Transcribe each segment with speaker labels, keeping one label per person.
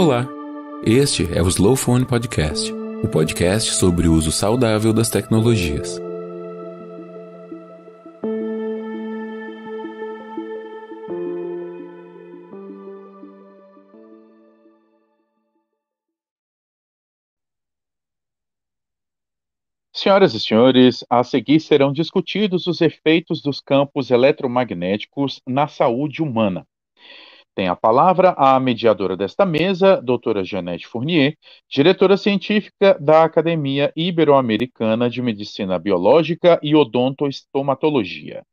Speaker 1: Olá, este é o Slow Phone Podcast, o podcast sobre o uso saudável das tecnologias.
Speaker 2: Senhoras e senhores, a seguir serão discutidos os efeitos dos campos eletromagnéticos na saúde humana. Tem a palavra a mediadora desta mesa, doutora Janete Fournier, diretora científica da Academia Ibero-Americana de Medicina Biológica e Odontoestomatologia.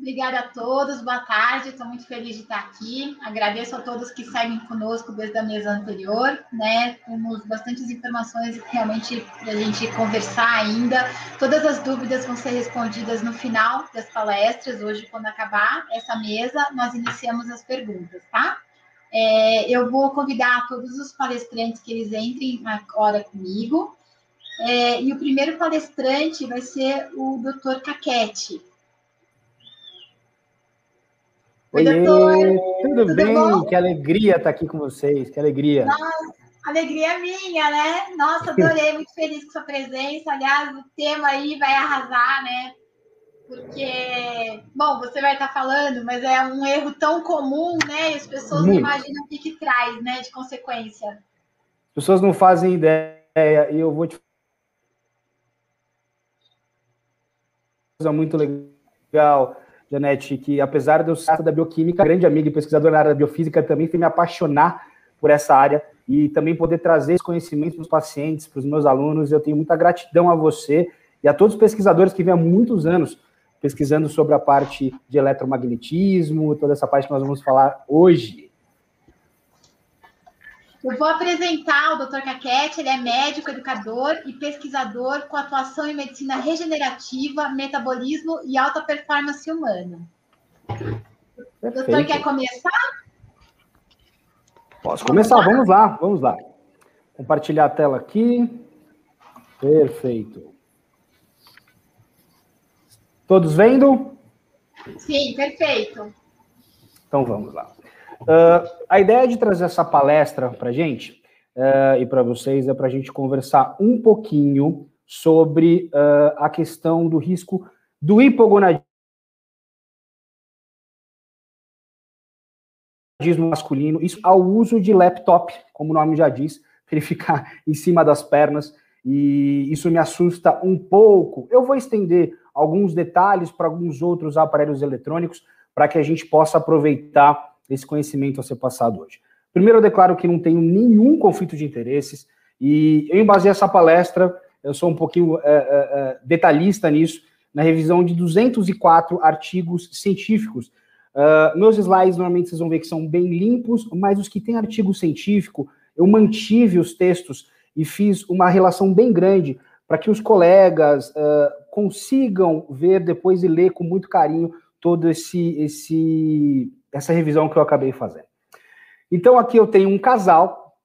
Speaker 3: Obrigada a todos, boa tarde, estou muito feliz de estar aqui. Agradeço a todos que seguem conosco desde a mesa anterior, né? Temos bastantes informações realmente para a gente conversar ainda. Todas as dúvidas vão ser respondidas no final das palestras. Hoje, quando acabar essa mesa, nós iniciamos as perguntas, tá? É, eu vou convidar todos os palestrantes que eles entrem agora comigo. É, e o primeiro palestrante vai ser o Dr. Caquete.
Speaker 4: Oi, tudo, tudo bem? Bom? Que alegria estar aqui com vocês, que alegria.
Speaker 3: Nossa, alegria minha, né? Nossa, adorei, muito feliz com sua presença. Aliás, o tema aí vai arrasar, né? Porque, bom, você vai estar falando, mas é um erro tão comum, né? E as pessoas muito. não imaginam o que, que traz, né, de consequência.
Speaker 4: As pessoas não fazem ideia, e eu vou te coisa muito legal Janete, que apesar de eu ser da bioquímica, grande amiga e pesquisadora na área da biofísica, também fui me apaixonar por essa área e também poder trazer esse conhecimento para os pacientes, para os meus alunos. Eu tenho muita gratidão a você e a todos os pesquisadores que vêm há muitos anos pesquisando sobre a parte de eletromagnetismo, toda essa parte que nós vamos falar hoje.
Speaker 3: Eu vou apresentar o Dr. Caquete, ele é médico, educador e pesquisador com atuação em medicina regenerativa, metabolismo e alta performance humana. Perfeito. Doutor, quer começar?
Speaker 4: Posso começar, vamos lá, vamos lá. Compartilhar a tela aqui. Perfeito. Todos vendo?
Speaker 3: Sim, perfeito.
Speaker 4: Então vamos lá. Uh, a ideia de trazer essa palestra para gente uh, e para vocês é para a gente conversar um pouquinho sobre uh, a questão do risco do hipogonadismo masculino, isso ao uso de laptop, como o nome já diz, ele ficar em cima das pernas, e isso me assusta um pouco. Eu vou estender alguns detalhes para alguns outros aparelhos eletrônicos para que a gente possa aproveitar esse conhecimento a ser passado hoje. Primeiro, eu declaro que não tenho nenhum conflito de interesses e eu embasei essa palestra, eu sou um pouquinho é, é, detalhista nisso, na revisão de 204 artigos científicos. Uh, meus slides, normalmente, vocês vão ver que são bem limpos, mas os que têm artigo científico, eu mantive os textos e fiz uma relação bem grande para que os colegas uh, consigam ver depois e ler com muito carinho todo esse, esse essa revisão que eu acabei fazendo. Então aqui eu tenho um casal.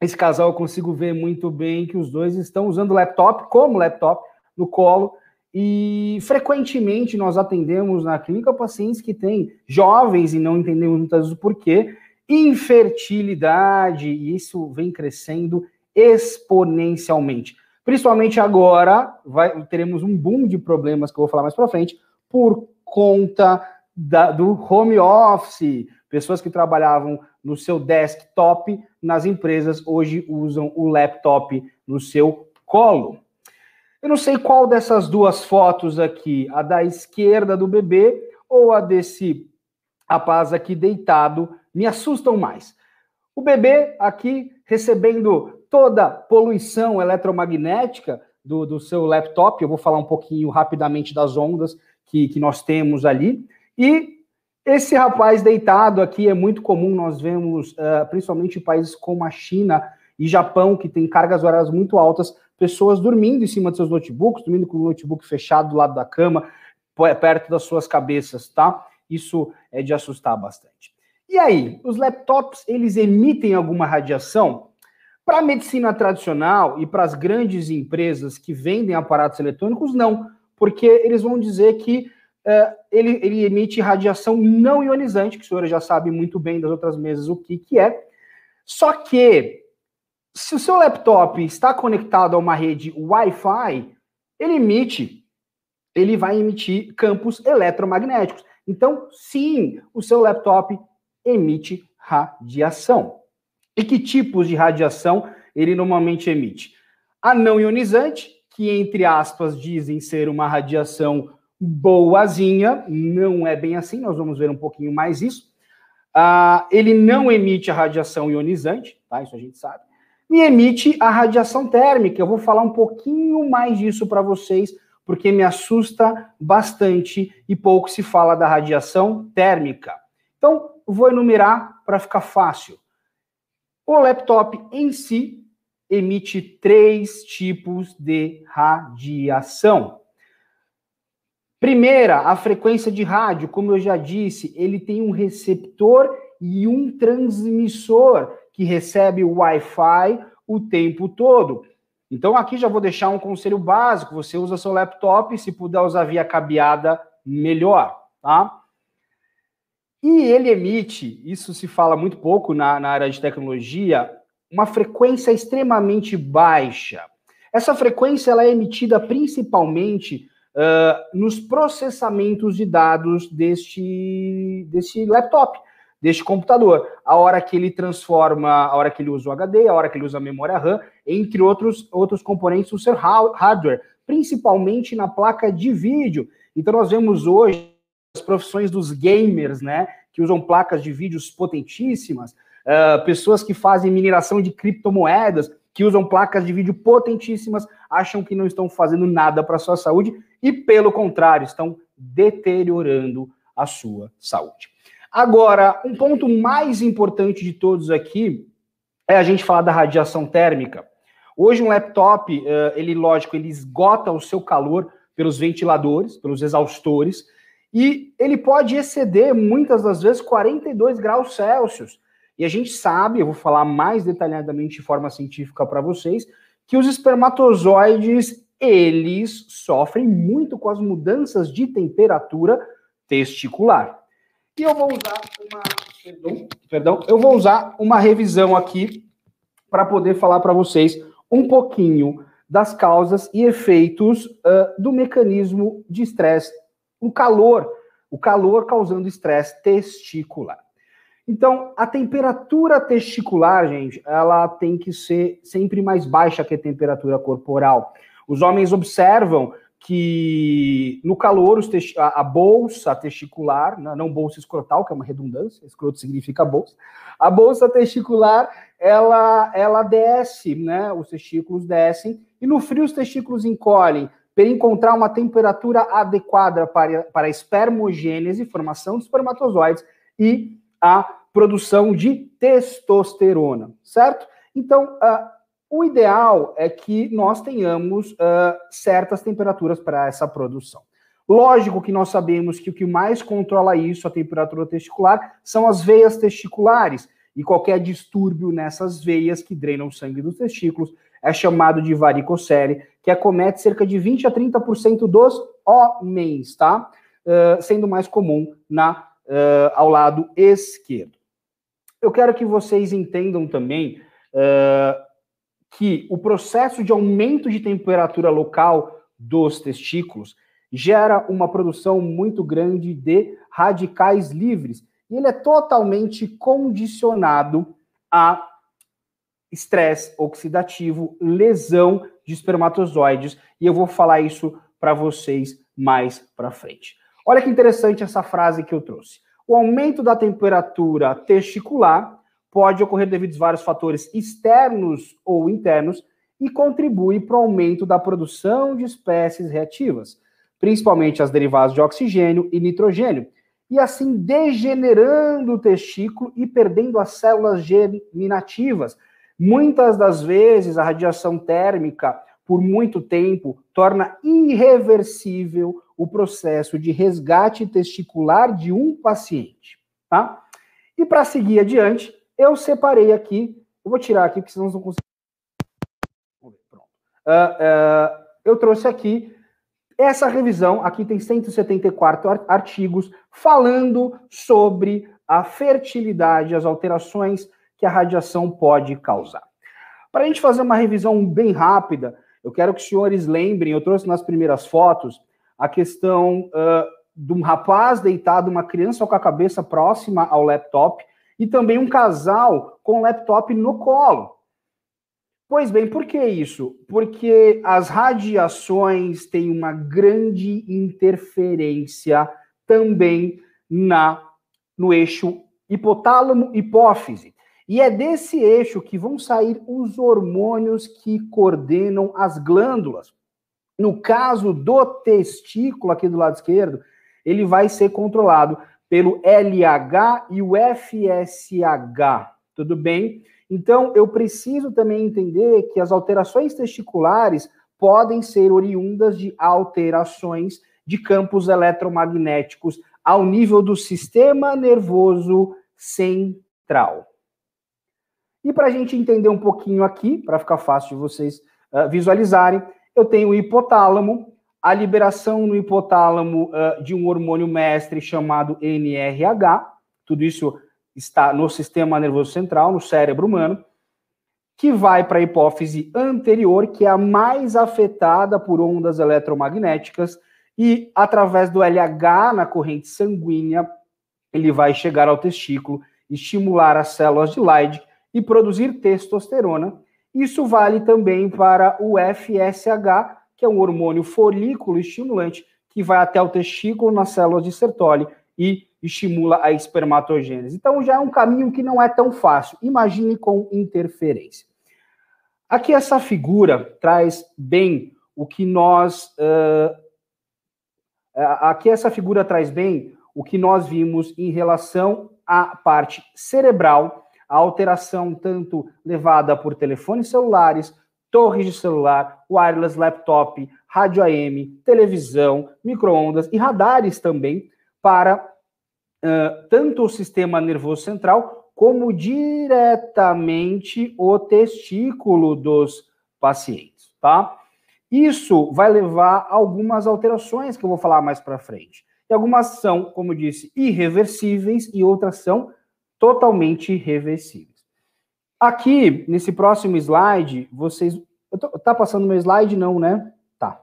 Speaker 4: Esse casal eu consigo ver muito bem que os dois estão usando laptop como laptop no colo e frequentemente nós atendemos na clínica pacientes que têm jovens e não entendemos muitas vezes o porquê, infertilidade, e isso vem crescendo exponencialmente. Principalmente agora, vai, teremos um boom de problemas que eu vou falar mais para frente, por conta da, do home office, pessoas que trabalhavam no seu desktop nas empresas hoje usam o laptop no seu colo. Eu não sei qual dessas duas fotos aqui, a da esquerda do bebê ou a desse rapaz aqui deitado, me assustam mais. O bebê aqui recebendo toda a poluição eletromagnética do, do seu laptop, eu vou falar um pouquinho rapidamente das ondas que, que nós temos ali. E esse rapaz deitado aqui é muito comum, nós vemos, uh, principalmente em países como a China e Japão, que tem cargas horárias muito altas, pessoas dormindo em cima de seus notebooks, dormindo com o notebook fechado do lado da cama, perto das suas cabeças, tá? Isso é de assustar bastante. E aí, os laptops, eles emitem alguma radiação? Para a medicina tradicional e para as grandes empresas que vendem aparatos eletrônicos, não, porque eles vão dizer que ele, ele emite radiação não ionizante, que o senhor já sabe muito bem das outras mesas o que, que é. Só que, se o seu laptop está conectado a uma rede Wi-Fi, ele emite, ele vai emitir campos eletromagnéticos. Então, sim, o seu laptop emite radiação. E que tipos de radiação ele normalmente emite? A não ionizante, que entre aspas dizem ser uma radiação boazinha, não é bem assim, nós vamos ver um pouquinho mais isso. Uh, ele não emite a radiação ionizante, tá? Isso a gente sabe. E emite a radiação térmica. Eu vou falar um pouquinho mais disso para vocês, porque me assusta bastante e pouco se fala da radiação térmica. Então, vou enumerar para ficar fácil. O laptop em si emite três tipos de radiação. Primeira, a frequência de rádio, como eu já disse, ele tem um receptor e um transmissor que recebe o Wi-Fi o tempo todo. Então aqui já vou deixar um conselho básico, você usa seu laptop, se puder usar via cabeada, melhor, tá? E ele emite, isso se fala muito pouco na, na área de tecnologia, uma frequência extremamente baixa. Essa frequência ela é emitida principalmente uh, nos processamentos de dados deste, deste laptop, deste computador. A hora que ele transforma, a hora que ele usa o HD, a hora que ele usa a memória RAM, entre outros, outros componentes do seu hardware, principalmente na placa de vídeo. Então nós vemos hoje as profissões dos gamers, né, que usam placas de vídeos potentíssimas, uh, pessoas que fazem mineração de criptomoedas, que usam placas de vídeo potentíssimas, acham que não estão fazendo nada para a sua saúde e, pelo contrário, estão deteriorando a sua saúde. Agora, um ponto mais importante de todos aqui é a gente falar da radiação térmica. Hoje um laptop, uh, ele lógico, ele esgota o seu calor pelos ventiladores, pelos exaustores, e ele pode exceder muitas das vezes 42 graus Celsius. E a gente sabe, eu vou falar mais detalhadamente de forma científica para vocês, que os espermatozoides eles sofrem muito com as mudanças de temperatura testicular. E eu vou usar uma, perdão, perdão eu vou usar uma revisão aqui para poder falar para vocês um pouquinho das causas e efeitos uh, do mecanismo de estresse o calor, o calor causando estresse testicular. Então, a temperatura testicular, gente, ela tem que ser sempre mais baixa que a temperatura corporal. Os homens observam que no calor a, a, bolsa testicular, né, não bolsa escrotal, que é uma redundância, escroto significa bolsa, a bolsa testicular ela, ela desce, né? Os testículos descem, e no frio os testículos encolhem para encontrar uma temperatura adequada para, para espermogênese, formação de espermatozoides e a produção de testosterona, certo? Então, uh, o ideal é que nós tenhamos uh, certas temperaturas para essa produção. Lógico que nós sabemos que o que mais controla isso, a temperatura testicular, são as veias testiculares. E qualquer distúrbio nessas veias que drenam o sangue dos testículos é chamado de varicocele, que acomete cerca de 20 a 30% dos homens, tá? Uh, sendo mais comum na, uh, ao lado esquerdo. Eu quero que vocês entendam também uh, que o processo de aumento de temperatura local dos testículos gera uma produção muito grande de radicais livres. E ele é totalmente condicionado a estresse oxidativo, lesão de espermatozoides, e eu vou falar isso para vocês mais para frente. Olha que interessante essa frase que eu trouxe. O aumento da temperatura testicular pode ocorrer devido a vários fatores externos ou internos e contribui para o aumento da produção de espécies reativas, principalmente as derivadas de oxigênio e nitrogênio, e assim degenerando o testículo e perdendo as células germinativas, Muitas das vezes, a radiação térmica, por muito tempo, torna irreversível o processo de resgate testicular de um paciente. Tá? E para seguir adiante, eu separei aqui, eu vou tirar aqui, porque senão não consigo. Pronto. Uh, uh, eu trouxe aqui Essa revisão, aqui tem 174 artigos falando sobre a fertilidade, as alterações que a radiação pode causar. Para a gente fazer uma revisão bem rápida, eu quero que os senhores lembrem, eu trouxe nas primeiras fotos a questão uh, de um rapaz deitado, uma criança com a cabeça próxima ao laptop, e também um casal com o laptop no colo. Pois bem, por que isso? Porque as radiações têm uma grande interferência também na no eixo hipotálamo-hipófise. E é desse eixo que vão sair os hormônios que coordenam as glândulas. No caso do testículo, aqui do lado esquerdo, ele vai ser controlado pelo LH e o FSH. Tudo bem? Então, eu preciso também entender que as alterações testiculares podem ser oriundas de alterações de campos eletromagnéticos ao nível do sistema nervoso central. E para a gente entender um pouquinho aqui, para ficar fácil de vocês uh, visualizarem, eu tenho o hipotálamo, a liberação no hipotálamo uh, de um hormônio mestre chamado NRH, tudo isso está no sistema nervoso central, no cérebro humano, que vai para a hipófise anterior, que é a mais afetada por ondas eletromagnéticas, e através do LH na corrente sanguínea, ele vai chegar ao testículo, estimular as células de Leydig e produzir testosterona. Isso vale também para o FSH, que é um hormônio folículo estimulante que vai até o testículo nas células de Sertoli e estimula a espermatogênese. Então já é um caminho que não é tão fácil. Imagine com interferência. Aqui essa figura traz bem o que nós uh, aqui essa figura traz bem o que nós vimos em relação à parte cerebral, a alteração tanto levada por telefones celulares, torres de celular, wireless laptop, rádio AM, televisão, microondas e radares também para uh, tanto o sistema nervoso central como diretamente o testículo dos pacientes, tá? Isso vai levar a algumas alterações que eu vou falar mais para frente. E algumas são, como disse, irreversíveis e outras são totalmente reversíveis. Aqui, nesse próximo slide, vocês. Tô, tá passando meu slide? Não, né? Tá.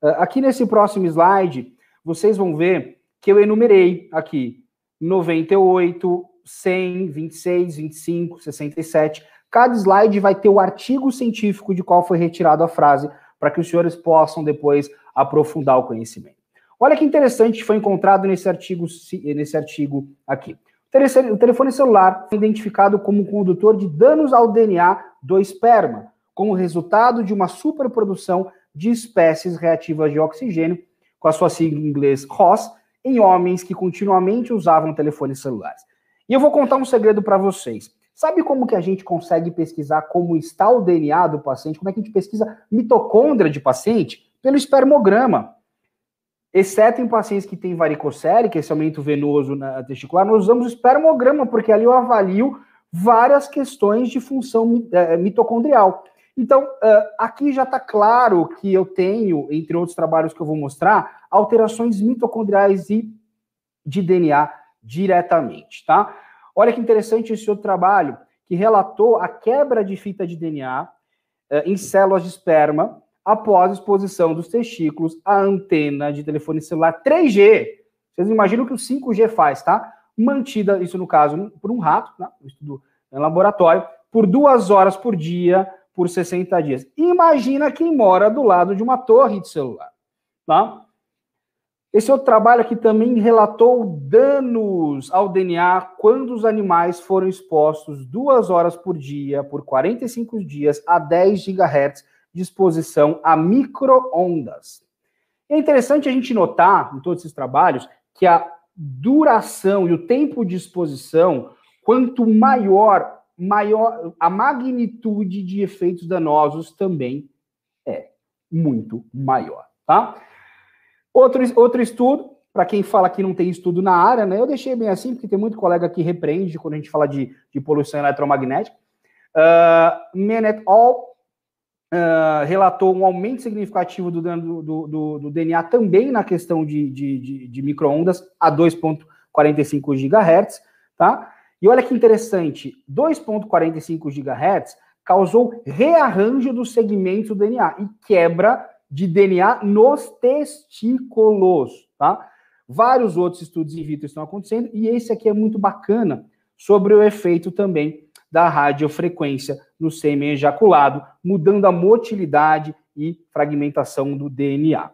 Speaker 4: Ah, aqui nesse próximo slide, vocês vão ver que eu enumerei aqui 98, 100, 26, 25, 67. Cada slide vai ter o artigo científico de qual foi retirada a frase, para que os senhores possam depois aprofundar o conhecimento. Olha que interessante foi encontrado nesse artigo, nesse artigo aqui. O telefone celular foi identificado como condutor de danos ao DNA do esperma, como resultado de uma superprodução de espécies reativas de oxigênio, com a sua sigla em inglês ROS, em homens que continuamente usavam telefones celulares. E eu vou contar um segredo para vocês. Sabe como que a gente consegue pesquisar como está o DNA do paciente? Como é que a gente pesquisa mitocôndria de paciente? Pelo espermograma exceto em pacientes que têm varicocele, que é esse aumento venoso na testicular, nós usamos o espermograma, porque ali eu avalio várias questões de função é, mitocondrial. Então, uh, aqui já está claro que eu tenho, entre outros trabalhos que eu vou mostrar, alterações mitocondriais e de DNA diretamente, tá? Olha que interessante esse outro trabalho, que relatou a quebra de fita de DNA uh, em células de esperma, após exposição dos testículos à antena de telefone celular 3G. Vocês imaginam o que o 5G faz, tá? Mantida, isso no caso, por um rato, né? um estudo em laboratório, por duas horas por dia, por 60 dias. Imagina quem mora do lado de uma torre de celular, tá? Esse outro trabalho aqui também relatou danos ao DNA quando os animais foram expostos duas horas por dia, por 45 dias, a 10 GHz de exposição a microondas. É interessante a gente notar, em todos esses trabalhos, que a duração e o tempo de exposição, quanto maior, maior a magnitude de efeitos danosos também é muito maior, tá? Outro, outro estudo, para quem fala que não tem estudo na área, né? Eu deixei bem assim, porque tem muito colega que repreende quando a gente fala de, de poluição eletromagnética. Uh, Men et al uh, relatou um aumento significativo do, do, do, do DNA também na questão de, de, de, de microondas a 2,45 GHz, tá? E olha que interessante, 2,45 GHz causou rearranjo do segmento do DNA e quebra de DNA nos testículos, tá? Vários outros estudos in vitro estão acontecendo e esse aqui é muito bacana sobre o efeito também da radiofrequência no sêmen ejaculado, mudando a motilidade e fragmentação do DNA.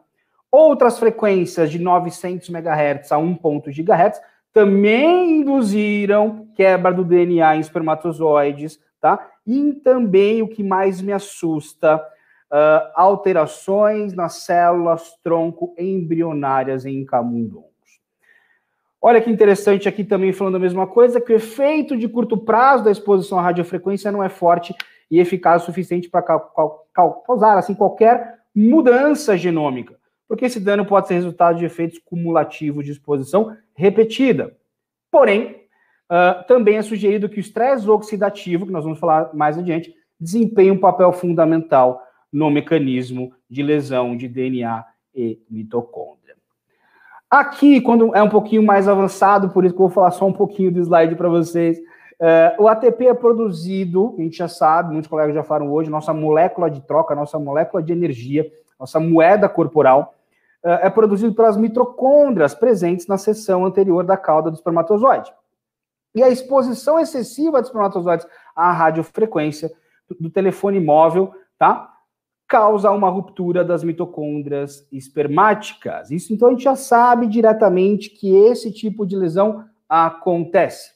Speaker 4: Outras frequências de 900 MHz a 1 GHz também induziram quebra do DNA em espermatozoides, tá? E também o que mais me assusta, uh, alterações nas células tronco embrionárias em camundongos. Olha que interessante aqui também falando a mesma coisa, que o efeito de curto prazo da exposição à radiofrequência não é forte e eficaz o suficiente para causar assim qualquer mudança genômica, porque esse dano pode ser resultado de efeitos cumulativos de exposição repetida. Porém, uh, também é sugerido que o estresse oxidativo, que nós vamos falar mais adiante, desempenhe um papel fundamental no mecanismo de lesão de DNA e mitocôndria. Aqui, quando é um pouquinho mais avançado, por isso que eu vou falar só um pouquinho do slide para vocês. Uh, o ATP é produzido, a gente já sabe, muitos colegas já falaram hoje, nossa molécula de troca, nossa molécula de energia, nossa moeda corporal, uh, é produzido pelas mitocôndrias presentes na seção anterior da cauda do espermatozoide. E a exposição excessiva dos espermatozoides à radiofrequência do telefone móvel, tá? Causa uma ruptura das mitocôndrias espermáticas. Isso então a gente já sabe diretamente que esse tipo de lesão acontece.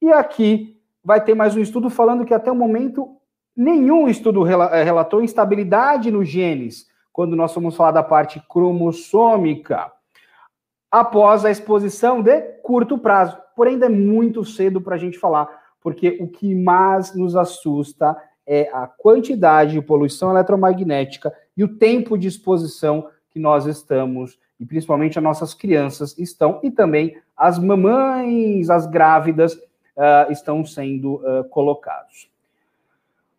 Speaker 4: E aqui vai ter mais um estudo falando que até o momento nenhum estudo eh, relatou instabilidade nos genes, quando nós vamos falar da parte cromossômica, após a exposição de curto prazo. Porém, ainda é muito cedo para a gente falar, porque o que mais nos assusta é a quantidade de poluição eletromagnética e o tempo de exposição que nós estamos, e principalmente as nossas crianças estão, e também as mamães, as grávidas, uh, estão sendo uh, colocados.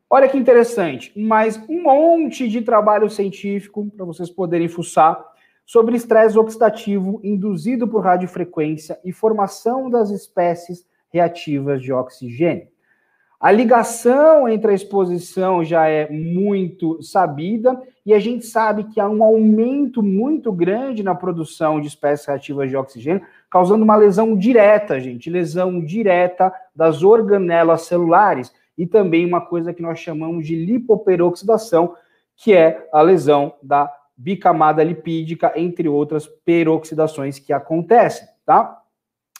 Speaker 4: Olha que interessante, mais um monte de trabalho científico para vocês poderem fuçar sobre estresse oxidativo induzido por radiofrequência e formação das espécies reativas de oxigênio. A ligação entre a exposição já é muito sabida e a gente sabe que há um aumento muito grande na produção de espécies reativas de oxigênio, causando uma lesão direta, gente, lesão direta das organelas celulares e também uma coisa que nós chamamos de lipoperoxidação, que é a lesão da bicamada lipídica, entre outras peroxidações que acontecem, tá?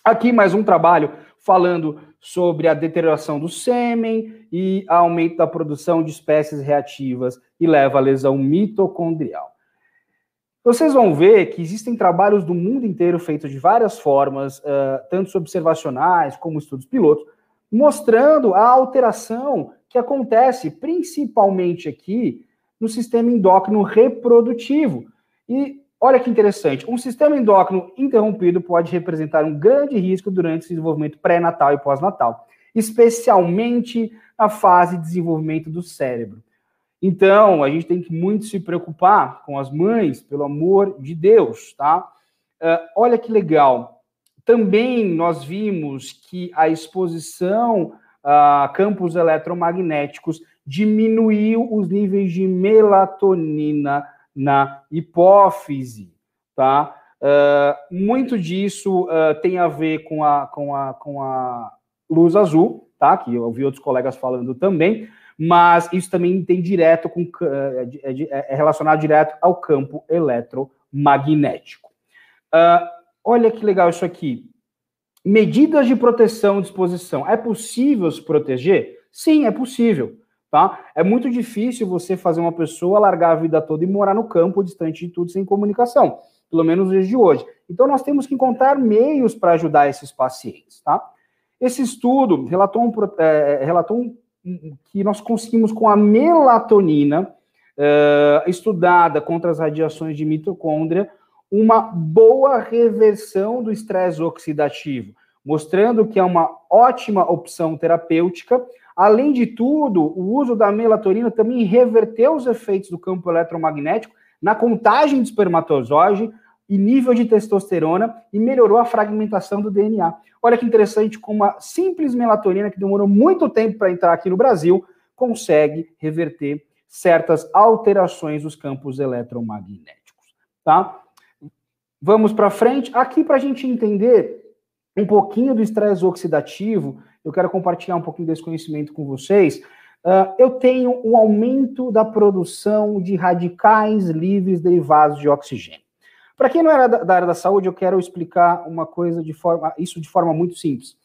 Speaker 4: Aqui mais um trabalho falando sobre a deterioração do sêmen e aumento da produção de espécies reativas e leva à lesão mitocondrial. Vocês vão ver que existem trabalhos do mundo inteiro feitos de várias formas, uh, tanto observacionais como estudos pilotos, mostrando a alteração que acontece principalmente aqui no sistema endócrino reprodutivo. E Olha que interessante, um sistema endócrino interrompido pode representar um grande risco durante o desenvolvimento pré-natal e pós-natal, especialmente na fase de desenvolvimento do cérebro. Então, a gente tem que muito se preocupar com as mães, pelo amor de Deus, tá? Uh, olha que legal. Também nós vimos que a exposição a campos eletromagnéticos diminuiu os níveis de melatonina na hipófise, tá? Uh, muito disso uh, tem a ver com a, com, a, com a luz azul, tá? Que eu ouvi outros colegas falando também, mas isso também tem direto com é, é, é relacionado direto ao campo eletromagnético. Uh, olha que legal isso aqui. Medidas de proteção de exposição. É possível se proteger? Sim, é possível tá? É muito difícil você fazer uma pessoa largar a vida toda e morar no campo, distante de tudo, sem comunicação, pelo menos nos dias de hoje. Então, nós temos que encontrar meios para ajudar esses pacientes, tá? Esse estudo relatou, um, é, relatou um, que nós conseguimos, com a melatonina é, estudada contra as radiações de mitocôndria, uma boa reversão do estresse oxidativo, mostrando que é uma ótima opção terapêutica Além de tudo, o uso da melatonina também reverteu os efeitos do campo eletromagnético na contagem de espermatozoide e nível de testosterona e melhorou a fragmentação do DNA. Olha que interessante como a simples melatonina, que demorou muito tempo para entrar aqui no Brasil, consegue reverter certas alterações dos campos eletromagnéticos, tá? Vamos para frente. Aqui, para a gente entender um pouquinho do estresse oxidativo, eu quero compartilhar um pouquinho desse conhecimento com vocês. Uh, eu tenho um aumento da produção de radicais livres derivados de oxigênio. Para quem não era da, da, área da saúde, eu quero explicar uma coisa de forma, isso de forma muito simples.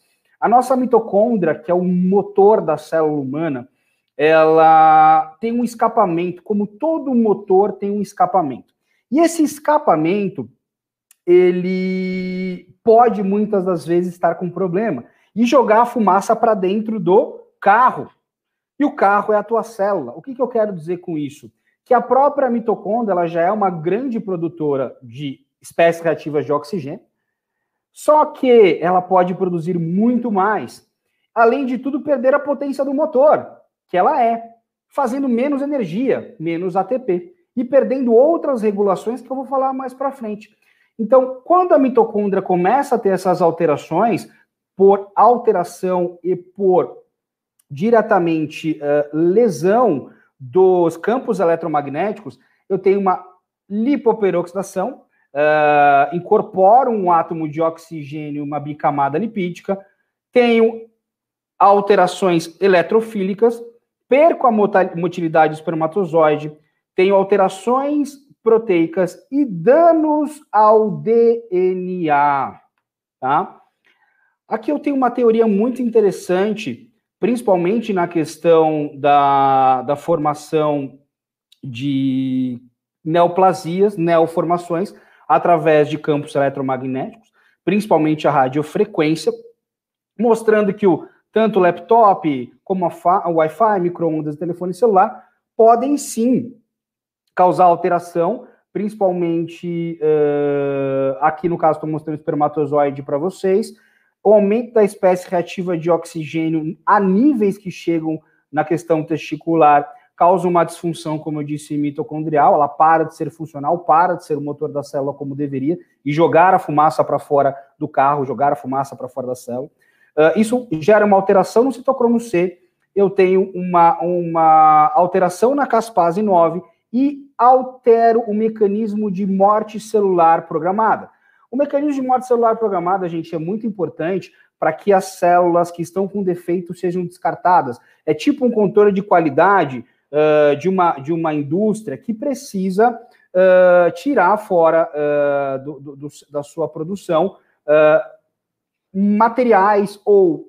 Speaker 4: A nossa mitocôndria, que é o motor da célula humana, ela tem um escapamento, como todo motor tem um escapamento. E esse escapamento, ele pode muitas das vezes estar com problema e jogar a fumaça para dentro do carro. E o carro é a tua célula. O que, que eu quero dizer com isso? Que a própria mitocôndria ela já é uma grande produtora de espécies reativas de oxigênio, só que ela pode produzir muito mais. Além de tudo, perder a potência do motor, que ela é, fazendo menos energia, menos ATP, e perdendo outras regulações que eu vou falar mais para frente. Então, quando a mitocôndria começa a ter essas alterações, por alteração e por diretamente uh, lesão dos campos eletromagnéticos, eu tenho uma lipoperoxidação, uh, incorporo um átomo de oxigênio, uma bicamada lipídica, tenho alterações eletrofílicas, perco a motilidade do espermatozoide, tenho alterações proteicas e danos ao DNA, tá? Aqui eu tenho uma teoria muito interessante, principalmente na questão da, da formação de neoplasias, neoformações, através de campos eletromagnéticos, principalmente a radiofrequência, mostrando que o, tanto o laptop como a, o Wi-Fi, microondas telefone celular podem sim causar alteração, principalmente uh, aqui no caso estou mostrando espermatozoide para vocês, o aumento da espécie reativa de oxigênio a níveis que chegam na questão testicular causa uma disfunção, como eu disse, mitocondrial, ela para de ser funcional, para de ser o motor da célula como deveria, e jogar a fumaça para fora do carro, jogar a fumaça para fora da célula. Uh, isso gera uma alteração no citocromo C, eu tenho uma, uma alteração na caspase 9 e altero o mecanismo de morte celular programada. O mecanismo de morte celular programada, gente, é muito importante para que as células que estão com defeito sejam descartadas. É tipo um controle de qualidade uh, de, uma, de uma indústria que precisa uh, tirar fora uh, do, do, da sua produção materiais ou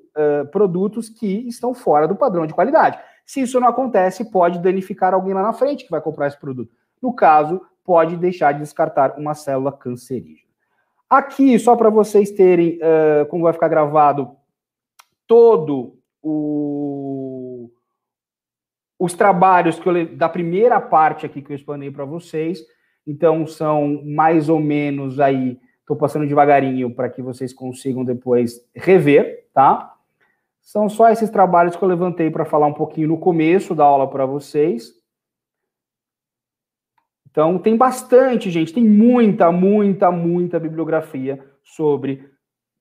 Speaker 4: produtos que estão fora do padrão de qualidade. Se isso não acontece, pode danificar alguém lá na frente que vai comprar esse produto. No caso, pode deixar de descartar uma célula cancerígena. Aqui, só para vocês terem uh, como vai ficar gravado todo o, os trabalhos que eu, da primeira parte aqui que eu explanei para vocês. Então, são mais ou menos aí, estou passando devagarinho para que vocês consigam depois rever, tá? São só esses trabalhos que eu levantei para falar um pouquinho no começo da aula para vocês. Então, tem bastante, gente, tem muita, muita, muita bibliografia sobre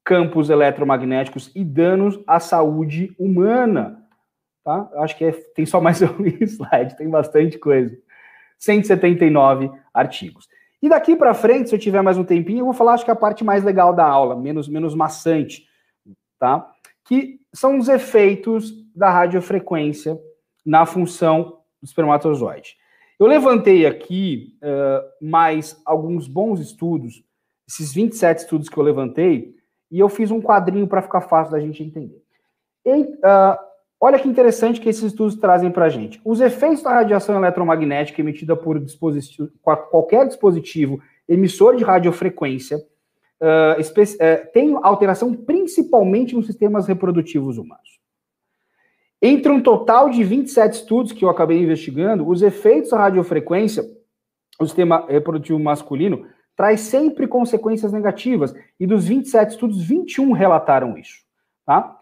Speaker 4: campos eletromagnéticos e danos à saúde humana. Tá? Acho que é, tem só mais um slide, tem bastante coisa. 179 artigos. E daqui para frente, se eu tiver mais um tempinho, eu vou falar, acho que a parte mais legal da aula, menos, menos maçante, tá? Que são os efeitos da radiofrequência na função do espermatozoide. Eu levantei aqui uh, mais alguns bons estudos, esses 27 estudos que eu levantei, e eu fiz um quadrinho para ficar fácil da gente entender. E, uh, olha que interessante que esses estudos trazem para a gente. Os efeitos da radiação eletromagnética emitida por dispositivo, qualquer dispositivo emissor de radiofrequência uh, uh, tem alteração principalmente nos sistemas reprodutivos humanos. Entre um total de 27 estudos que eu acabei investigando, os efeitos da radiofrequência no sistema reprodutivo masculino traz sempre consequências negativas, e dos 27 estudos, 21 relataram isso. Tá?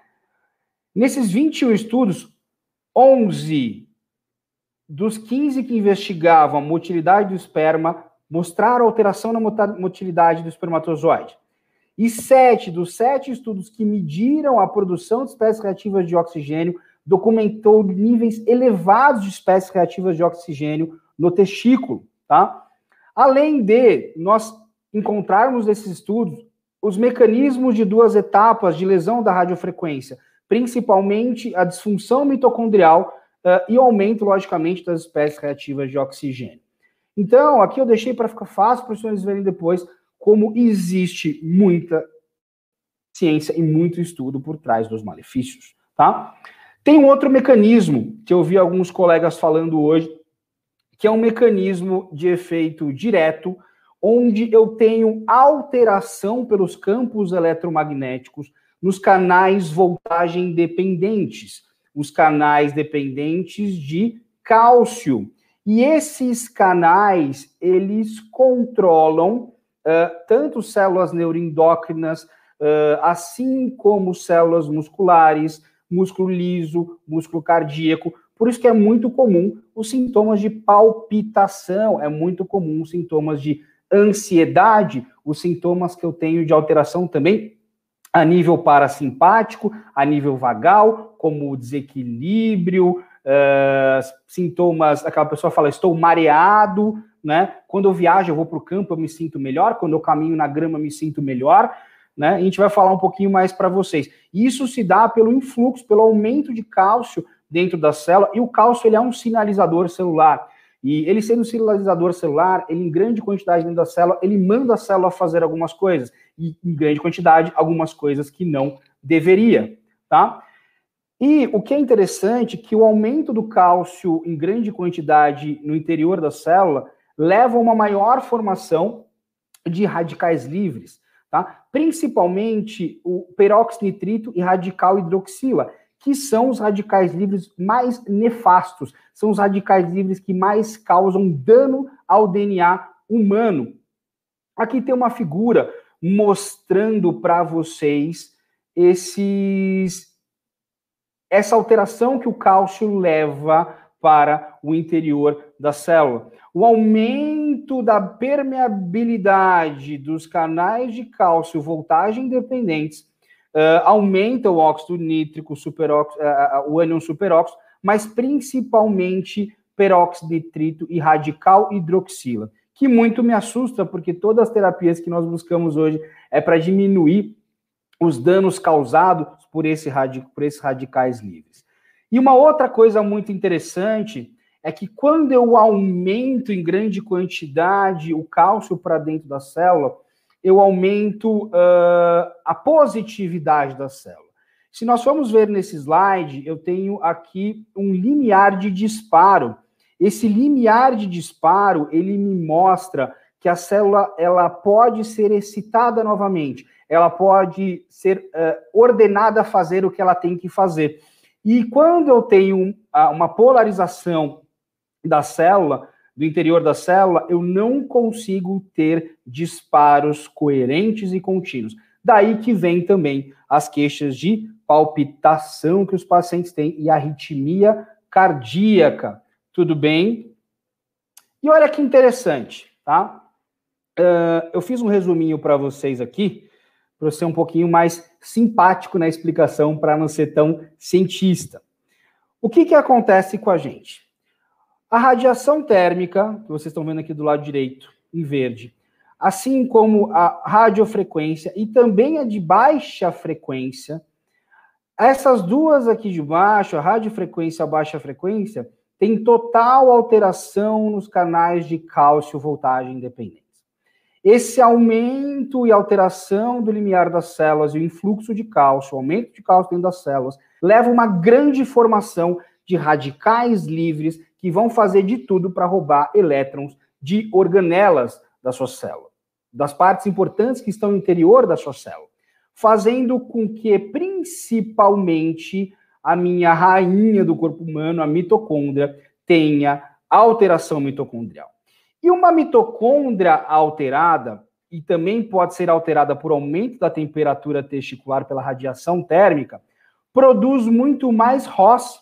Speaker 4: Nesses 21 estudos, 11 dos 15 que investigavam a motilidade do esperma mostraram alteração na motilidade do espermatozoide. E sete dos sete estudos que mediram a produção de espécies reativas de oxigênio documentou níveis elevados de espécies reativas de oxigênio no testículo, tá? Além de nós encontrarmos nesses estudos os mecanismos de duas etapas de lesão da radiofrequência, principalmente a disfunção mitocondrial uh, e o aumento, logicamente, das espécies reativas de oxigênio. Então, aqui eu deixei para ficar fácil para os senhores verem depois como existe muita ciência e muito estudo por trás dos malefícios, tá? Tem um outro mecanismo que eu vi alguns colegas falando hoje, que é um mecanismo de efeito direto, onde eu tenho alteração pelos campos eletromagnéticos nos canais voltagem dependentes, os canais dependentes de cálcio. E esses canais, eles controlam uh, tanto células neuroendócrinas, uh, assim como células musculares, músculo liso, músculo cardíaco. Por isso que é muito comum os sintomas de palpitação, é muito comum os sintomas de ansiedade, os sintomas que eu tenho de alteração também a nível parasimpático, a nível vagal, como desequilíbrio, uh, sintomas, aquela pessoa fala, estou mareado, né? Quando eu viajo, eu vou para o campo, eu me sinto melhor, quando eu caminho na grama, eu me sinto melhor, né? A gente vai falar um pouquinho mais para vocês. Isso se dá pelo influxo, pelo aumento de cálcio dentro da célula, e o cálcio ele é um sinalizador celular. E ele sendo um sinalizador celular, ele em grande quantidade dentro da célula, ele manda a célula fazer algumas coisas, e em grande quantidade, algumas coisas que não deveria, tá? E o que é interessante é que o aumento do cálcio em grande quantidade no interior da célula leva a uma maior formação de radicais livres, tá? Principalmente o peroxinitrito e radical hidroxila, que são os radicais livres mais nefastos, são os radicais livres que mais causam dano ao DNA humano. Aqui tem uma figura mostrando para vocês esses essa alteração que o cálcio leva para o interior da célula. O aumento da permeabilidade dos canais de cálcio voltagem dependentes uh, aumenta o óxido nítrico, superóxido, uh, o ânion superóxido, mas principalmente peróxido nitrito e radical hidroxila, que muito me assusta, porque todas as terapias que nós buscamos hoje é para diminuir os danos causados por, esse por esses radicais livres. E uma outra coisa muito interessante é que quando eu aumento em grande quantidade o cálcio para dentro da célula, eu aumento uh, a positividade da célula. Se nós formos ver nesse slide, eu tenho aqui um limiar de disparo. Esse limiar de disparo, ele me mostra que a célula ela pode ser excitada novamente, ela pode ser uh, ordenada a fazer o que ela tem que fazer. E quando eu tenho uma polarização da célula, do interior da célula, eu não consigo ter disparos coerentes e contínuos. Daí que vem também as queixas de palpitação que os pacientes têm e arritmia cardíaca. Tudo bem? E olha que interessante, tá? Uh, eu fiz um resuminho para vocês aqui, para ser um pouquinho mais simpático na explicação, para não ser tão cientista. O que, que acontece com a gente? A radiação térmica, que vocês estão vendo aqui do lado direito, em verde, assim como a radiofrequência e também a de baixa frequência, essas duas aqui de baixo, a radiofrequência e a baixa frequência, tem total alteração nos canais de cálcio voltagem independentes. Esse aumento e alteração do limiar das células e o influxo de cálcio, o aumento de cálcio dentro das células, leva a uma grande formação de radicais livres que vão fazer de tudo para roubar elétrons de organelas da sua célula, das partes importantes que estão no interior da sua célula, fazendo com que principalmente a minha rainha do corpo humano, a mitocôndria, tenha alteração mitocondrial. E uma mitocôndria alterada, e também pode ser alterada por aumento da temperatura testicular pela radiação térmica, produz muito mais ROS,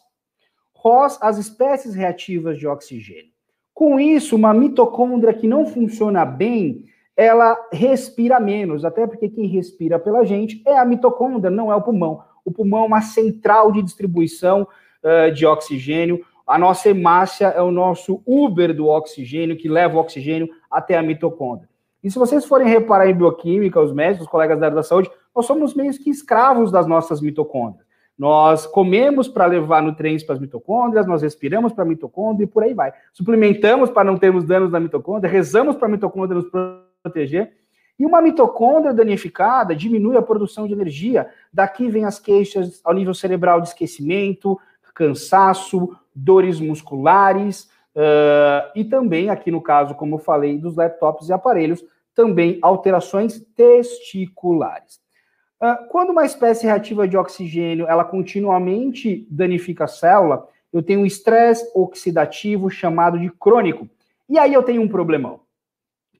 Speaker 4: após as espécies reativas de oxigênio. Com isso, uma mitocôndria que não funciona bem, ela respira menos, até porque quem respira pela gente é a mitocôndria, não é o pulmão. O pulmão é uma central de distribuição uh, de oxigênio. A nossa hemácia é o nosso Uber do oxigênio, que leva o oxigênio até a mitocôndria. E se vocês forem reparar em bioquímica, os médicos, os colegas da área da saúde, nós somos meio que escravos das nossas mitocôndrias. Nós comemos para levar nutrientes para as mitocôndrias, nós respiramos para a mitocôndria e por aí vai. Suplementamos para não termos danos na mitocôndria, rezamos para a mitocôndria nos proteger. E uma mitocôndria danificada diminui a produção de energia. Daqui vem as queixas ao nível cerebral de esquecimento, cansaço, dores musculares, uh, e também, aqui no caso, como eu falei, dos laptops e aparelhos, também alterações testiculares. Uh, quando uma espécie reativa de oxigênio ela continuamente danifica a célula, eu tenho um estresse oxidativo chamado de crônico. E aí eu tenho um problemão.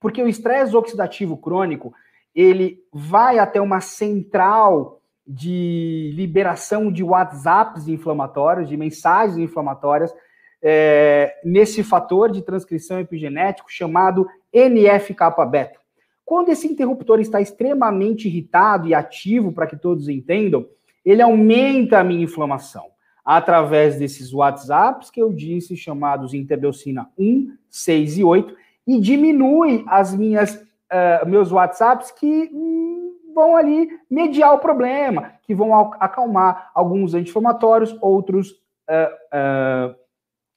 Speaker 4: Porque o estresse oxidativo crônico, ele vai até uma central de liberação de WhatsApps inflamatórios, de mensagens inflamatórias, é, nesse fator de transcrição epigenético chamado NF-kappa-beta. Quando esse interruptor está extremamente irritado e ativo, para que todos entendam, ele aumenta a minha inflamação através desses WhatsApps que eu disse, chamados interleucina 1, 6 e 8, e diminui as minhas uh, meus WhatsApps que hum, vão ali mediar o problema, que vão acalmar alguns anti-inflamatórios, outros uh, uh,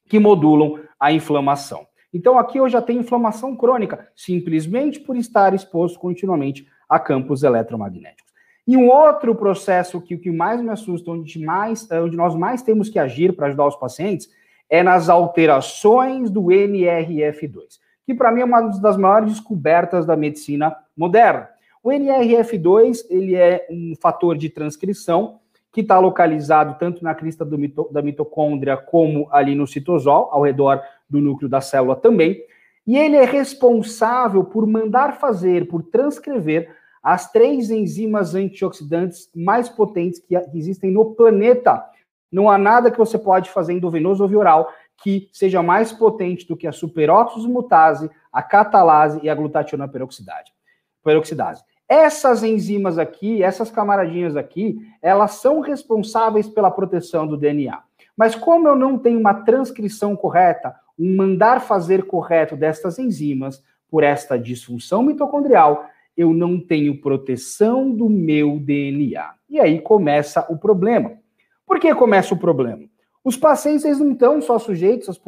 Speaker 4: que modulam a inflamação. Então, aqui eu já tenho inflamação crônica, simplesmente por estar exposto continuamente a campos eletromagnéticos. E um outro processo que o que mais me assusta, onde, mais, eh, onde nós mais temos que agir para ajudar os pacientes, é nas alterações do NRF2, que para mim é uma das maiores descobertas da medicina moderna. O NRF2 ele é um fator de transcrição que está localizado tanto na crista mito, da mitocôndria como ali no citosol, ao redor do núcleo da célula também. E ele é responsável por mandar fazer, por transcrever as três enzimas antioxidantes mais potentes que existem no planeta. Não há nada que você pode fazer endovenoso ou via oral que seja mais potente do que a superóxido mutase, a catalase e a glutationa peroxidase. peroxidase. Essas enzimas aqui, essas camaradinhas aqui, elas são responsáveis pela proteção do DNA. Mas como eu não tenho uma transcrição correta, um mandar fazer correto destas enzimas por esta disfunção mitocondrial, eu não tenho proteção do meu DNA. E aí começa o problema. Por que começa o problema? Os pacientes não estão só sujeitos às,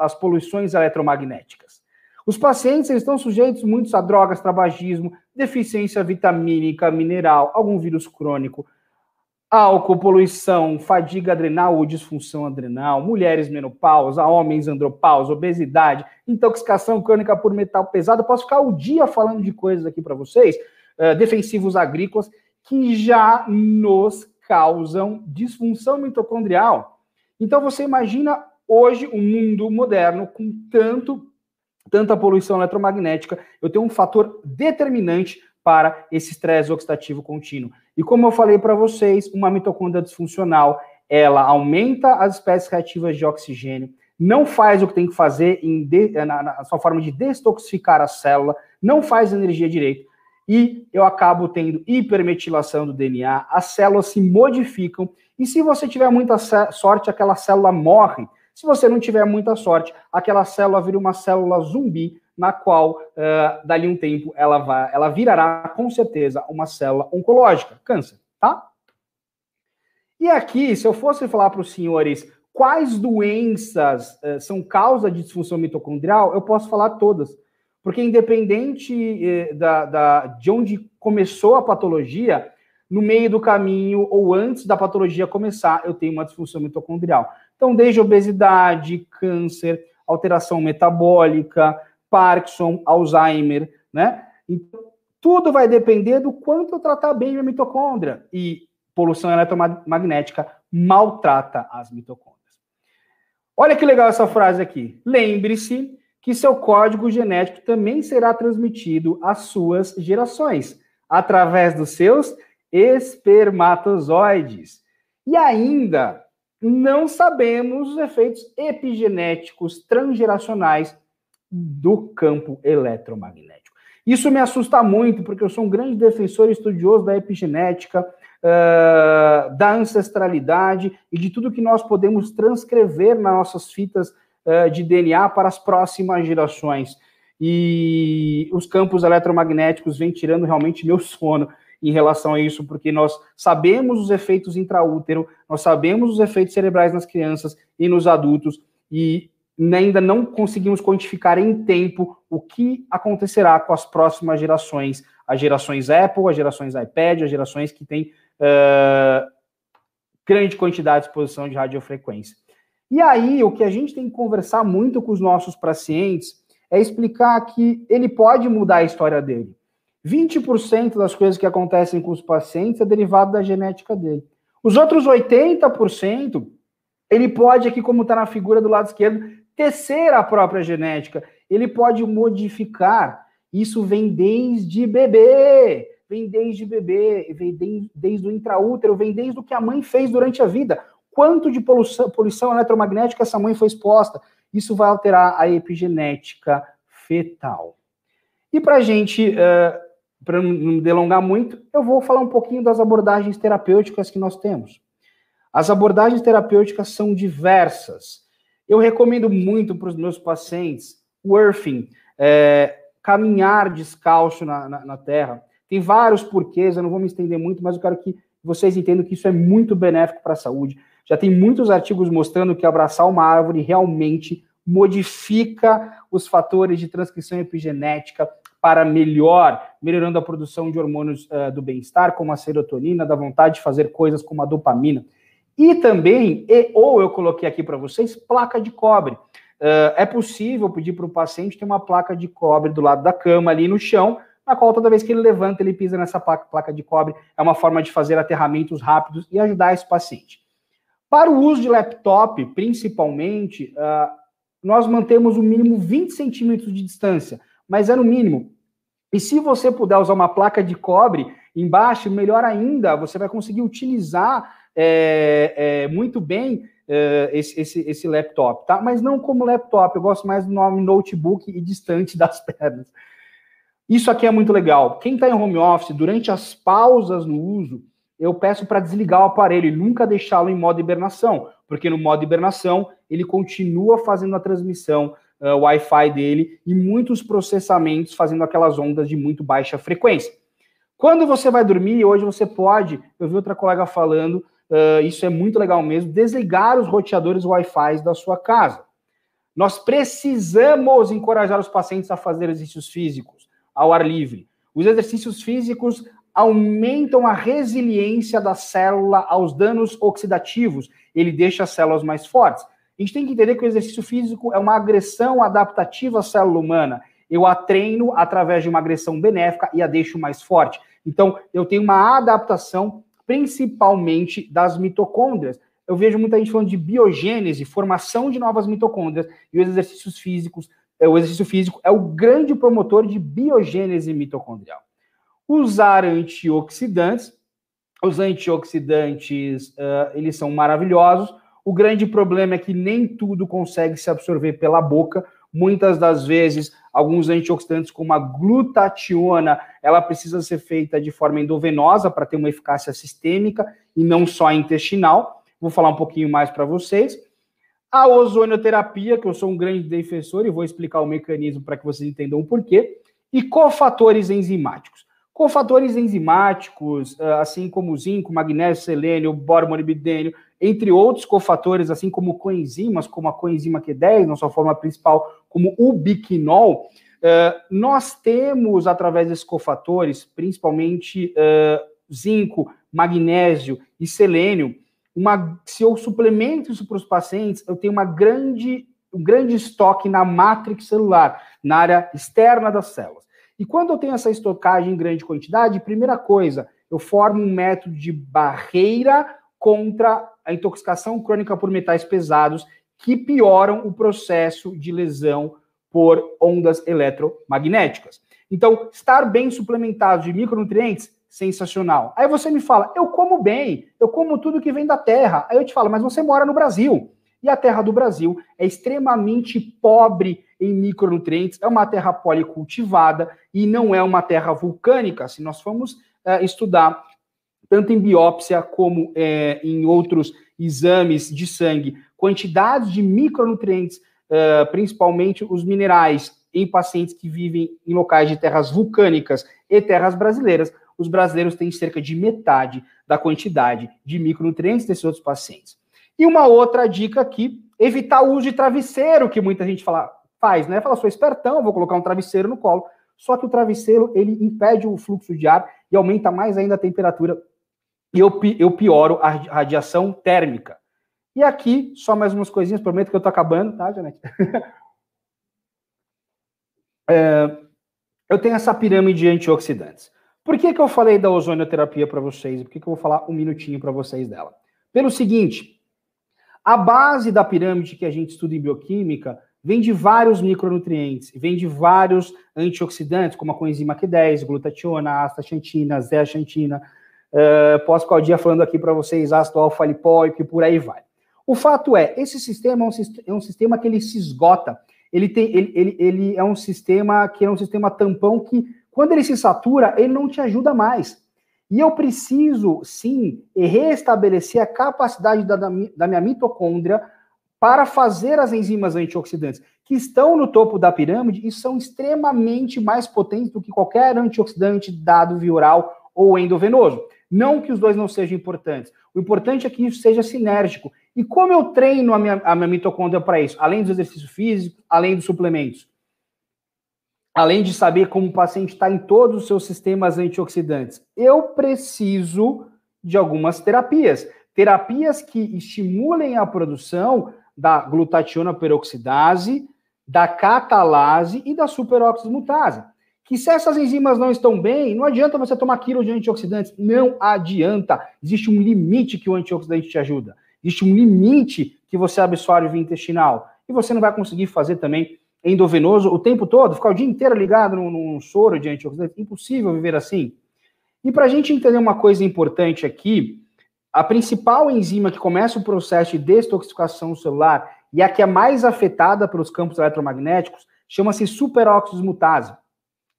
Speaker 4: às poluições eletromagnéticas. Os pacientes estão sujeitos muitos a drogas, tabagismo, deficiência vitamínica, mineral, algum vírus crônico, álcool, poluição, fadiga adrenal ou disfunção adrenal, mulheres menopausa, homens andropausa, obesidade, intoxicação crônica por metal pesado. Posso ficar o dia falando de coisas aqui para vocês, uh, defensivos agrícolas, que já nos causam disfunção mitocondrial. Então você imagina hoje um mundo moderno com tanto tanta poluição eletromagnética, eu tenho um fator determinante para esse estresse oxidativo contínuo. E como eu falei para vocês, uma mitocôndria disfuncional, ela aumenta as espécies reativas de oxigênio, não faz o que tem que fazer de, na, na, sua forma de detoxificar a célula, não faz energia direito, e eu acabo tendo hipermetilação do DNA, as células se modificam, e se você tiver muita sorte, aquela célula morre. Se você não tiver muita sorte, aquela célula vira uma célula zumbi, na qual, uh, dali um tempo, ela, vai, ela virará, com certeza, uma célula oncológica, câncer, tá? E aqui, se eu fosse falar para os senhores quais doenças uh, são causa de disfunção mitocondrial, eu posso falar todas. Porque independente eh, da, da, de onde começou a patologia, no meio do caminho ou antes da patologia começar, eu tenho uma disfunção mitocondrial. Então, desde obesidade, câncer, alteração metabólica, Parkinson, Alzheimer, né? Então, tudo vai depender do quanto eu tratar bem a mitocôndria. E poluição eletromagnética maltrata as mitocôndrias. Olha que legal essa frase aqui. Lembre-se que seu código genético também será transmitido às suas gerações, através dos seus espermatozoides. E ainda, não sabemos os efeitos epigenéticos transgeracionais do campo eletromagnético. Isso me assusta muito, porque eu sou um grande defensor e estudioso da epigenética, uh, da ancestralidade e de tudo que nós podemos transcrever nas nossas fitas uh, de DNA para as próximas gerações. E os campos eletromagnéticos vêm tirando realmente meu sono em relação a isso, porque nós sabemos os efeitos intraútero, nós sabemos os efeitos cerebrais nas crianças e nos adultos, e ainda não conseguimos quantificar em tempo o que acontecerá com as próximas gerações, as gerações Apple, as gerações iPad, as gerações que têm uh, grande quantidade de exposição de radiofrequência. E aí, o que a gente tem que conversar muito com os nossos pacientes é explicar que ele pode mudar a história dele. 20% das coisas que acontecem com os pacientes é derivado da genética dele. Os outros 80%, ele pode, aqui como está na figura do lado esquerdo, tecer a própria genética. Ele pode modificar. Isso vem desde bebê, vem desde bebê, vem desde o intraútero, vem desde o que a mãe fez durante a vida. Quanto de poluição, poluição eletromagnética essa mãe foi exposta? Isso vai alterar a epigenética fetal. E para a gente uh, para não me delongar muito, eu vou falar um pouquinho das abordagens terapêuticas que nós temos. As abordagens terapêuticas são diversas. Eu recomendo muito para os meus pacientes o earthing, é, caminhar descalço na, na, na, terra. Tem vários porquês, eu não vou me estender muito, mas eu quero que vocês entendam que isso é muito benéfico para a saúde. Já tem muitos artigos mostrando que abraçar uma árvore realmente modifica os fatores de transcrição epigenética, para melhor, melhorando a produção de hormônios uh, do bem-estar, como a serotonina, da vontade de fazer coisas como a dopamina. E também, e, ou eu coloquei aqui para vocês, placa de cobre. Uh, é possível pedir para o paciente ter uma placa de cobre do lado da cama, ali no chão, na qual toda vez que ele levanta, ele pisa nessa placa, de cobre. É uma forma de fazer aterramentos rápidos e ajudar esse paciente. Para o uso de laptop, principalmente, uh, nós mantemos o mínimo 20 centímetros de distância, mas é no mínimo. E se você puder usar uma placa de cobre embaixo, melhor ainda, você vai conseguir utilizar é, é, muito bem é, esse, esse, esse, laptop, tá? Mas não como laptop, eu gosto mais do nome notebook e distante das pernas. Isso aqui é muito legal. Quem está em home office, durante as pausas no uso, eu peço para desligar o aparelho e nunca deixá-lo em modo hibernação, porque no modo hibernação ele continua fazendo a transmissão uh, Wi-Fi dele e muitos processamentos fazendo aquelas ondas de muito baixa frequência. Quando você vai dormir, hoje você pode, eu vi outra colega falando, uh, isso é muito legal mesmo, desligar os roteadores Wi-Fi da sua casa. Nós precisamos encorajar os pacientes a fazer exercícios físicos ao ar livre. Os exercícios físicos aumentam a resiliência da célula aos danos oxidativos. Ele deixa as células mais fortes. A gente tem que entender que o exercício físico é uma agressão adaptativa à célula humana. Eu a treino através de uma agressão benéfica e a deixo mais forte. Então, eu tenho uma adaptação principalmente das mitocôndrias. Eu vejo muita gente falando de biogênese, formação de novas mitocôndrias, e os exercícios físicos, é, o exercício físico é o grande promotor de biogênese mitocondrial. Usar antioxidantes, os antioxidantes, uh, eles são maravilhosos, o grande problema é que nem tudo consegue se absorver pela boca. Muitas das vezes, alguns antioxidantes, como a glutationa, ela precisa ser feita de forma endovenosa para ter uma eficácia sistêmica e não só intestinal. Vou falar um pouquinho mais para vocês. A ozonioterapia, que eu sou um grande defensor e vou explicar o mecanismo para que vocês entendam o porquê. E cofatores enzimáticos. Cofatores enzimáticos, ah, assim como zinco, magnésio, selênio, boro, molibdênio, entre outros cofatores, assim como coenzimas, como a coenzima Q10, na sua forma principal, como o biquinol, uh, nós temos, através desses cofatores, principalmente uh, zinco, magnésio e selênio, uma, se eu suplemento isso para os pacientes, eu tenho uma grande, um grande estoque na matrix celular, na área externa das células. E quando eu tenho essa estocagem em grande quantidade, primeira coisa, eu formo um método de barreira contra a intoxicação crônica por metais pesados que pioram o processo de lesão por ondas eletromagnéticas. Então, estar bem suplementado de micronutrientes sensacional. Aí você me fala, eu como bem, eu como tudo que vem da terra. Aí eu te falo, mas você mora no Brasil. E a terra do Brasil é extremamente pobre em micronutrientes, é uma terra policultivada e não é uma terra vulcânica. Se nós formos é, estudar tanto em biópsia como é, em outros exames de sangue, quantidades de micronutrientes, é, principalmente os minerais, em pacientes que vivem em locais de terras vulcânicas e terras brasileiras, os brasileiros têm cerca de metade da quantidade de micronutrientes desses outros pacientes. E uma outra dica aqui, evitar o uso de travesseiro, que muita gente fala, faz, né? Fala, sou espertão, vou colocar um travesseiro no colo. Só que o travesseiro, ele impede o fluxo de ar e aumenta mais ainda a temperatura e eu, eu pioro a radiação térmica. E aqui, só mais umas coisinhas, prometo que eu tô acabando, tá, Janete? é, eu tenho essa pirâmide de antioxidantes. Por que, que eu falei da ozonioterapia para vocês? Por que, que eu vou falar um minutinho para vocês dela? Pelo seguinte, a base da pirâmide que a gente estuda em bioquímica vem de vários micronutrientes, vem de vários antioxidantes, como a coenzima Q10, glutationa, astaxantina, zeaxantina. Uh, posso ficar o dia falando aqui para vocês ácido alfa-lipóico e por aí vai. O fato é, esse sistema é um, é um, sistema que ele se esgota. Ele, tem, ele, ele, ele é um sistema que é um sistema tampão que, quando ele se satura, ele não te ajuda mais. E eu preciso, sim, restabelecer a capacidade da, da minha mitocôndria para fazer as enzimas antioxidantes, que estão no topo da pirâmide e são extremamente mais potentes do que qualquer antioxidante dado via oral ou endovenoso. Não que os dois não sejam importantes. O importante é que isso seja sinérgico. E como eu treino a minha, a minha mitocôndria para isso? Além do exercício físico, além dos suplementos. Além de saber como o paciente está em todos os seus sistemas antioxidantes. Eu preciso de algumas terapias. Terapias que estimulem a produção da glutationa peroxidase, da catalase e da superoxidase Que se essas enzimas não estão bem, não adianta você tomar quilo de antioxidantes. Não adianta. Existe um limite que o antioxidante te ajuda. Existe um limite que você absorve via intestinal. E você não vai conseguir fazer também endovenoso o tempo todo, ficar o dia inteiro ligado num, num soro de antioxidantes. Impossível viver assim. E para a gente entender uma coisa importante aqui, a principal enzima que começa o processo de detoxificação celular e a que é mais afetada pelos campos eletromagnéticos chama-se superóxido mutase,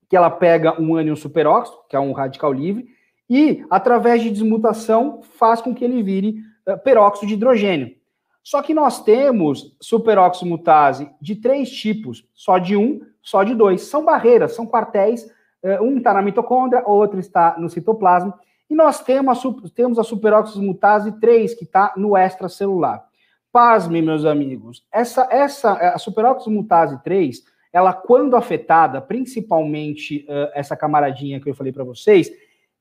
Speaker 4: que ela pega um ânion superóxido, que é um radical livre, e através de desmutação faz com que ele vire uh, peróxido de hidrogênio. Só que nós temos superóxido mutase de três tipos, só de um, só de dois. São barreiras, são quartéis, uh, um está na mitocôndria, outro está no citoplasma, e nós temos a, temos a superóxido mutase 3, que está no extracelular. Pasme, meus amigos, essa, essa a superóxido mutase 3, ela quando afetada, principalmente uh, essa camaradinha que eu falei para vocês,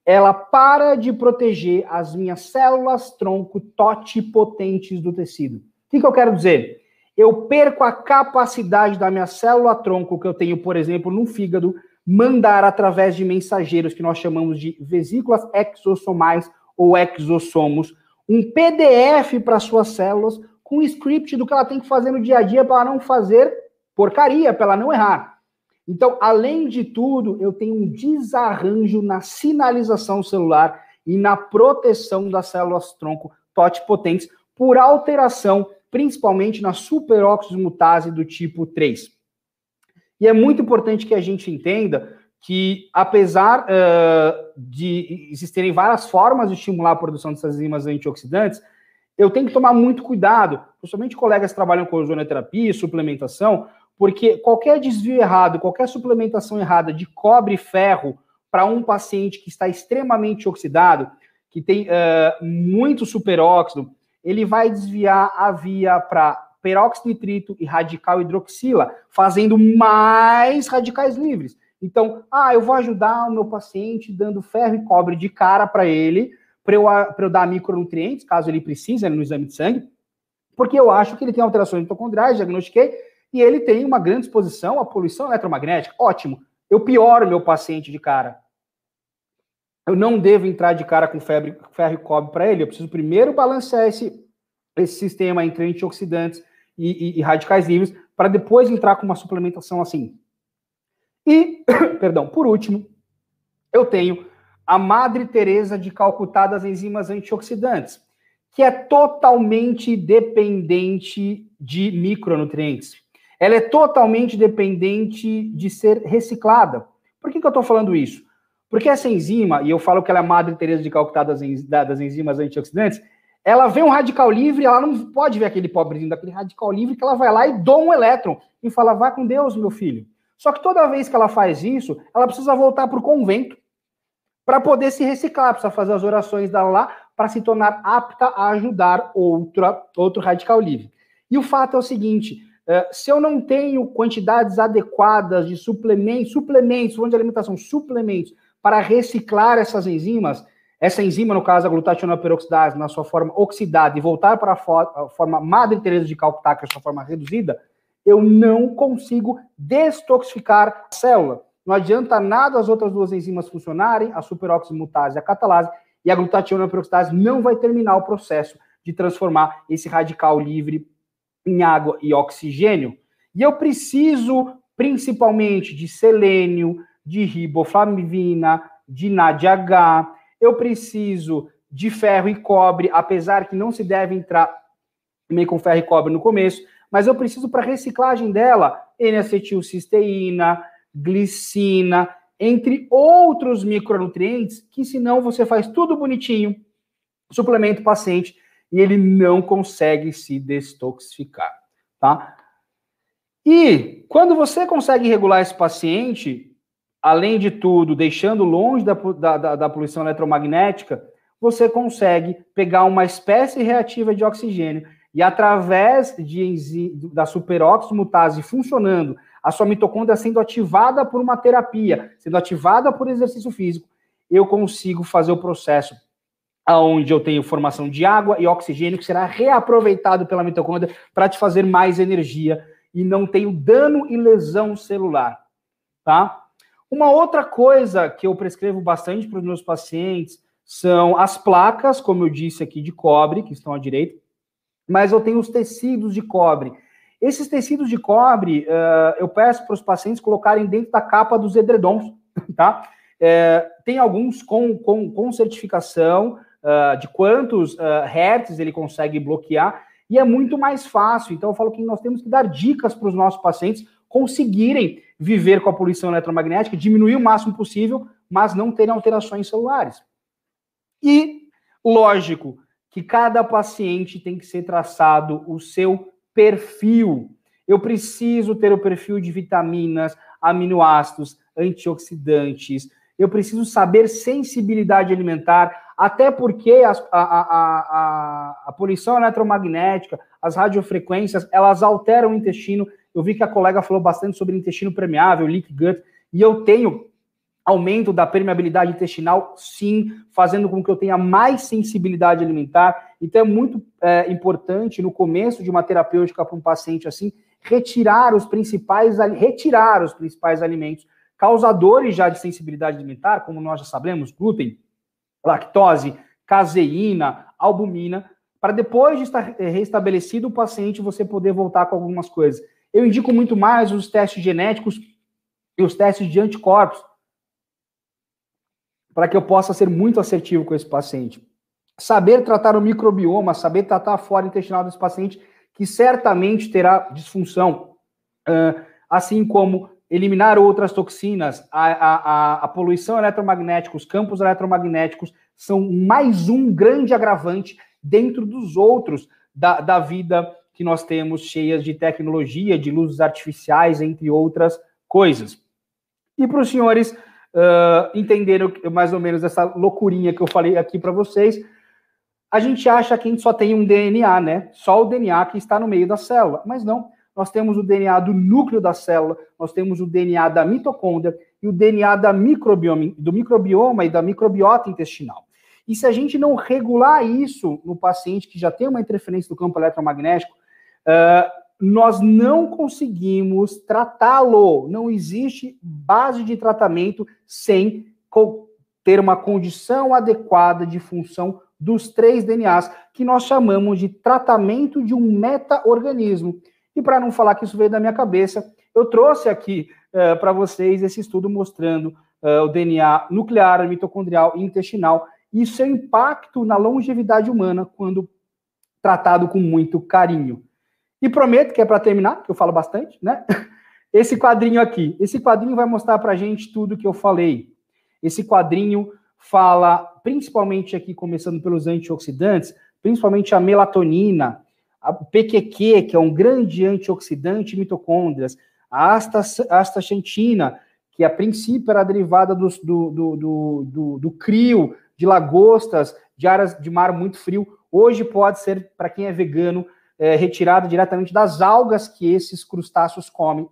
Speaker 4: ela para de proteger as minhas células tronco totipotentes do tecido. O que, que eu quero dizer? Eu perco a capacidade da minha célula tronco que eu tenho, por exemplo, no fígado, mandar através de mensageiros que nós chamamos de vesículas exossomais ou exossomos, um PDF para suas células com um script do que ela tem que fazer no dia a dia para não fazer porcaria, para ela não errar. Então, além de tudo, eu tenho um desarranjo na sinalização celular e na proteção das células tronco totipotentes por alteração, principalmente na superóxido mutase do tipo 3. E é muito importante que a gente entenda que, apesar uh, de existirem várias formas de estimular a produção dessas enzimas antioxidantes, eu tenho que tomar muito cuidado, principalmente colegas que trabalham com ozonoterapia e suplementação, porque qualquer desvio errado, qualquer suplementação errada de cobre e ferro para um paciente que está extremamente oxidado, que tem uh, muito superóxido, ele vai desviar a via para peróxido nitrito e radical hidroxila, fazendo mais radicais livres. Então, ah, eu vou ajudar o meu paciente dando ferro e cobre de cara para ele, para eu, eu dar micronutrientes, caso ele precise, no exame de sangue, porque eu acho que ele tem alterações mitocondriais, diagnostiquei, e ele tem uma grande exposição à poluição eletromagnética. Ótimo. Eu pioro meu paciente de cara. Eu não devo entrar de cara com febre, ferro e cobre para ele. Eu preciso primeiro balancear esse, esse sistema entre antioxidantes e, e, e radicais livres, para depois entrar com uma suplementação assim. E, perdão, por último, eu tenho a Madre Teresa de Calcutá das enzimas antioxidantes, que é totalmente dependente de micronutrientes. Ela é totalmente dependente de ser reciclada. Por que, que eu estou falando isso? Porque essa enzima, e eu falo que ela é a Madre Teresa de Calcutá das, das enzimas antioxidantes, ela vê um radical livre, ela não pode ver aquele pobrezinho daquele radical livre, que ela vai lá e doa um elétron e fala, vá com Deus, meu filho. Só que toda vez que ela faz isso, ela precisa voltar para o convento para poder se reciclar, precisa fazer as orações dela lá para se tornar apta a ajudar outra, outro radical livre. E o fato é o seguinte: se eu não tenho quantidades adequadas de suplementos, suplementos, fonte de alimentação, suplementos para reciclar essas enzimas, essa enzima, no caso, a glutationa peroxidase, na sua forma oxidada, e voltar para a, forma Madre Teresa de Calcutá, que é a sua forma reduzida, eu não consigo destoxificar a célula. Não adianta nada as outras duas enzimas funcionarem, a superoximutase e a catalase, e a glutationa peroxidase não vai terminar o processo de transformar esse radical livre em água e oxigênio. E eu preciso principalmente de selênio, de riboflavina, de NADH, eu preciso de ferro e cobre, apesar que não se deve entrar meio com ferro e cobre no começo, mas eu preciso para reciclagem dela N-acetilcisteína, glicina, entre outros micronutrientes, que senão você faz tudo bonitinho, suplemento paciente, e ele não consegue se detoxificar, tá? E quando você consegue regular esse paciente, além de tudo, deixando longe da, da, da, poluição eletromagnética, você consegue pegar uma espécie reativa de oxigênio e através de, da superoximutase funcionando, a sua mitocôndria sendo ativada por uma terapia, sendo ativada por exercício físico, eu consigo fazer o processo aonde eu tenho formação de água e oxigênio que será reaproveitado pela mitocôndria para te fazer mais energia e não tenho dano e lesão celular, tá? Uma outra coisa que eu prescrevo bastante para os meus pacientes são as placas, como eu disse aqui, de cobre, que estão à direita, mas eu tenho os tecidos de cobre. Esses tecidos de cobre, uh, eu peço para os pacientes colocarem dentro da capa dos edredons, tá? É, tem alguns com, com, com certificação uh, de quantos uh, hertz ele consegue bloquear, e é muito mais fácil. Então, eu falo que nós temos que dar dicas para os nossos pacientes conseguirem viver com a poluição eletromagnética, diminuir o máximo possível, mas não terem alterações celulares. E, lógico, que cada paciente tem que ser traçado o seu perfil. Eu preciso ter o perfil de vitaminas, aminoácidos, antioxidantes. Eu preciso saber sensibilidade alimentar, até porque a, a, a, a, poluição eletromagnética, as radiofrequências, elas alteram o intestino eu vi que a colega falou bastante sobre intestino permeável, leak gut, e eu tenho aumento da permeabilidade intestinal, sim, fazendo com que eu tenha mais sensibilidade alimentar. Então é muito é, importante no começo de uma terapêutica para um paciente assim retirar os principais retirar os principais alimentos causadores já de sensibilidade alimentar, como nós já sabemos, glúten, lactose, caseína, albumina, para depois de estar é, restabelecido o paciente você poder voltar com algumas coisas. Eu indico muito mais os testes genéticos e os testes de anticorpos para que eu possa ser muito assertivo com esse paciente. Saber tratar o microbioma, saber tratar a flora intestinal desse paciente, que certamente terá disfunção, assim como eliminar outras toxinas, a, a, a, poluição eletromagnética, os campos eletromagnéticos são mais um grande agravante dentro dos outros da, da vida que nós temos cheias de tecnologia, de luzes artificiais, entre outras coisas. E para os senhores uh, entenderem mais ou menos essa loucurinha que eu falei aqui para vocês, a gente acha que a gente só tem um DNA, né? Só o DNA que está no meio da célula. Mas não. Nós temos o DNA do núcleo da célula, nós temos o DNA da mitocôndria e o DNA da microbioma, do microbioma e da microbiota intestinal. E se a gente não regular isso no paciente que já tem uma interferência do campo eletromagnético, uh, nós não conseguimos tratá-lo. Não existe base de tratamento sem ter uma condição adequada de função dos três DNAs, que nós chamamos de tratamento de um meta-organismo. E para não falar que isso veio da minha cabeça, eu trouxe aqui uh, para vocês esse estudo mostrando uh, o DNA nuclear, mitocondrial e intestinal, e seu impacto na longevidade humana quando tratado com muito carinho. E prometo que é para terminar, que eu falo bastante, né? Esse quadrinho aqui. Esse quadrinho vai mostrar para gente tudo que eu falei. Esse quadrinho fala, principalmente aqui, começando pelos antioxidantes, principalmente a melatonina, a PQQ, que é um grande antioxidante mitocôndrias, a astaxantina, que a princípio era derivada do, do, do, do, crio, de lagostas, de áreas de mar muito frio, hoje pode ser, para quem é vegano, é, retirado diretamente das algas que esses crustáceos comem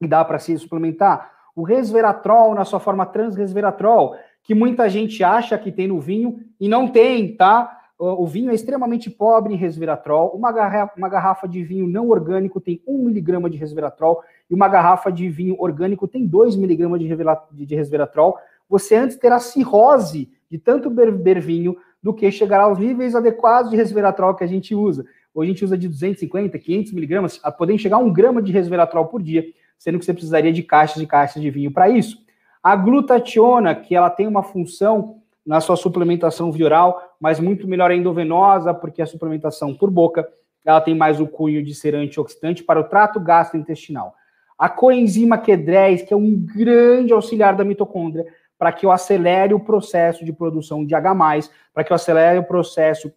Speaker 4: e dá para se suplementar. O resveratrol, na sua forma transresveratrol, que muita gente acha que tem no vinho e não tem, tá? O vinho é extremamente pobre em resveratrol. Uma garrafa, uma garrafa de vinho não orgânico tem 1 miligrama de resveratrol e uma garrafa de vinho orgânico tem 2 miligramas de resveratrol. Você antes terá cirrose de tanto beber vinho do que chegar aos níveis adequados de resveratrol que a gente usa. Hoje a gente usa de 250, 500 miligramas, a poder chegar a um grama de resveratrol por dia sendo que você precisaria de caixas e caixas de vinho para isso. A glutationa, que ela tem uma função na sua suplementação via oral, mas muito melhor endovenosa, porque a suplementação por boca, ela tem mais o cunho de ser antioxidante para o trato gastrointestinal. A coenzima Q10, que é um grande auxiliar da mitocôndria, para que eu acelere o processo de produção de H+, para que eu acelere o processo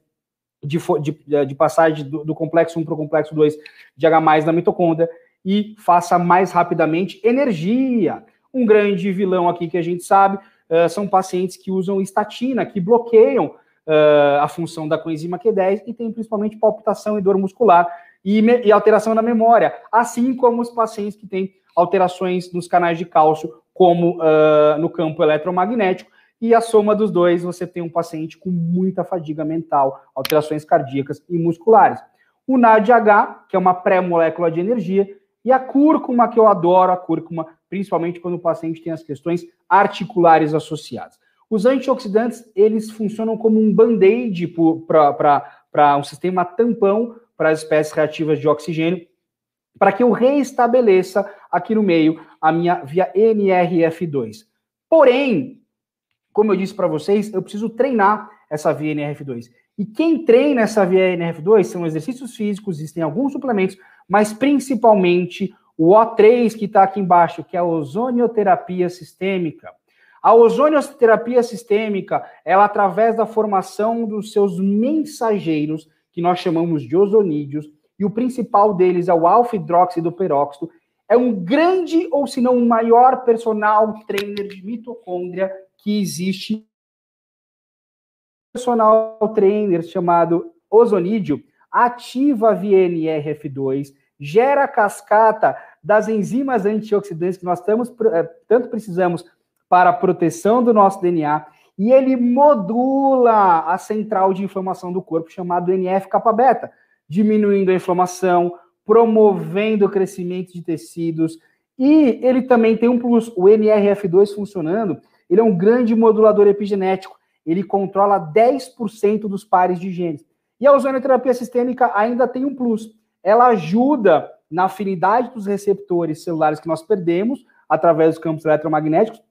Speaker 4: de, de, de passagem do, do complexo 1 para o complexo 2 de H+, na mitocôndria, e faça mais rapidamente energia. Um grande vilão aqui que a gente sabe uh, são pacientes que usam estatina, que bloqueiam uh, a função da coenzima Q10 e tem principalmente palpitação e dor muscular e, e alteração na memória, assim como os pacientes que têm alterações nos canais de cálcio, como uh, no campo eletromagnético, e a soma dos dois, você tem um paciente com muita fadiga mental, alterações cardíacas e musculares. O NADH, que é uma pré-molécula de energia, e a cúrcuma, que eu adoro a cúrcuma, principalmente quando o paciente tem as questões articulares associadas. Os antioxidantes, eles funcionam como um band-aid para um sistema tampão para as espécies reativas de oxigênio, para que eu reestabeleça aqui no meio a minha via NRF2. Porém, como eu disse para vocês, eu preciso treinar essa via NRF2. E quem treina essa via NRF2 são exercícios físicos, existem alguns suplementos, mas principalmente o O3 que está aqui embaixo, que é a ozonioterapia sistêmica. A ozonioterapia sistêmica, ela através da formação dos seus mensageiros, que nós chamamos de ozonídeos, e o principal deles é o alfa-hidroxidoperóxido, é um grande, ou se não o maior personal trainer de mitocôndria que existe. Personal trainer chamado ozonídeo, ativa a VNRF2, gera cascata das enzimas antioxidantes que nós estamos, é, tanto precisamos para a proteção do nosso DNA, e ele modula a central de inflamação do corpo, chamado NF-kappa-beta, diminuindo a inflamação, promovendo o crescimento de tecidos, e ele também tem um plus, o NRF2 funcionando, ele é um grande modulador epigenético, ele controla 10% dos pares de genes. E a ozonoterapia sistêmica ainda tem um plus. Ela ajuda na afinidade dos receptores celulares que nós perdemos através dos campos eletromagnéticos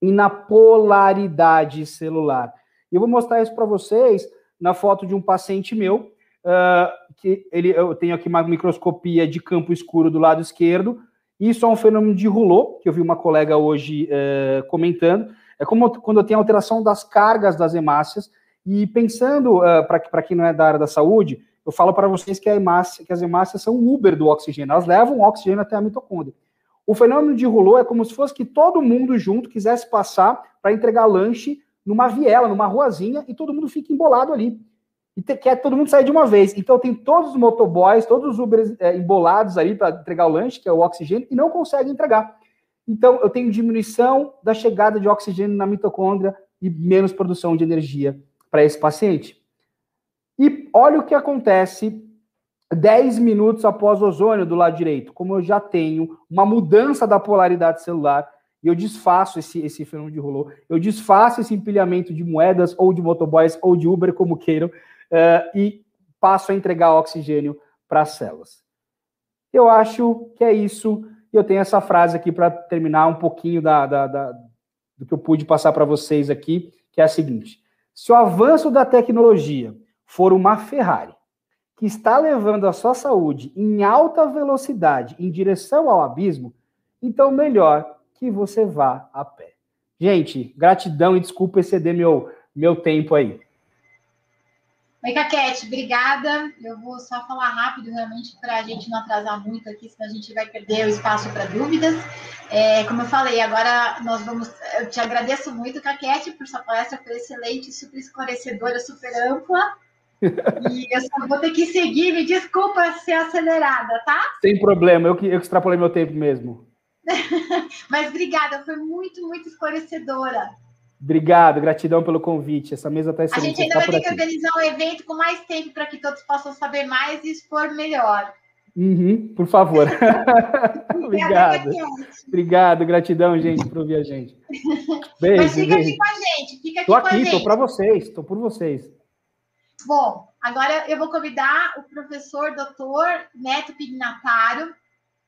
Speaker 4: e na polaridade celular. Eu vou mostrar isso para vocês na foto de um paciente meu, uh, que ele, eu tenho aqui uma microscopia de campo escuro do lado esquerdo. Isso é um fenômeno de Rouleau, que eu vi uma colega hoje uh, comentando. É como quando tenho alteração das cargas das hemácias, e pensando, uh, para quem não é da área da saúde, eu falo para vocês que, hemácia, que, as hemácias são o Uber do oxigênio, elas levam o oxigênio até a mitocôndria. O fenômeno de Rouleau é como se fosse que todo mundo junto quisesse passar para entregar lanche numa viela, numa ruazinha, e todo mundo fica embolado ali. E te, quer todo mundo sair de uma vez. Então tem todos os motoboys, todos os Ubers é, embolados ali para entregar o lanche, que é o oxigênio, e não conseguem entregar. Então eu tenho diminuição da chegada de oxigênio na mitocôndria e menos produção de energia para esse paciente. E olha o que acontece 10 minutos após o ozônio do lado direito. Como eu já tenho uma mudança da polaridade celular, e eu desfaço esse, esse fenômeno de rolô, eu desfaço esse empilhamento de moedas, ou de motoboys, ou de Uber, como queiram, uh, e passo a entregar oxigênio para as células. Eu acho que é isso. Eu tenho essa frase aqui para terminar um pouquinho da, da, da do que eu pude passar para vocês aqui, que é a seguinte: se o avanço da tecnologia for uma Ferrari que está levando a sua saúde em alta velocidade em direção ao abismo, então melhor que você vá a pé. Gente, gratidão e desculpa exceder meu, meu tempo aí.
Speaker 3: Oi, Caquete, obrigada. Eu vou só falar rápido, realmente, para a gente não atrasar muito aqui, senão a gente vai perder o espaço para dúvidas. É, como eu falei, agora nós vamos. Eu te agradeço muito, Caquete, por sua palestra, foi excelente, super esclarecedora, super ampla. E eu só vou ter que seguir, me desculpa ser acelerada, tá?
Speaker 4: Sem problema, eu que, eu que extrapolei meu tempo mesmo.
Speaker 3: Mas obrigada, foi muito, muito esclarecedora.
Speaker 4: Obrigado, gratidão pelo convite. Essa mesa está excelente.
Speaker 3: A gente ainda
Speaker 4: tá
Speaker 3: vai ter que organizar um evento com mais tempo para que todos possam saber mais e expor melhor.
Speaker 4: Uhum, por favor. Obrigado. Obrigado, gratidão, gente, por ouvir a gente.
Speaker 3: Beijo, Mas fica beijo. aqui com a gente. Fica aqui
Speaker 4: tô aqui,
Speaker 3: estou
Speaker 4: para vocês, estou por vocês.
Speaker 3: Bom, agora eu vou convidar o professor doutor Neto Pignatário.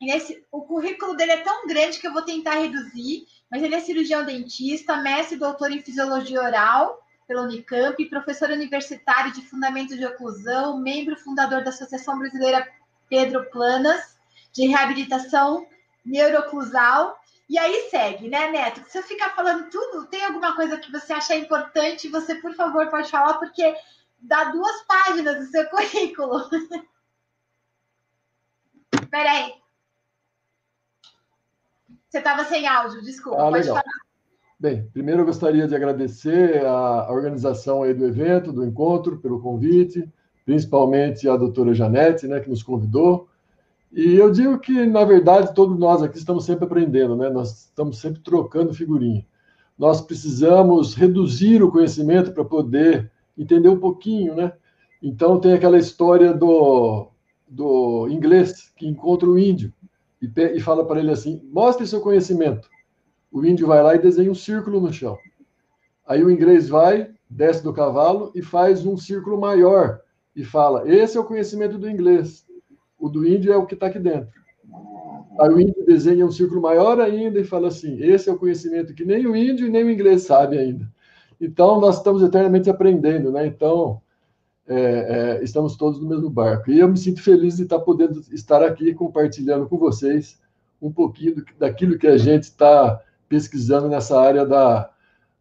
Speaker 3: Esse, o currículo dele é tão grande que eu vou tentar reduzir, mas ele é cirurgião dentista, mestre e doutor em fisiologia oral pela Unicamp, professor universitário de fundamentos de oclusão, membro fundador da Associação Brasileira Pedro Planas, de reabilitação neuroclusal. E aí segue, né, Neto? Se eu ficar falando tudo, tem alguma coisa que você acha importante, você, por favor, pode falar, porque dá duas páginas do seu currículo. Peraí. Você estava sem áudio, desculpa. Ah, legal. Falar.
Speaker 5: Bem, primeiro eu gostaria de agradecer a organização aí do evento, do encontro, pelo convite, principalmente a doutora Janete, né, que nos convidou. E eu digo que, na verdade, todos nós aqui estamos sempre aprendendo, né? Nós estamos sempre trocando figurinha. Nós precisamos reduzir o conhecimento para poder entender um pouquinho, né? Então tem aquela história do, do inglês que encontra o índio e, e fala para ele assim: mostre seu conhecimento. O índio vai lá e desenha um círculo no chão. Aí o inglês vai, desce do cavalo e faz um círculo maior e fala: esse é o conhecimento do inglês. O do índio é o que está aqui dentro. Aí o índio desenha um círculo maior ainda e fala assim: esse é o conhecimento que nem o índio e nem o inglês sabe ainda. Então, nós estamos eternamente aprendendo, né? Então, é, é, estamos todos no mesmo barco. E eu me sinto feliz de estar podendo estar aqui compartilhando com vocês um pouquinho do, daquilo que a gente está pesquisando nessa área da,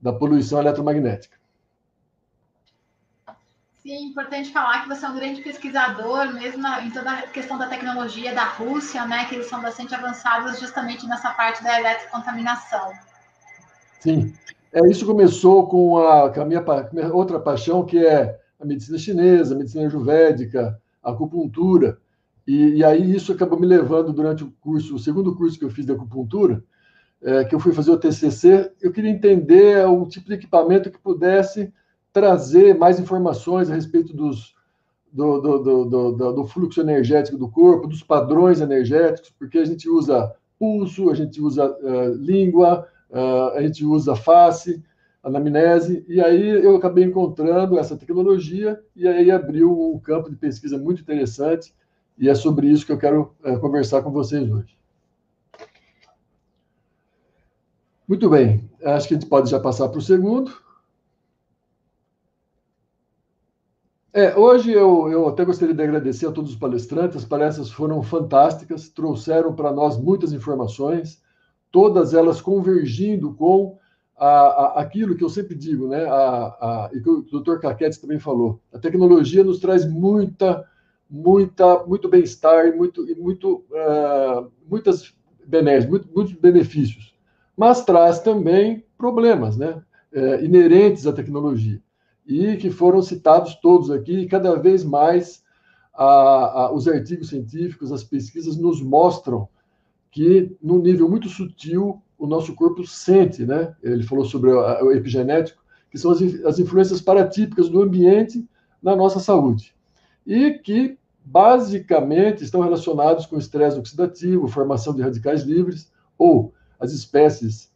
Speaker 5: da poluição eletromagnética.
Speaker 3: Sim, importante falar que você é um grande pesquisador, mesmo em toda a questão da tecnologia da Rússia, né? Que eles são bastante avançados justamente nessa parte da eletrocontaminação.
Speaker 5: Sim, é, isso começou com a, com a minha, outra paixão, que é a medicina chinesa, a medicina ayurvédica, a acupuntura. E, e, aí isso acabou me levando durante o curso, o segundo curso que eu fiz de acupuntura, é, que eu fui fazer o TCC, eu queria entender o tipo de equipamento que pudesse trazer mais informações a respeito dos, do, do, do, do, fluxo energético do corpo, dos padrões energéticos, porque a gente usa pulso, a gente usa uh, língua, uh, a gente usa face, anamnese, e aí eu acabei encontrando essa tecnologia e aí abriu um campo de pesquisa muito interessante e é sobre isso que eu quero uh, conversar com vocês hoje. Muito bem, acho que a gente pode já passar para o segundo. É, hoje eu, eu até gostaria de agradecer a todos os palestrantes, as palestras foram fantásticas, trouxeram para nós muitas informações, todas elas convergindo com a, a, aquilo que eu sempre digo, né? A, e que o Dr. Caquete também falou. A tecnologia nos traz muita, muita, muito bem-estar e muito, e muito, uh, muitas benesses, muito, muitos benefícios, mas traz também problemas, né? Uh, inerentes à tecnologia e que foram citados todos aqui, e cada vez mais os artigos científicos, as pesquisas nos mostram que, num nível muito sutil, o nosso corpo sente, né? Ele falou sobre o epigenético, que são as, as influências paratípicas do ambiente na nossa saúde. E que, basicamente, estão relacionados com estresse oxidativo, formação de radicais livres, ou as espécies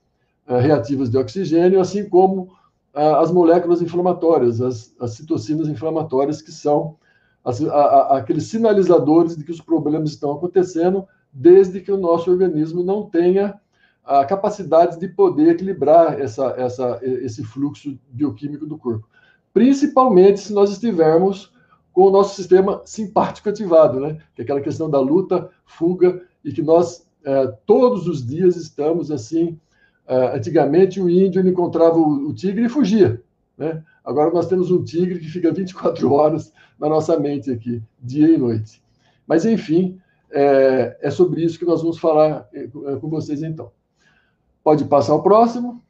Speaker 5: uh, reativas de oxigênio, assim como uh, as moléculas inflamatórias, as, as, citocinas inflamatórias, que são as, a, a, aqueles sinalizadores de que os problemas estão acontecendo desde que o nosso organismo não tenha a capacidade de poder equilibrar essa, essa, esse fluxo bioquímico do corpo. Principalmente se nós estivermos com o nosso sistema simpático ativado, né? Que é aquela questão da luta, fuga, e que nós é, todos os dias estamos assim. É, antigamente o índio encontrava o, o, tigre e fugia, né? Agora nós temos um tigre que fica 24 horas na nossa mente aqui, dia e noite. Mas enfim, é, é sobre isso que nós vamos falar é, com vocês então. Pode passar o próximo.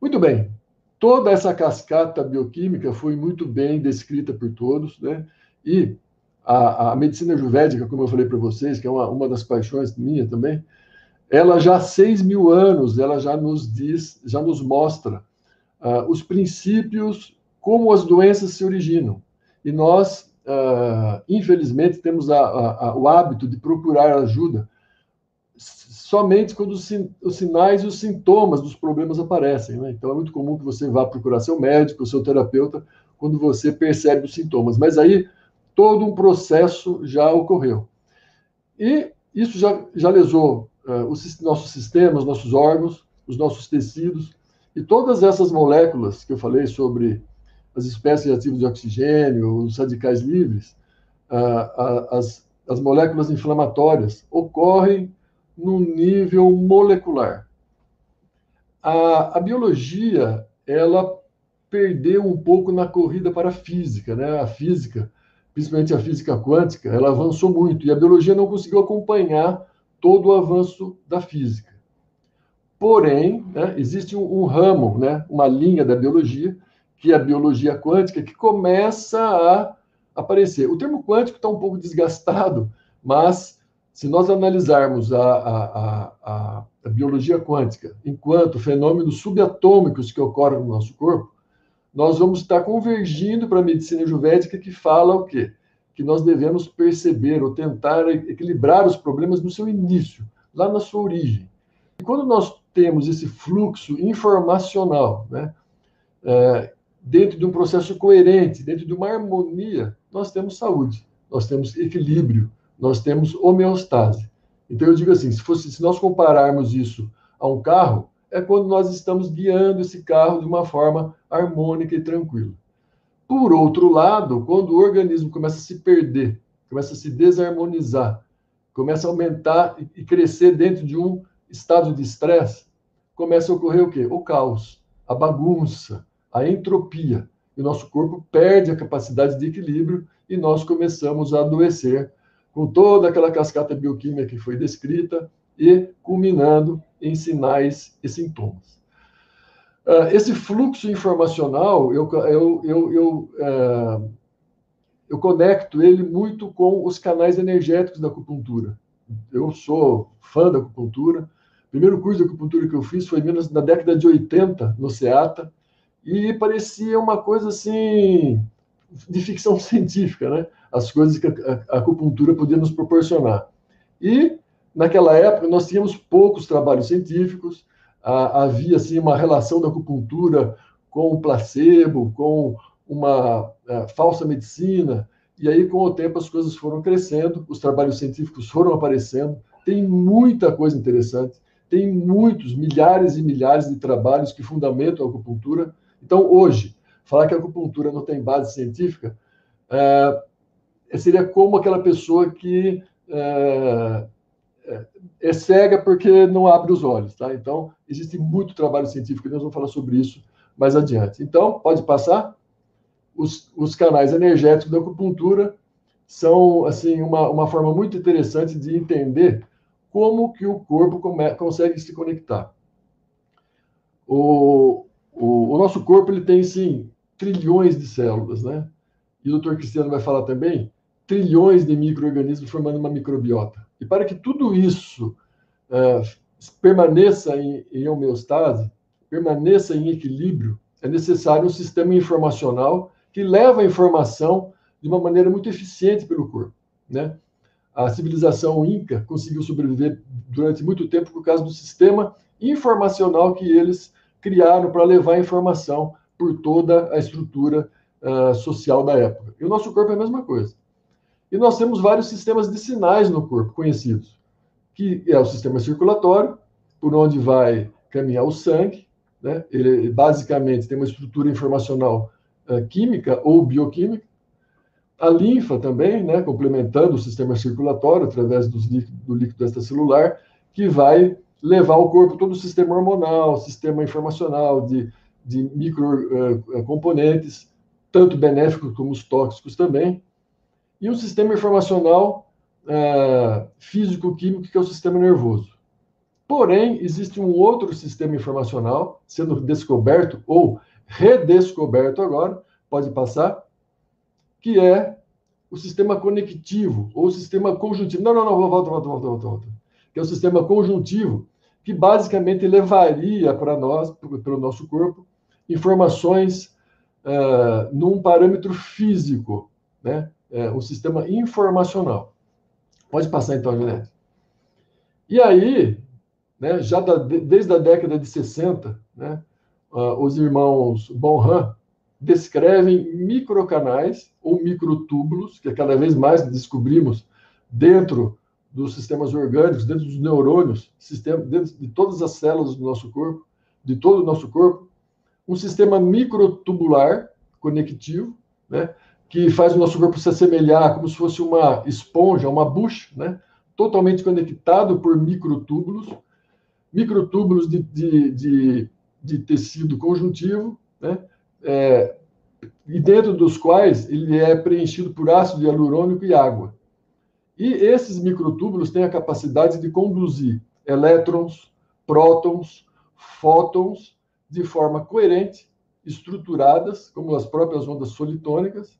Speaker 5: Muito bem. Toda essa cascata bioquímica foi muito bem descrita por todos, né? E a, a medicina ayurvédica, como eu falei para vocês, que é uma, uma das paixões minha também, ela já há seis mil anos, ela já nos diz, já nos mostra uh, os princípios, como as doenças se originam. E nós, uh, infelizmente, temos a, a, o hábito de procurar ajuda somente quando os, os, sinais e os sintomas dos problemas aparecem. Né? Então, é muito comum que você vá procurar seu médico, seu terapeuta, quando você percebe os sintomas. Mas aí, todo um processo já ocorreu. E isso já, já lesou uh, os nossos sistemas, nossos órgãos, os nossos tecidos, e todas essas moléculas que eu falei sobre as espécies ativas de oxigênio, os radicais livres, uh, as, as moléculas inflamatórias ocorrem no nível molecular. A, a biologia, ela perdeu um pouco na corrida para a física, né? A física, principalmente a física quântica, ela avançou muito e a biologia não conseguiu acompanhar todo o avanço da física. Porém, né, existe um, um, ramo, né, uma linha da biologia, que é a biologia quântica, que começa a aparecer. O termo quântico está um pouco desgastado, mas se nós analisarmos a, a, a, a, biologia quântica enquanto fenômenos subatômicos que ocorrem no nosso corpo, nós vamos estar convergindo para a medicina ayurvédica que fala o quê? Que nós devemos perceber ou tentar equilibrar os problemas no seu início, lá na sua origem. E quando nós temos esse fluxo informacional, né, é, dentro de um processo coerente, dentro de uma harmonia, nós temos saúde, nós temos equilíbrio, nós temos homeostase. Então eu digo assim, se, fosse, se nós compararmos isso a um carro, é quando nós estamos guiando esse carro de uma forma harmônica e tranquila. Por outro lado, quando o organismo começa a se perder, começa a se desarmonizar, começa a aumentar e crescer dentro de um estado de estresse, começa a ocorrer o quê? O caos, a bagunça, a entropia. E o nosso corpo perde a capacidade de equilíbrio e nós começamos a adoecer com toda aquela cascata bioquímica que foi descrita e culminando em sinais e sintomas. Uh, esse fluxo informacional, eu, eu, eu, eu, uh, eu conecto ele muito com os canais energéticos da acupuntura. Eu sou fã da acupuntura. O primeiro curso de acupuntura que eu fiz foi na década de 80, no SEATA, e parecia uma coisa assim de ficção científica, né? As coisas que a, acupuntura podia nos proporcionar. E naquela época nós tínhamos poucos trabalhos científicos, havia assim uma relação da acupuntura com o placebo, com uma a, falsa medicina, e aí com o tempo as coisas foram crescendo, os trabalhos científicos foram aparecendo, tem muita coisa interessante, tem muitos, milhares e milhares de trabalhos que fundamentam a acupuntura. Então, hoje, falar que a acupuntura não tem base científica é, seria como aquela pessoa que é, é, é, cega porque não abre os olhos, tá? Então, existe muito trabalho científico nós vamos falar sobre isso mais adiante. Então, pode passar? Os, os canais energéticos da acupuntura são, assim, uma, uma forma muito interessante de entender como que o corpo come, consegue se conectar. O, o, o nosso corpo, ele tem, sim, trilhões de células, né? E o doutor Cristiano vai falar também, trilhões de micro-organismos formando uma microbiota. E para que tudo isso uh, permaneça em, em homeostase, permaneça em equilíbrio, é necessário um sistema informacional que leva a informação de uma maneira muito eficiente pelo corpo, né? A civilização inca conseguiu sobreviver durante muito tempo por causa do sistema informacional que eles criaram para levar a informação por toda a estrutura uh, social da época. E o nosso corpo é a mesma coisa. E nós temos vários sistemas de sinais no corpo conhecidos, que é o sistema circulatório, por onde vai caminhar o sangue, né? Ele basicamente tem uma estrutura informacional uh, química ou bioquímica. A linfa também, né? Complementando o sistema circulatório através dos líquido, do líquido extracelular, que vai levar ao corpo todo o sistema hormonal, sistema informacional de, de microcomponentes, uh, tanto benéficos como os tóxicos também, e um sistema informacional uh, físico-químico, que é o sistema nervoso. Porém, existe um outro sistema informacional sendo descoberto ou redescoberto agora, pode passar, que é o sistema conectivo ou o sistema conjuntivo. Não, não, não, volta, volta, volta, volta, volta. Que é o sistema conjuntivo, que basicamente levaria para nós, para o nosso corpo, informações uh, num parâmetro físico, né? É, um sistema informacional. Pode passar então, Juliette. E aí, né, já da, desde a década de 60, né, uh, os irmãos Bonham descrevem microcanais ou microtúbulos, que cada vez mais descobrimos dentro dos sistemas orgânicos, dentro dos neurônios, sistema, dentro de todas as células do nosso corpo, de todo o nosso corpo, um sistema microtubular conectivo, né, que faz o nosso corpo se assemelhar como se fosse uma esponja, uma bucha, né, totalmente conectado por microtúbulos, microtúbulos de, de, de, de tecido conjuntivo, né? É, e dentro dos quais ele é preenchido por ácido hialurônico e água. E esses microtúbulos têm a capacidade de conduzir elétrons, prótons, fótons de forma coerente, estruturadas, como as próprias ondas solitônicas.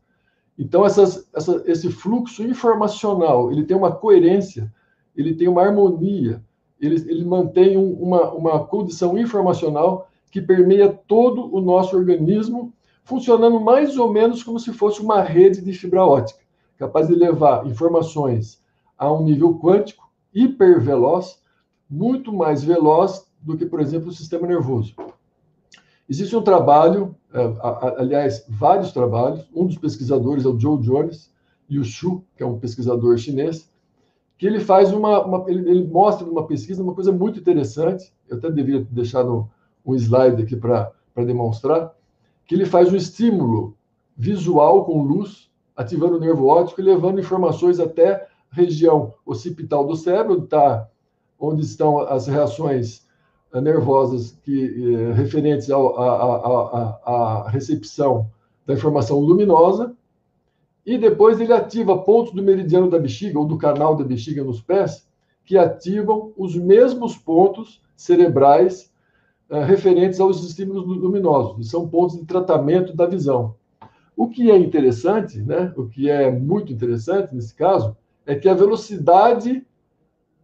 Speaker 5: Então, essas, essa, esse fluxo informacional ele tem uma coerência, ele tem uma harmonia, ele, ele mantém um, uma, uma condição informacional que permeia todo o nosso organismo, funcionando mais ou menos como se fosse uma rede de fibra ótica, capaz de levar informações a um nível quântico hiperveloz, muito mais veloz do que, por exemplo, o sistema nervoso. Existe um trabalho, aliás, vários trabalhos, um dos pesquisadores é o Joe Jones, e o Xu, que é um pesquisador chinês, que ele faz uma, uma ele, ele, mostra numa pesquisa uma coisa muito interessante. Eu até deveria deixar no, um slide aqui para demonstrar que ele faz um estímulo visual com luz, ativando o nervo óptico e levando informações até região occipital do cérebro, onde, tá, onde estão as reações nervosas que, eh, referentes à recepção da informação luminosa, e depois ele ativa pontos do meridiano da bexiga ou do canal da bexiga nos pés que ativam os mesmos pontos cerebrais uh, referentes aos estímulos luminosos. E são pontos de tratamento da visão. O que é interessante, né, o que é muito interessante nesse caso, é que a velocidade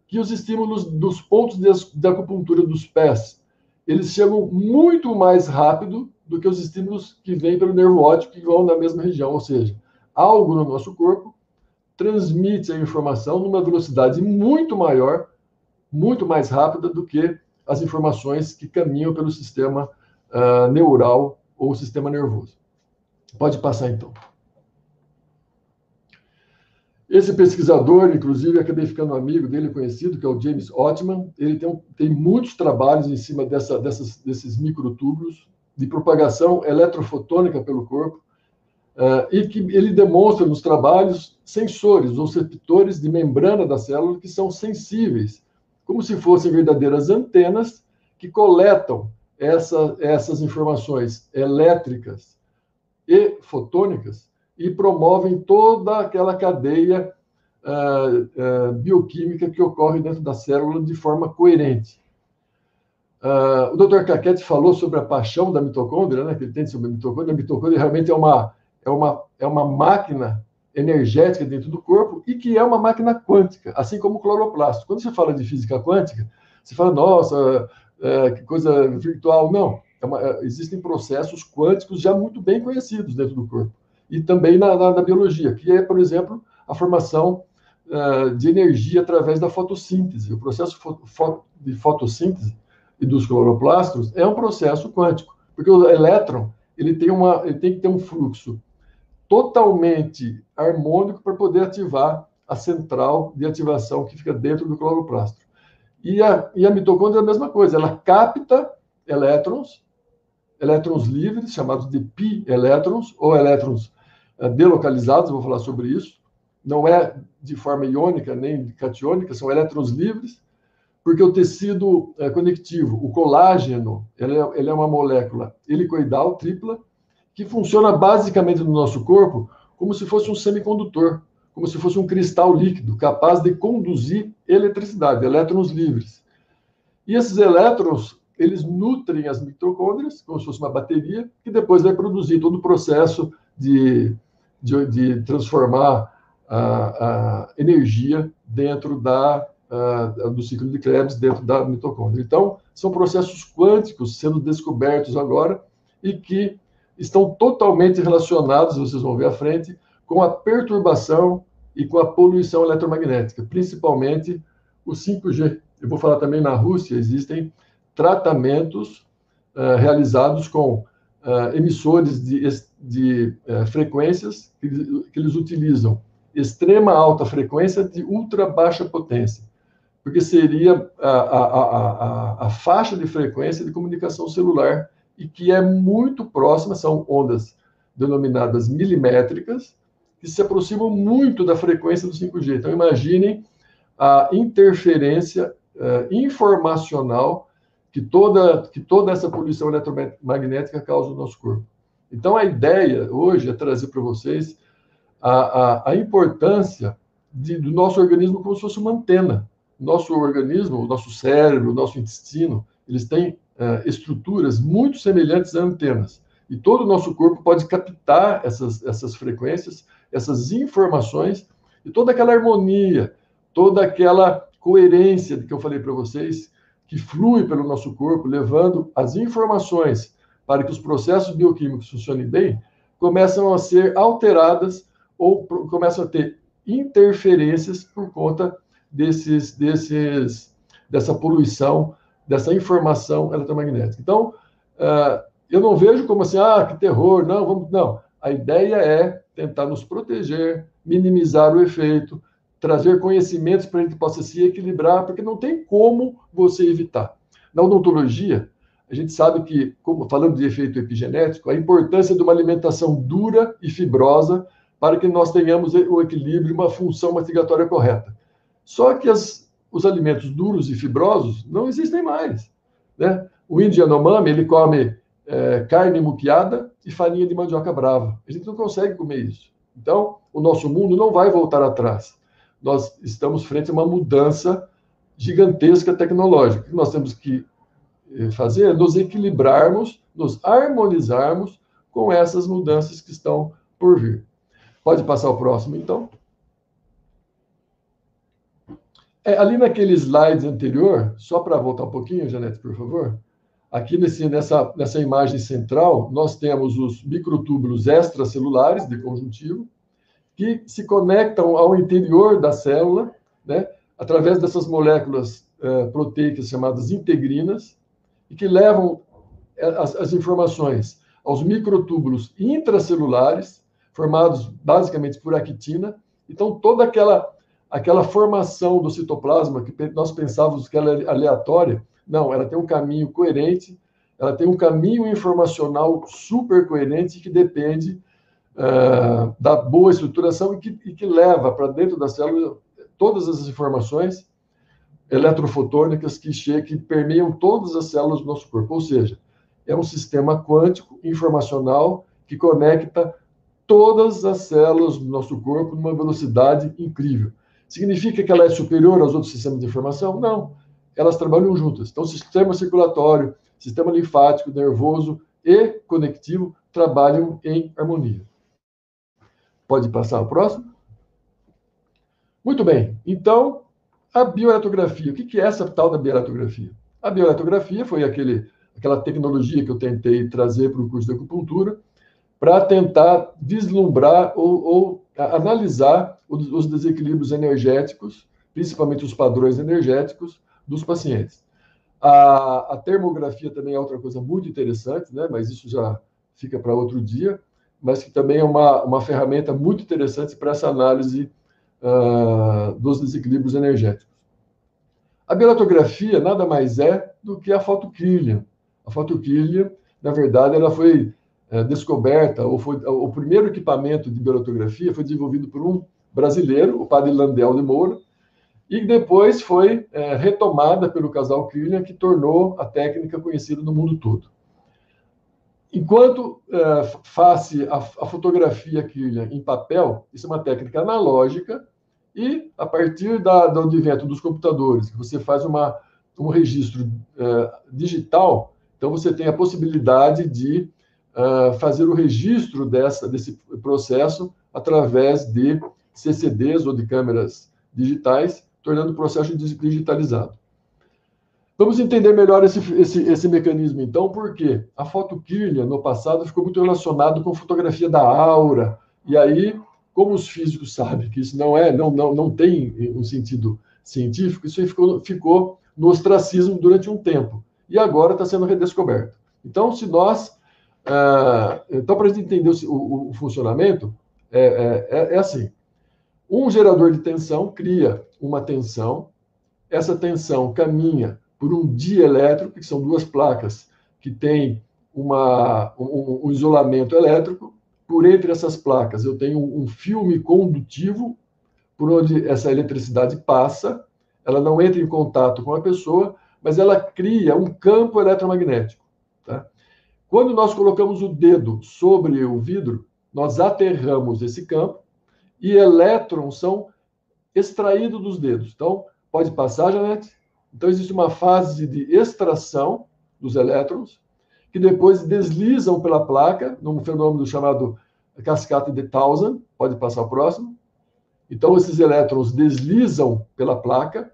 Speaker 5: que os estímulos dos pontos de, acupuntura dos pés, eles chegam muito mais rápido do que os estímulos que vêm pelo nervo óptico que vão na mesma região, ou seja, algo no nosso corpo transmite a informação numa velocidade muito maior, muito mais rápida do que as informações que caminham pelo sistema uh, neural ou sistema nervoso. Pode passar então. Esse pesquisador, inclusive, acabei ficando amigo dele, conhecido, que é o James Ottman. Ele tem, tem muitos trabalhos em cima dessa, dessas, desses microtúbulos de propagação eletrofotônica pelo corpo Uh, e que ele demonstra nos trabalhos sensores ou receptores de membrana da célula que são sensíveis, como se fossem verdadeiras antenas que coletam essa, essas informações elétricas e fotônicas e promovem toda aquela cadeia uh, uh, bioquímica que ocorre dentro da célula de forma coerente. o Dr. Caquete falou sobre a paixão da mitocôndria, né, que ele tem sobre a mitocôndria. A mitocôndria realmente é uma é uma, é uma máquina energética dentro do corpo e que é uma máquina quântica, assim como o cloroplasto. Quando você fala de física quântica, você fala, nossa, é, que coisa virtual. Não, é uma, é, existem processos quânticos já muito bem conhecidos dentro do corpo. E também na, na, na biologia, que é, por exemplo, a formação uh, de energia através da fotossíntese. O processo de fotossíntese e dos cloroplastos é um processo quântico, porque o elétron ele tem, uma, ele tem que ter um fluxo totalmente harmônico para poder ativar a central de ativação que fica dentro do cloroplasto. E a, e a mitocôndria é a mesma coisa, ela capta elétrons, elétrons livres, chamados de pi-elétrons, ou elétrons delocalizados, vou falar sobre isso. Não é de forma iônica nem catiônica, são elétrons livres, porque o tecido uh, conectivo, o colágeno, ele é, ele é uma molécula helicoidal, tripla, que funciona basicamente no nosso corpo como se fosse um semicondutor como se fosse um cristal líquido, capaz de conduzir eletricidade, elétrons livres. E esses elétrons, eles nutrem as mitocôndrias, como se fosse uma bateria, que depois vai produzir todo o processo de, de, de transformar a, a, energia dentro da, a, do ciclo de Krebs, dentro da mitocôndria. Então, são processos quânticos sendo descobertos agora e que estão totalmente relacionados, vocês vão ver à frente, com a perturbação e com a poluição eletromagnética, principalmente o 5G. Eu vou falar também na Rússia, existem tratamentos uh, realizados com uh, emissores de, de uh, frequências que, que, eles utilizam extrema alta frequência de ultra baixa potência, porque seria a, a, a, a faixa de frequência de comunicação celular e que é muito próxima, são ondas denominadas milimétricas, que se aproximam muito da frequência do 5G. Então, imaginem a interferência uh, informacional que toda, que toda essa poluição eletromagnética causa no nosso corpo. Então, a ideia hoje é trazer para vocês a, a, a importância de, do nosso organismo como se fosse uma antena. Nosso organismo, o nosso cérebro, o nosso intestino, eles têm uh, estruturas muito semelhantes a antenas. E todo o nosso corpo pode captar essas, essas frequências essas informações e toda aquela harmonia, toda aquela coerência que eu falei para vocês, que flui pelo nosso corpo, levando as informações para que os processos bioquímicos funcionem bem, começam a ser alteradas ou começam a ter interferências por conta desses, desses, dessa poluição, dessa informação eletromagnética. Então, uh, eu não vejo como assim, ah, que terror, não, vamos, não. A ideia é tentar nos proteger, minimizar o efeito, trazer conhecimentos para a gente possa se equilibrar, porque não tem como você evitar. Na odontologia, a gente sabe que, como falando de efeito epigenético, a importância de uma alimentação dura e fibrosa para que nós tenhamos o equilíbrio, uma função mastigatória correta. Só que as, os alimentos duros e fibrosos não existem mais. Né? O índio Yanomami, ele come é, carne muqueada e farinha de mandioca brava. A gente não consegue comer isso. Então, o nosso mundo não vai voltar atrás. Nós estamos frente a uma mudança gigantesca tecnológica. O que nós temos que eh, fazer é nos equilibrarmos, nos harmonizarmos com essas mudanças que estão por vir. Pode passar o próximo, então. É, ali naquele slide anterior, só para voltar um pouquinho, Janete, por favor. Aqui nesse, nessa, nessa imagem central, nós temos os microtúbulos extracelulares de conjuntivo, que se conectam ao interior da célula, né, através dessas moléculas eh, proteicas chamadas integrinas, e que levam eh, as, as informações aos microtúbulos intracelulares, formados basicamente por actina. Então, toda aquela, aquela formação do citoplasma que nós pensávamos que era aleatória, não, ela tem um caminho coerente, ela tem um caminho informacional super coerente que depende uh, da boa estruturação e que, e que leva para dentro da célula todas as informações eletrofotônicas que, que permeiam todas as células do nosso corpo. Ou seja, é um sistema quântico informacional que conecta todas as células do nosso corpo numa velocidade incrível. Significa que ela é superior aos outros sistemas de informação? Não elas trabalham juntas. Então, sistema circulatório, sistema linfático, nervoso e conectivo trabalham em harmonia. Pode passar o próximo? Muito bem. Então, a bioeletrografia. O que é essa tal da bioeletrografia? A bioeletrografia foi aquele, aquela tecnologia que eu tentei trazer para o curso de acupuntura para tentar vislumbrar ou, ou analisar os, os desequilíbrios energéticos, principalmente os padrões energéticos, dos pacientes. A, a, termografia também é outra coisa muito interessante, né? mas isso já fica para outro dia, mas que também é uma, uma ferramenta muito interessante para essa análise uh, dos desequilíbrios energéticos. A biolitografia nada mais é do que a fotokilha. A fotokilha, na verdade, ela foi é, descoberta, ou foi o primeiro equipamento de biolitografia foi desenvolvido por um brasileiro, o padre Landel de Moura, e depois foi é, retomada pelo casal Killian, que tornou a técnica conhecida no mundo todo. Enquanto é, face a, a fotografia Killian em papel, isso é uma técnica analógica, e a partir da, do advento dos computadores, que você faz uma, um registro é, digital, então você tem a possibilidade de uh, fazer o registro dessa, desse processo através de CCDs ou de câmeras digitais, tornando o processo digitalizado. Vamos entender melhor esse, esse, esse mecanismo, então, porque a fotoquilha, no passado, ficou muito relacionado com fotografia da aura, e aí, como os físicos sabem que isso não é, não, não, não tem um sentido científico, isso ficou, ficou no ostracismo durante um tempo, e agora está sendo redescoberto. Então, se nós ah, então, para a gente entender o, o, o funcionamento, é, é, é, é, assim: um gerador de tensão cria uma tensão, essa tensão caminha por um dielétrico, que são duas placas que têm uma, um, um, isolamento elétrico. Por entre essas placas, eu tenho um filme condutivo por onde essa eletricidade passa, ela não entra em contato com a pessoa, mas ela cria um campo eletromagnético. Tá? Quando nós colocamos o dedo sobre o vidro, nós aterramos esse campo e elétrons são extraídos dos dedos. Então, pode passar, Janete? Então, existe uma fase de extração dos elétrons, que depois deslizam pela placa, num fenômeno chamado cascata de Townsend. Pode passar o próximo. Então, esses elétrons deslizam pela placa,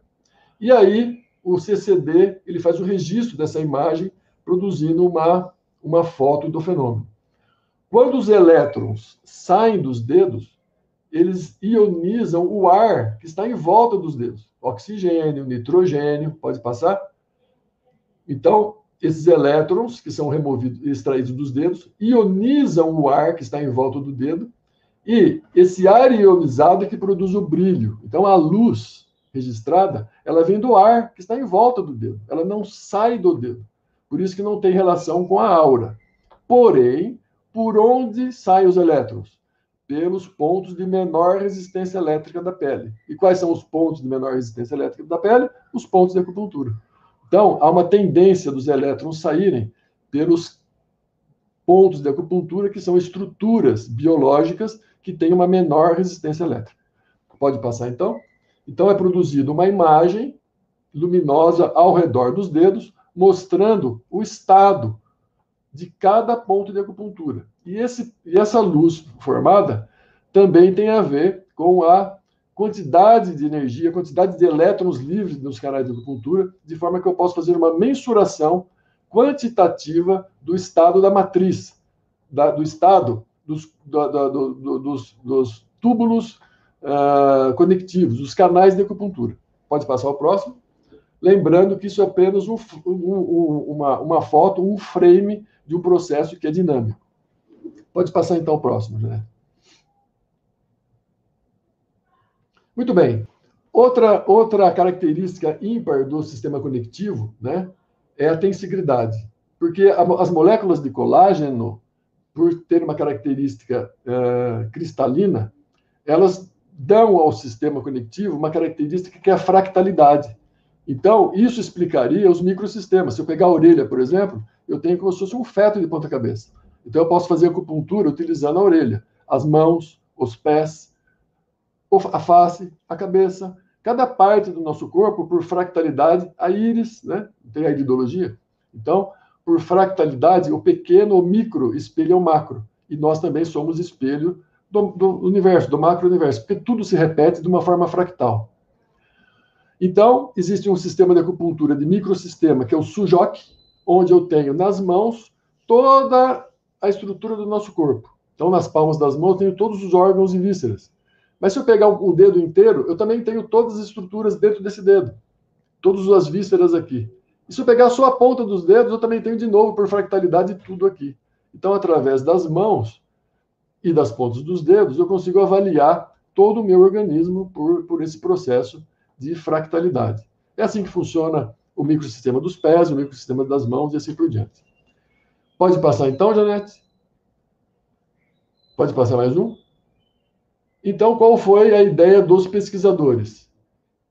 Speaker 5: e aí o CCD ele faz o registro dessa imagem, produzindo uma uma foto do fenômeno. Quando os elétrons saem dos dedos, eles ionizam o ar que está em volta dos dedos. Oxigênio, nitrogênio, pode passar? Então, esses elétrons que são removidos, extraídos dos dedos, ionizam o ar que está em volta do dedo, e esse ar ionizado é que produz o brilho. Então, a luz registrada, ela vem do ar que está em volta do dedo, ela não sai do dedo. Por isso que não tem relação com a aura. Porém, por onde saem os elétrons? Pelos pontos de menor resistência elétrica da pele. E quais são os pontos de menor resistência elétrica da pele? Os pontos de acupuntura. Então, há uma tendência dos elétrons saírem pelos pontos de acupuntura, que são estruturas biológicas que têm uma menor resistência elétrica. Pode passar, então? Então, é produzida uma imagem luminosa ao redor dos dedos, mostrando o estado de cada ponto de acupuntura. E, esse, e essa luz formada também tem a ver com a quantidade de energia, quantidade de elétrons livres nos canais de acupuntura, de forma que eu possa fazer uma mensuração quantitativa do estado da matriz, da, do estado dos, do, do, dos, dos, túbulos uh, conectivos, os canais de acupuntura. Pode passar ao próximo. Lembrando que isso é apenas um, um, uma, uma foto, um frame de um processo que é dinâmico. Pode passar então o próximo, né? Muito bem. Outra, outra característica ímpar do sistema conectivo né, é a tensigridade. Porque as moléculas de colágeno, por ter uma característica uh, cristalina, elas dão ao sistema conectivo uma característica que é a fractalidade. Então, isso explicaria os microsistemas. Se eu pegar a orelha, por exemplo, eu tenho como se fosse um feto de ponta-cabeça. Então, eu posso fazer acupuntura utilizando a orelha, as mãos, os pés, a face, a cabeça. Cada parte do nosso corpo, por fractalidade, a íris, né? Tem a iridologia. Então, por fractalidade, o pequeno, o micro, espelha o macro. E nós também somos espelho do, do universo, do macro-universo, porque tudo se repete de uma forma fractal. Então, existe um sistema de acupuntura de microsistema, que é o SUJOC, onde eu tenho nas mãos toda a estrutura do nosso corpo. Então, nas palmas das mãos, eu tenho todos os órgãos e vísceras. Mas se eu pegar o dedo inteiro, eu também tenho todas as estruturas dentro desse dedo. Todas as vísceras aqui. E se eu pegar só a ponta dos dedos, eu também tenho de novo, por fractalidade, tudo aqui. Então, através das mãos e das pontas dos dedos, eu consigo avaliar todo o meu organismo por, por esse processo de fractalidade. É assim que funciona o microsistema dos pés, o microsistema das mãos e assim por diante. Pode passar então, Janete? Pode passar mais um? Então, qual foi a ideia dos pesquisadores?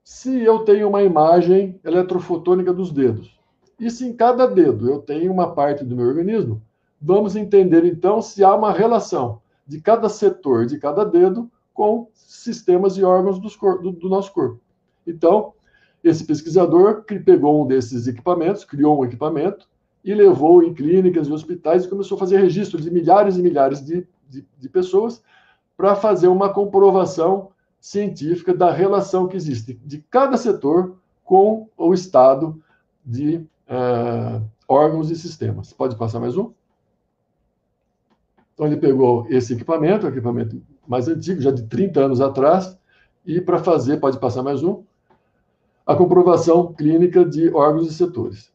Speaker 5: Se eu tenho uma imagem eletrofotônica dos dedos, e se em cada dedo eu tenho uma parte do meu organismo, vamos entender então se há uma relação de cada setor de cada dedo com sistemas e órgãos do, do nosso corpo. Então, esse pesquisador pegou um desses equipamentos, criou um equipamento e levou em clínicas e hospitais e começou a fazer registro de milhares e milhares de, de, de pessoas para fazer uma comprovação científica da relação que existe de cada setor com o estado de uh, órgãos e sistemas. Pode passar mais um? Então, ele pegou esse equipamento, equipamento mais antigo, já de 30 anos atrás, e para fazer, pode passar mais um, a comprovação clínica de órgãos e setores.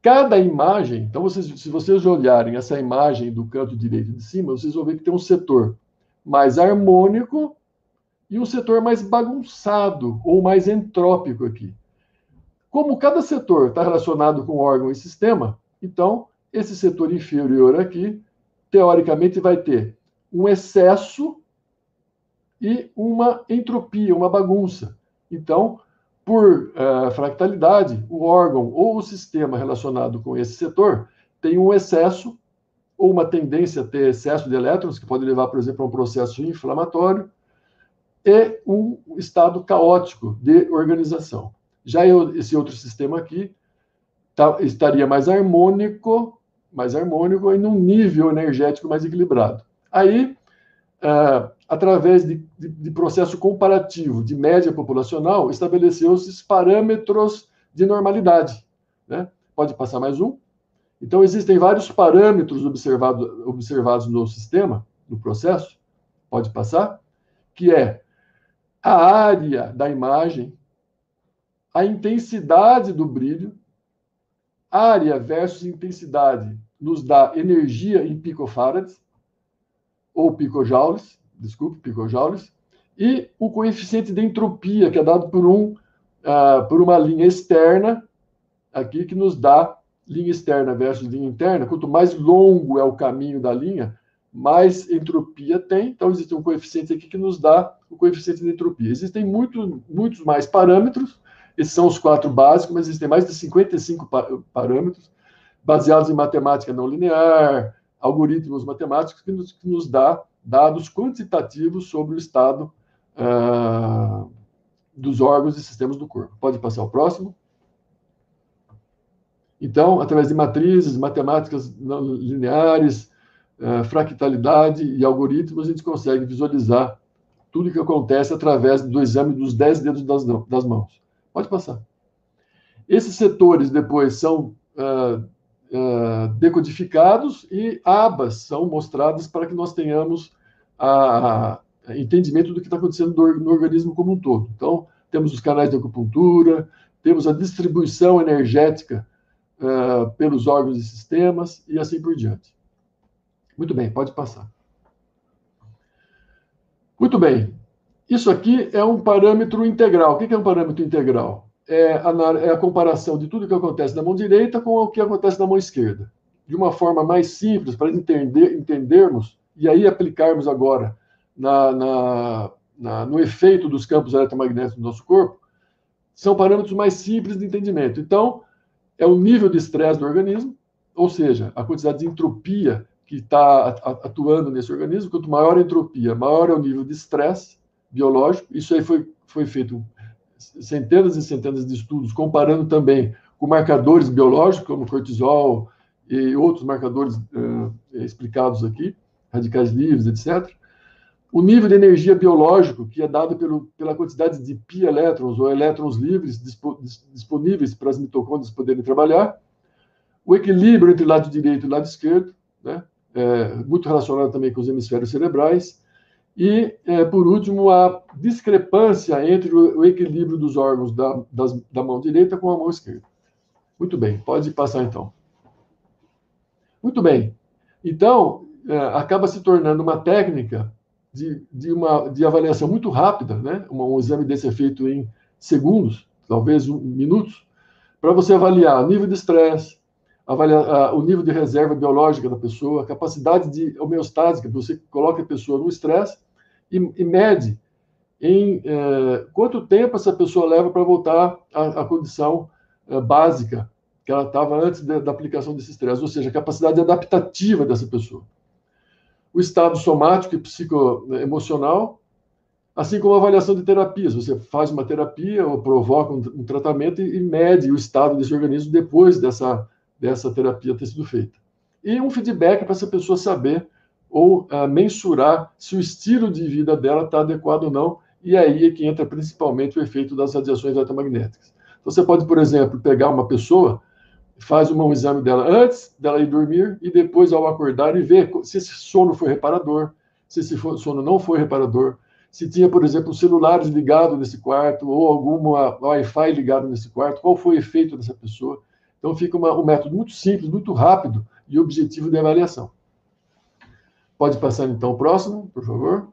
Speaker 5: Cada imagem, então, vocês, se vocês olharem essa imagem do canto direito de cima, vocês vão ver que tem um setor mais harmônico e um setor mais bagunçado ou mais entrópico aqui. Como cada setor está relacionado com órgão e sistema, então esse setor inferior aqui, teoricamente, vai ter um excesso e uma entropia, uma bagunça. Então, por uh, fractalidade, o órgão ou o sistema relacionado com esse setor tem um excesso ou uma tendência a ter excesso de elétrons, que pode levar, por exemplo, a um processo inflamatório, e um estado caótico de organização. Já eu, esse outro sistema aqui tá, estaria mais harmônico, mais harmônico e num nível energético mais equilibrado. Aí, uh, através de, de, de, processo comparativo de média populacional, estabeleceu-se parâmetros de normalidade. Né? Pode passar mais um? Então, existem vários parâmetros observado, observados no sistema, no processo, pode passar, que é a área da imagem, a intensidade do brilho, área versus intensidade nos dá energia em picofarads, ou picojoules, desculpe, picojoules, e o coeficiente de entropia, que é dado por, um, uh, por uma linha externa, aqui, que nos dá linha externa versus linha interna, quanto mais longo é o caminho da linha, mais entropia tem. Então, existe um coeficiente aqui que nos dá o coeficiente de entropia. Existem muito, muitos mais parâmetros, esses são os quatro básicos, mas existem mais de 55 parâmetros, baseados em matemática não linear, algoritmos matemáticos, que nos, que nos dá dados quantitativos sobre o estado uh, dos órgãos e sistemas do corpo. Pode passar o próximo. Então, através de matrizes, matemáticas lineares, uh, fractalidade e algoritmos, a gente consegue visualizar tudo o que acontece através do exame dos 10 dedos das, das mãos. Pode passar. Esses setores depois são uh, uh, decodificados e abas são mostradas para que nós tenhamos a, a entendimento do que está acontecendo no, no organismo como um todo. Então, temos os canais de acupuntura, temos a distribuição energética uh, pelos órgãos e sistemas e assim por diante. Muito bem, pode passar. Muito bem. Isso aqui é um parâmetro integral. O que é um parâmetro integral? É a, é a comparação de tudo que acontece na mão direita com o que acontece na mão esquerda. De uma forma mais simples, para entender, entendermos e aí aplicarmos agora na, na, na, no efeito dos campos eletromagnéticos no nosso corpo, são parâmetros mais simples de entendimento. Então, é o nível de estresse do organismo, ou seja, a quantidade de entropia que está atuando nesse organismo. Quanto maior a entropia, maior é o nível de estresse biológico. Isso aí foi, foi feito centenas e centenas de estudos, comparando também com marcadores biológicos, como cortisol e outros marcadores uh, explicados aqui, radicais livres, etc. O nível de energia biológico, que é dado pelo, pela quantidade de pi elétrons ou elétrons livres disponíveis para as mitocôndrias poderem trabalhar. O equilíbrio entre o lado direito e o lado esquerdo, né? É, muito relacionado também com os hemisférios cerebrais. E, é, por último, a discrepância entre o, equilíbrio dos órgãos da, das, da mão direita com a mão esquerda. Muito bem, pode passar então. Muito bem. Então, é, acaba se tornando uma técnica de, de, uma, de avaliação muito rápida, né? Um, um exame desse é feito em segundos, talvez um, minutos, para você avaliar o nível de estresse, avaliar o nível de reserva biológica da pessoa, a capacidade de homeostática, você coloca a pessoa no estresse e, e, mede em eh, quanto tempo essa pessoa leva para voltar à, à condição eh, básica que ela estava antes de, da aplicação desse estresse, ou seja, a capacidade adaptativa dessa pessoa. O estado somático e psicoemocional, assim como a avaliação de terapias. Você faz uma terapia ou provoca um, um tratamento e, e mede o estado desse organismo depois dessa dessa terapia ter sido feita. E um feedback para essa pessoa saber ou uh, mensurar se o estilo de vida dela está adequado ou não, e aí é que entra principalmente o efeito das radiações eletromagnéticas. Então, você pode, por exemplo, pegar uma pessoa, faz um exame dela antes dela ir dormir e depois ao acordar e ver se esse sono foi reparador, se esse sono não foi reparador, se tinha, por exemplo, celulares ligados nesse quarto ou algum Wi-Fi ligado nesse quarto, qual foi o efeito dessa pessoa. Então, fica uma, um método muito simples, muito rápido e objetivo de avaliação. Pode passar, então, o próximo, por favor.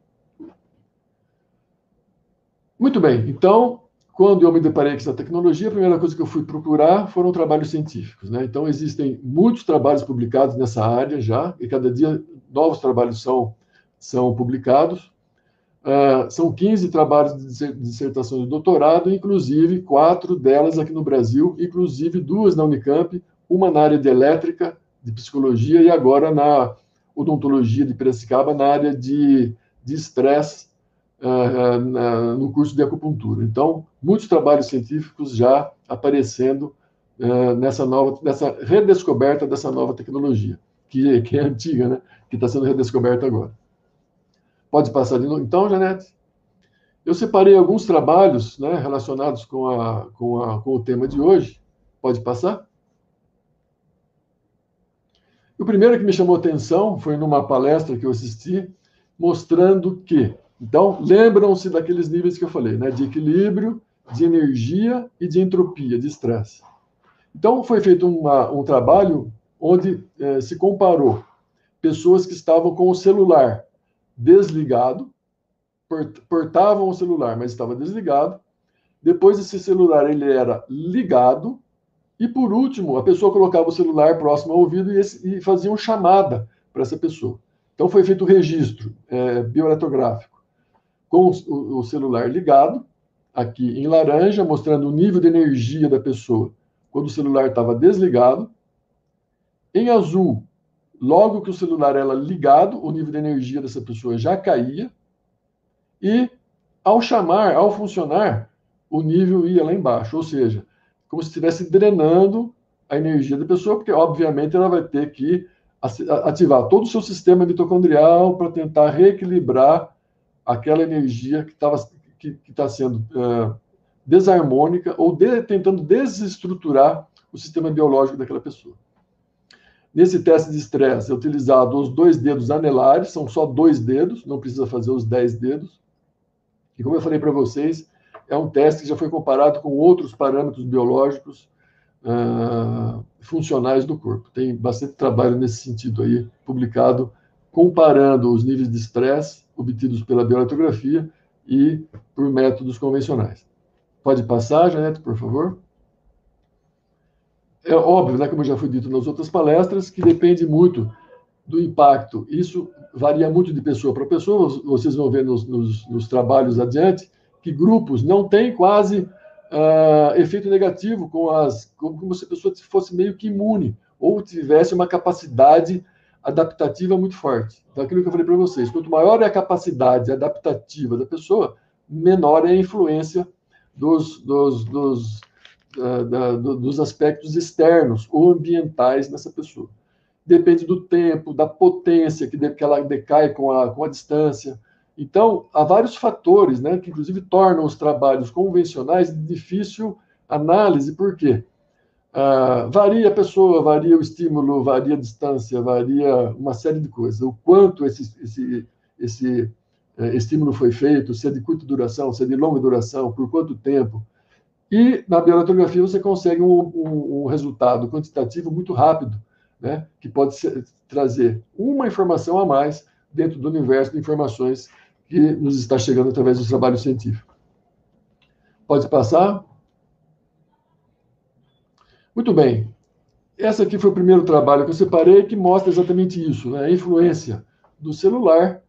Speaker 5: Muito bem. Então, quando eu me deparei com essa tecnologia, a primeira coisa que eu fui procurar foram trabalhos científicos. Né? Então, existem muitos trabalhos publicados nessa área já, e cada dia novos trabalhos são, são publicados. Uh, são 15 trabalhos de dissertação de doutorado, inclusive quatro delas aqui no Brasil, inclusive duas na Unicamp, uma na área de elétrica, de psicologia, e agora na odontologia de Piracicaba, na área de estresse, uh, uh, no curso de acupuntura. Então, muitos trabalhos científicos já aparecendo nessa nova, nessa redescoberta dessa nova tecnologia, que, que é antiga, né? que está sendo redescoberta agora. Pode passar de novo, então, Janete? Eu separei alguns trabalhos né, relacionados com, a, com, a, com o tema de hoje. Pode passar? O primeiro que me chamou atenção foi numa palestra que eu assisti, mostrando que. Então, lembram-se daqueles níveis que eu falei, né? De equilíbrio, de energia e de entropia, de estresse. Então, foi feito uma, um trabalho onde eh, se comparou pessoas que estavam com o celular desligado, portavam o celular, mas estava desligado. Depois esse celular ele era ligado e por último a pessoa colocava o celular próximo ao ouvido e, esse, e fazia uma chamada para essa pessoa. Então foi feito o registro é, com o, o celular ligado, aqui em laranja, mostrando o nível de energia da pessoa quando o celular estava desligado. Em azul, Logo que o celular era ligado, o nível de energia dessa pessoa já caía. E ao chamar, ao funcionar, o nível ia lá embaixo. Ou seja, como se estivesse drenando a energia da pessoa, porque obviamente ela vai ter que ativar todo o seu sistema mitocondrial para tentar reequilibrar aquela energia que estava que está sendo uh, desarmônica ou de, tentando desestruturar o sistema biológico daquela pessoa. Nesse teste de estresse é utilizado os dois dedos anelares, são só dois dedos, não precisa fazer os dez dedos. E como eu falei para vocês, é um teste que já foi comparado com outros parâmetros biológicos uh, funcionais do corpo. Tem bastante trabalho nesse sentido aí, publicado, comparando os níveis de estresse obtidos pela bioeletrografia e por métodos convencionais. Pode passar, Janete, por favor? é óbvio, né, como já foi dito nas outras palestras, que depende muito do impacto. Isso varia muito de pessoa para pessoa. Vocês vão ver nos, nos, nos, trabalhos adiante que grupos não têm quase uh, efeito negativo com as, como se a pessoa fosse meio que imune ou tivesse uma capacidade adaptativa muito forte. Então, aquilo que eu falei para vocês, quanto maior é a capacidade adaptativa da pessoa, menor é a influência dos, dos, dos da, dos aspectos externos ou ambientais nessa pessoa. Depende do tempo, da potência que, de, que ela decai com a, com a distância. Então, há vários fatores, né, que inclusive tornam os trabalhos convencionais de difícil análise, por quê? Ah, varia a pessoa, varia o estímulo, varia a distância, varia uma série de coisas. O quanto esse, esse, esse eh, estímulo foi feito, se é de curta duração, se é de longa duração, por quanto tempo. E na bioeletrografia você consegue um, um, um resultado quantitativo muito rápido, né, que pode ser, trazer uma informação a mais dentro do universo de informações que nos está chegando através do trabalho científico. Pode passar? Muito bem. Esse aqui foi o primeiro trabalho que eu separei que mostra exatamente isso, né? a influência do celular.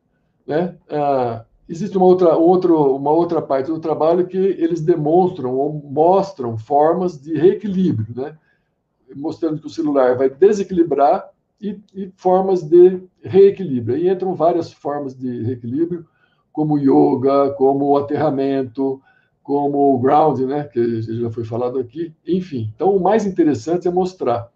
Speaker 5: Né? Ah, existe uma outra, uma outra parte do trabalho que eles demonstram ou mostram formas de reequilíbrio, né? mostrando que o celular vai desequilibrar e, e formas de reequilíbrio. E entram várias formas de reequilíbrio, como yoga, como aterramento, como ground, né, que já foi falado aqui. Enfim, então o mais interessante é mostrar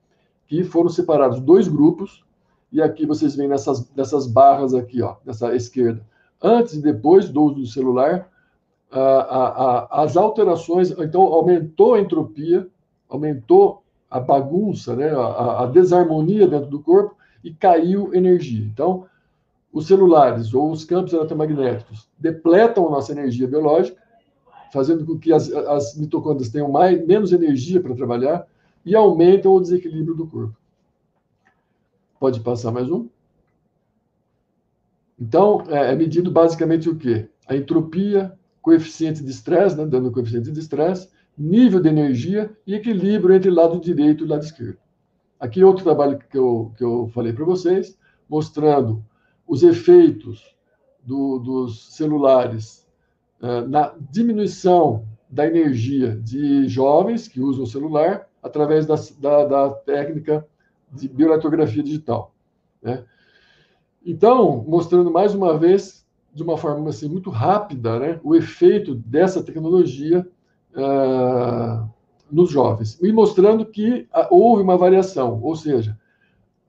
Speaker 5: que foram separados dois grupos, e aqui vocês veem nessas, nessas barras aqui, ó, nessa esquerda, antes e depois do uso do celular, a, a, a, as alterações, então aumentou a entropia, aumentou a bagunça, né, a, desarmonia dentro do corpo e caiu energia. Então, os celulares ou os campos eletromagnéticos depletam a nossa energia biológica, fazendo com que as, as mitocôndrias tenham mais, menos energia para trabalhar, e aumentam o desequilíbrio do corpo. Pode passar mais um? Então, é, é medido basicamente o quê? A entropia, coeficiente de estresse, né, dando coeficiente de estresse, nível de energia e equilíbrio entre lado direito e lado esquerdo. Aqui outro trabalho que eu, que eu falei para vocês, mostrando os efeitos do, dos celulares uh, na diminuição da energia de jovens que usam o celular através da, da, da técnica de bioeletrografia digital. Né? Então, mostrando mais uma vez, de uma forma assim, muito rápida, né, o efeito dessa tecnologia uh, nos jovens, e mostrando que uh, houve uma variação, ou seja,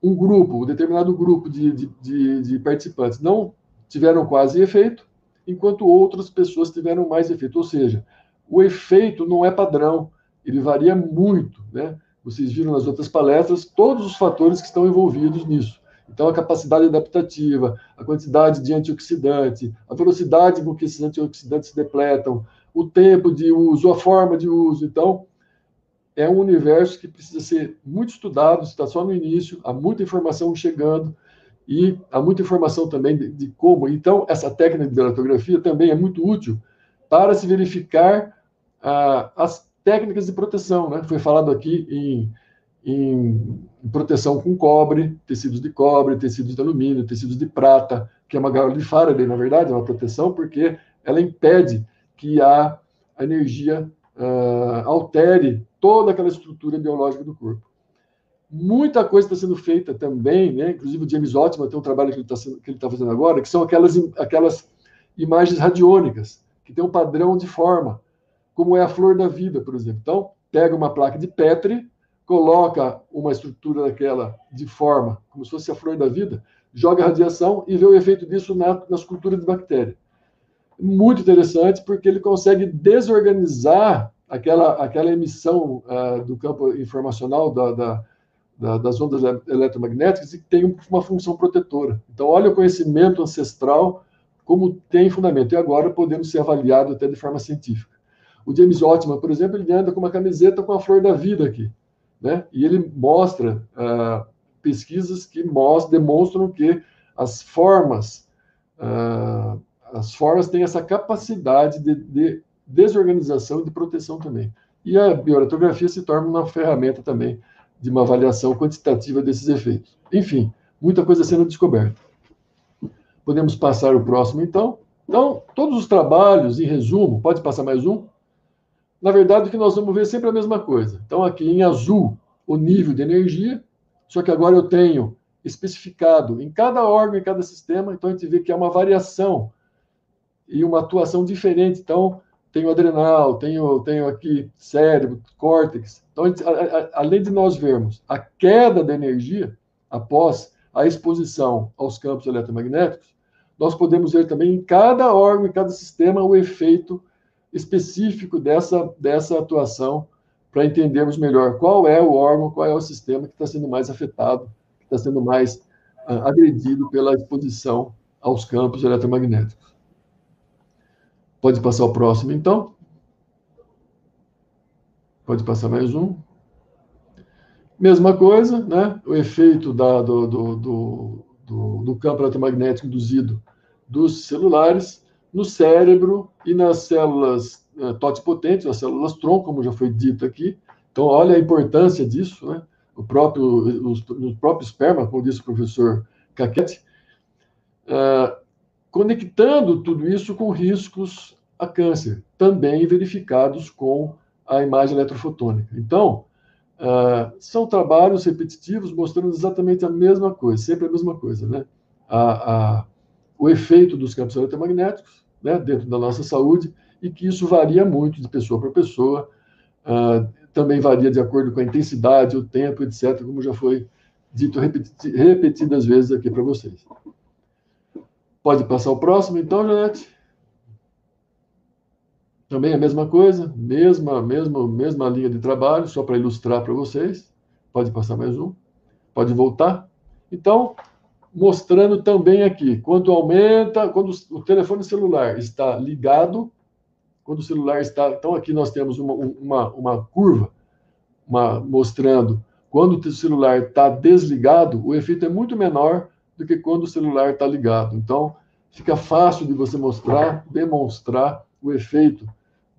Speaker 5: um grupo, um determinado grupo de, de, de, de participantes não tiveram quase efeito, enquanto outras pessoas tiveram mais efeito, ou seja, o efeito não é padrão, ele varia muito, né? Vocês viram nas outras palestras todos os fatores que estão envolvidos nisso. Então, a capacidade adaptativa, a quantidade de antioxidante, a velocidade com que esses antioxidantes se depletam, o tempo de uso, a forma de uso. Então, é um universo que precisa ser muito estudado, está só no início, há muita informação chegando e há muita informação também de, de como. Então, essa técnica de eletografia também é muito útil para se verificar ah, as técnicas de proteção, né? Foi falado aqui em, em, em, proteção com cobre, tecidos de cobre, tecidos de alumínio, tecidos de prata, que é uma gaiola de Faraday, na verdade, é uma proteção porque ela impede que a energia uh, altere toda aquela estrutura biológica do corpo. Muita coisa está sendo feita também, né? inclusive o James Otman tem um trabalho que ele está tá fazendo agora, que são aquelas, aquelas imagens radiônicas, que tem um padrão de forma como é a flor da vida, por exemplo. Então, pega uma placa de Petri, coloca uma estrutura daquela de forma, como se fosse a flor da vida, joga radiação e vê o efeito disso na, nas culturas de bactéria. Muito interessante, porque ele consegue desorganizar aquela, aquela emissão uh, do campo informacional da, da, da, das ondas eletromagnéticas e tem uma função protetora. Então, olha o conhecimento ancestral como tem fundamento. E agora podemos ser avaliado até de forma científica. O James Otman, por exemplo, ele anda com uma camiseta com a flor da vida aqui, né? E ele mostra uh, pesquisas que mostram, demonstram que as formas, uh, as formas têm essa capacidade de, de desorganização e de proteção também. E a bioretografia se torna uma ferramenta também de uma avaliação quantitativa desses efeitos. Enfim, muita coisa sendo descoberta. Podemos passar o próximo, então. Então, todos os trabalhos, em resumo, pode passar mais um? na verdade, o que nós vamos ver é sempre a mesma coisa. Então, aqui em azul, o nível de energia, só que agora eu tenho especificado em cada órgão, em cada sistema, então a gente vê que há uma variação e uma atuação diferente. Então, tenho adrenal, tenho, tenho aqui cérebro, córtex. Então, a, a, além de nós vermos a queda da energia após a exposição aos campos eletromagnéticos, nós podemos ver também em cada órgão, em cada sistema, o efeito específico dessa, dessa atuação para entendermos melhor qual é o órgão, qual é o sistema que está sendo mais afetado, que está sendo mais uh, agredido pela exposição aos campos eletromagnéticos. Pode passar o próximo, então. Pode passar mais um. Mesma coisa, né? o efeito da, do, do, do, do, do campo eletromagnético induzido dos celulares no cérebro e nas células uh, totipotentes, as células tronco, como já foi dito aqui. Então, olha a importância disso, né? O próprio, os, no próprio esperma, como disse o professor Caquete, uh, conectando tudo isso com riscos a câncer, também verificados com a imagem eletrofotônica. Então, uh, são trabalhos repetitivos mostrando exatamente a mesma coisa, sempre a mesma coisa, né? A, a, o efeito dos campos eletromagnéticos né, dentro da nossa saúde e que isso varia muito de pessoa para pessoa, uh, também varia de acordo com a intensidade, o tempo, etc., como já foi dito repeti repetidas vezes aqui para vocês. Pode passar o próximo, então, Janete? Também a mesma coisa, mesma, mesma, mesma linha de trabalho, só para ilustrar para vocês. Pode passar mais um. Pode voltar. Então, mostrando também aqui, quando aumenta, quando o telefone celular está ligado, quando o celular está. Então, aqui nós temos uma, uma, uma curva uma, mostrando quando o celular está desligado, o efeito é muito menor do que quando o celular está ligado. Então, fica fácil de você mostrar, demonstrar o efeito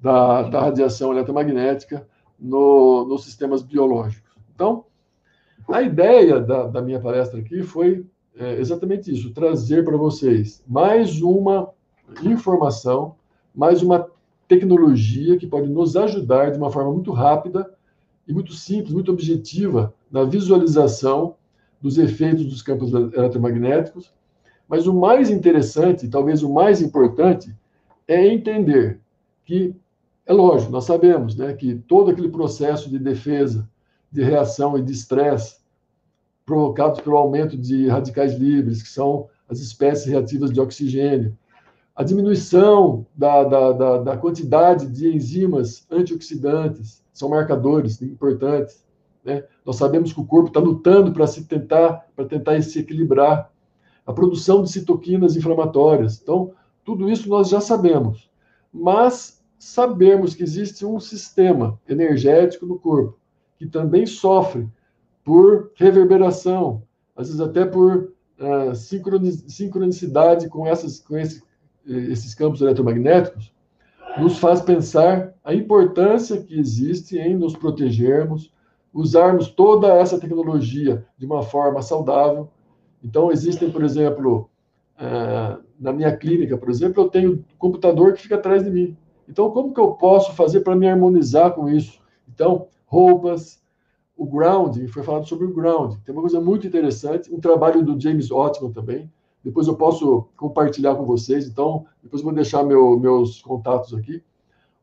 Speaker 5: da, da radiação eletromagnética no, nos sistemas biológicos. Então, a ideia da, da minha palestra aqui foi é, exatamente isso: trazer para vocês mais uma informação, mais uma tecnologia que pode nos ajudar de uma forma muito rápida e muito simples, muito objetiva na visualização dos efeitos dos campos eletromagnéticos. Mas o mais interessante, talvez o mais importante, é entender que é lógico, nós sabemos né, que todo aquele processo de defesa, de reação e de estresse provocados pelo aumento de radicais livres, que são as espécies reativas de oxigênio, a diminuição da, da, da, da quantidade de enzimas antioxidantes, são marcadores importantes. Né? Nós sabemos que o corpo está lutando para se tentar para tentar se equilibrar. A produção de citoquinas inflamatórias. Então, tudo isso nós já sabemos. Mas sabermos que existe um sistema energético no corpo que também sofre por reverberação, às vezes até por uh, sincronicidade com, essas, com esse, esses campos eletromagnéticos, nos faz pensar a importância que existe em nos protegermos, usarmos toda essa tecnologia de uma forma saudável. Então, existem, por exemplo, uh, na minha clínica, por exemplo, eu tenho um computador que fica atrás de mim. Então, como que eu posso fazer para me harmonizar com isso? Então, roupas, o grounding, foi falado sobre o grounding. Tem uma coisa muito interessante, um trabalho do James Ottman também. Depois eu posso compartilhar com vocês. Então, depois eu vou deixar meu, meus contatos aqui.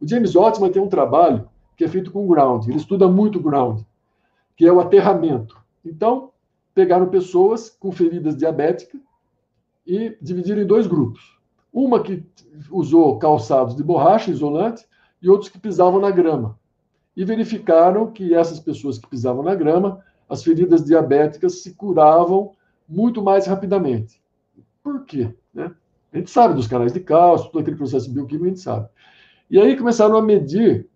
Speaker 5: O James Ottman tem um trabalho que é feito com grounding. Ele estuda muito grounding, que é o aterramento. Então, pegaram pessoas com feridas diabéticas e dividiram em dois grupos. Uma que usou calçados de borracha isolante e outros que pisavam na grama. E verificaram que essas pessoas que pisavam na grama, as feridas diabéticas se curavam muito mais rapidamente. Por quê? Né? A gente sabe dos canais de cálcio, todo aquele processo bioquímico, a gente sabe. E aí começaram a medir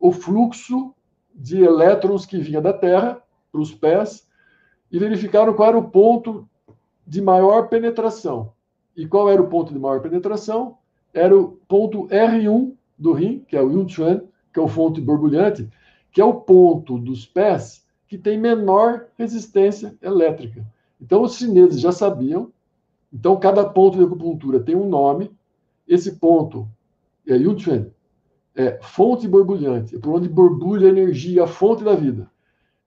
Speaker 5: o fluxo de elétrons que vinha da Terra para os pés e verificaram qual era o ponto de maior penetração. E qual era o ponto de maior penetração? Era o ponto R1 do rim, que é o Yunchuan, que é o fonte borbulhante, que é o ponto dos pés que tem menor resistência elétrica. Então, os chineses já sabiam. Então, cada ponto de acupuntura tem um nome. Esse ponto é Yunchuan, é fonte borbulhante, é por onde borbulha a energia, a fonte da vida.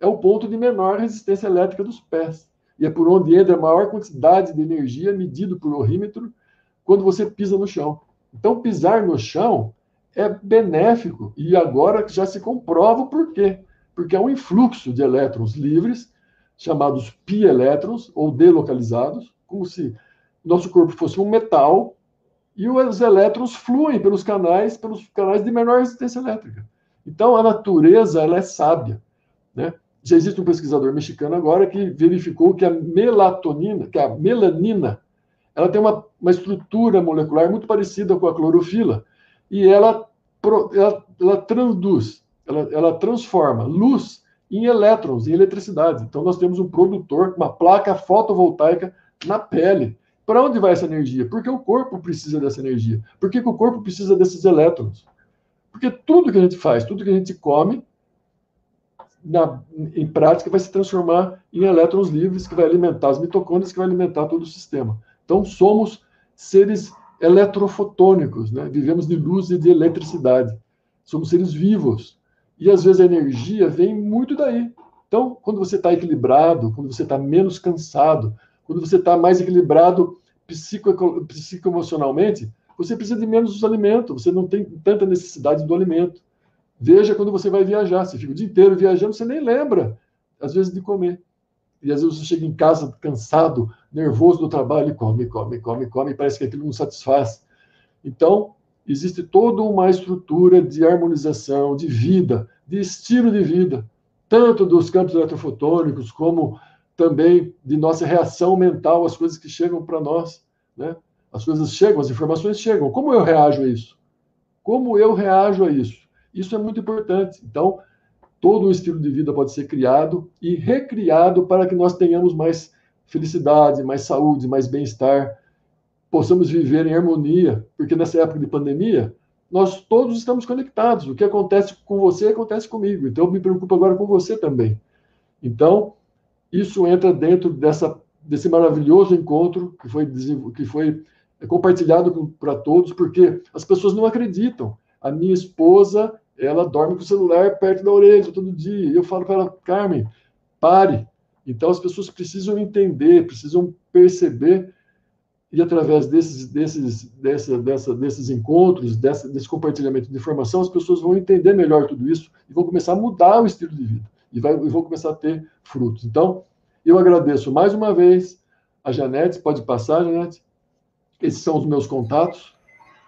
Speaker 5: É o ponto de menor resistência elétrica dos pés e é por onde entra a maior quantidade de energia medido por orímetro quando você pisa no chão. Então, pisar no chão é benéfico e agora já se comprova por quê? Porque é um influxo de elétrons livres, chamados pi-elétrons ou delocalizados, como se nosso corpo fosse um metal e os elétrons fluem pelos canais, pelos canais de menor resistência elétrica. Então, a natureza ela é sábia, né? Já existe um pesquisador mexicano agora que verificou que a melatonina, que a melanina, ela tem uma, uma estrutura molecular muito parecida com a clorofila e ela, ela, ela traduz, ela, ela transforma luz em elétrons, em eletricidade. Então nós temos um produtor, uma placa fotovoltaica na pele. Para onde vai essa energia? Porque o corpo precisa dessa energia. Por que, que o corpo precisa desses elétrons? Porque tudo que a gente faz, tudo que a gente come, na, em prática, vai se transformar em elétrons livres, que vai alimentar as mitocôndrias, que vai alimentar todo o sistema. Então, somos seres eletrofotônicos, né? vivemos de luz e de eletricidade. Somos seres vivos. E às vezes a energia vem muito daí. Então, quando você está equilibrado, quando você está menos cansado, quando você está mais equilibrado psico, psicoemocionalmente, você precisa de menos alimentos, você não tem tanta necessidade do alimento. Veja quando você vai viajar, você fica o dia inteiro viajando, você nem lembra, às vezes, de comer. E às vezes você chega em casa cansado, nervoso do trabalho, e come, come, come, come, e parece que aquilo não satisfaz. Então, existe toda uma estrutura de harmonização, de vida, de estilo de vida, tanto dos campos eletrofotônicos, como também de nossa reação mental às coisas que chegam para nós. Né? As coisas chegam, as informações chegam. Como eu reajo a isso? Como eu reajo a isso? Isso é muito importante. Então, todo um estilo de vida pode ser criado e recriado para que nós tenhamos mais felicidade, mais saúde, mais bem-estar, possamos viver em harmonia, porque nessa época de pandemia, nós todos estamos conectados. O que acontece com você acontece comigo. Então, eu me preocupo agora com você também. Então, isso entra dentro dessa, desse maravilhoso encontro que foi, que foi compartilhado para todos, porque as pessoas não acreditam. A minha esposa, ela dorme com o celular perto da orelha todo dia. E eu falo para ela, Carmen, pare. Então, as pessoas precisam entender, precisam perceber e através desses, desses, dessa, dessa, desses encontros, dessa, desse compartilhamento de informação, as pessoas vão entender melhor tudo isso e vão começar a mudar o estilo de vida e, vai, e vão começar a ter frutos. Então, eu agradeço mais uma vez a Janete, pode passar, Janete. Esses são os meus contatos,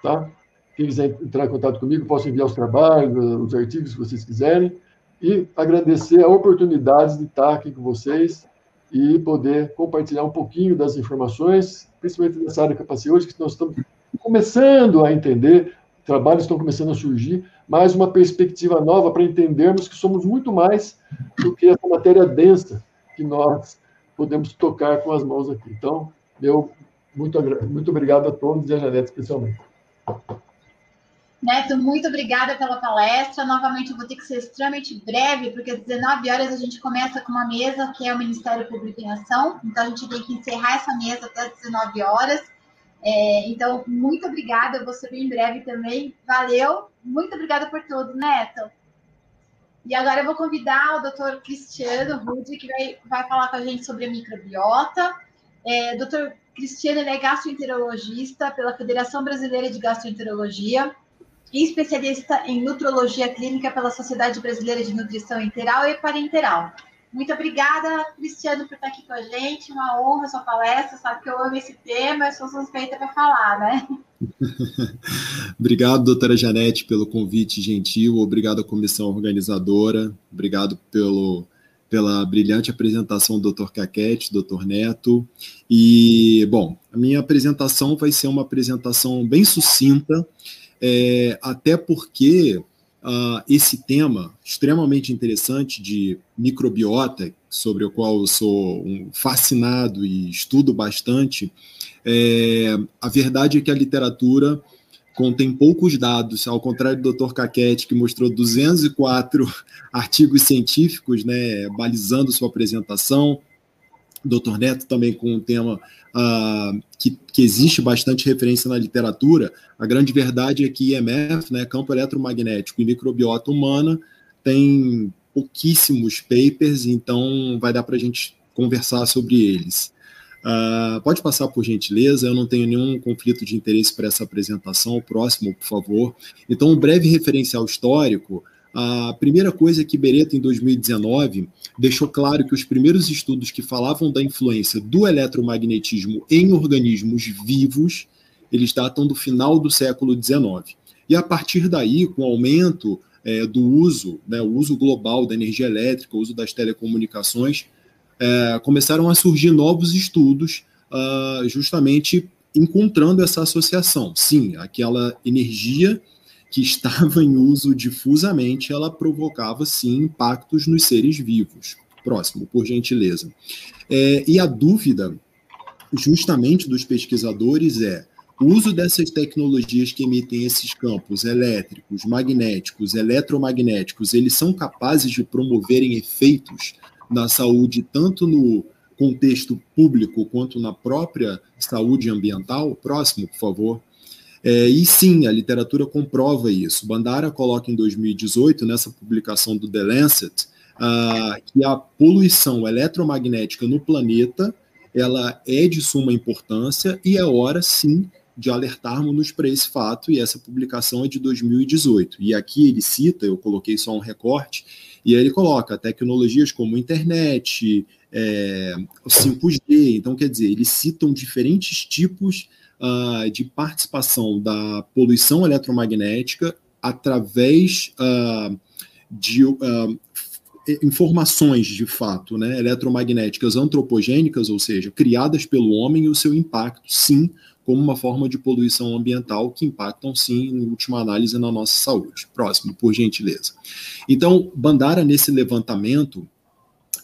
Speaker 5: tá? Quem quiser entrar em contato comigo, posso enviar os trabalhos, os artigos que vocês quiserem. E agradecer a oportunidade de estar aqui com vocês e poder compartilhar um pouquinho das informações, principalmente nessa área hoje, que nós estamos começando a entender, trabalhos estão começando a surgir, mais uma perspectiva nova para entendermos que somos muito mais do que essa matéria densa que nós podemos tocar com as mãos aqui. Então, meu muito, muito obrigado a todos e a Janete especialmente.
Speaker 3: Neto, muito obrigada pela palestra. Novamente, eu vou ter que ser extremamente breve, porque às 19 horas a gente começa com uma mesa que é o Ministério Público em Ação. Então, a gente tem que encerrar essa mesa até às 19 horas. É, então, muito obrigada. Eu vou ser bem breve também. Valeu. Muito obrigada por tudo, Neto. E agora eu vou convidar o doutor Cristiano Rude, que vai, vai falar com a gente sobre a microbiota. É, doutor Cristiano é gastroenterologista pela Federação Brasileira de Gastroenterologia e especialista em nutrologia clínica pela Sociedade Brasileira de Nutrição Interal e Parenteral. Muito obrigada, Cristiano, por estar aqui com a gente. Uma honra sua palestra. Sabe que eu amo esse tema, eu sou suspeita para falar, né?
Speaker 6: obrigado, doutora Janete, pelo convite gentil. Obrigado à comissão organizadora. Obrigado pelo, pela brilhante apresentação do Dr. Caquete, Dr. Neto. E, bom, a minha apresentação vai ser uma apresentação bem sucinta é, até porque uh, esse tema extremamente interessante de microbiota, sobre o qual eu sou um fascinado e estudo bastante, é, a verdade é que a literatura contém poucos dados, ao contrário do Dr. Caquete, que mostrou 204 artigos científicos, né, balizando sua apresentação, Dr. Neto também com um tema uh, que, que, existe bastante referência na literatura, a grande verdade é que IMF, né, campo eletromagnético e microbiota humana, tem pouquíssimos papers, então vai dar para a gente conversar sobre eles. Uh, pode passar por gentileza, eu não tenho nenhum conflito de interesse para essa apresentação. O próximo, por favor. Então, um breve referencial histórico. A primeira coisa é que Bereto, em 2019, deixou claro que os primeiros estudos que falavam da influência do eletromagnetismo em organismos vivos, eles datam do final do século XIX. E a partir daí, com o aumento é, do uso, né, o uso global da energia elétrica, o uso das telecomunicações, é, começaram a surgir novos estudos uh, justamente encontrando essa associação. Sim, aquela energia que estava em uso difusamente, ela provocava sim impactos nos seres vivos. Próximo, por gentileza. É, e a dúvida, justamente dos pesquisadores, é O uso dessas tecnologias que emitem esses campos elétricos, magnéticos, eletromagnéticos, eles são capazes de promoverem efeitos na saúde, tanto no contexto público quanto na própria saúde ambiental? Próximo, por favor. É, e sim, a literatura comprova isso. Bandara coloca em 2018, nessa publicação do The Lancet, que a poluição eletromagnética no planeta ela é de suma importância e é hora, sim, de alertarmos-nos para esse fato, e essa publicação é de 2018. E aqui ele cita, eu coloquei só um recorte, e aí ele coloca tecnologias como internet, é, 5G, então quer dizer, eles citam diferentes tipos uh, de participação da poluição eletromagnética através uh, de uh, informações de fato né, eletromagnéticas antropogênicas, ou seja, criadas pelo homem e o seu impacto, sim, como uma forma de poluição ambiental que impactam, sim, em última análise, na nossa saúde. Próximo, por gentileza. Então, Bandara, nesse levantamento,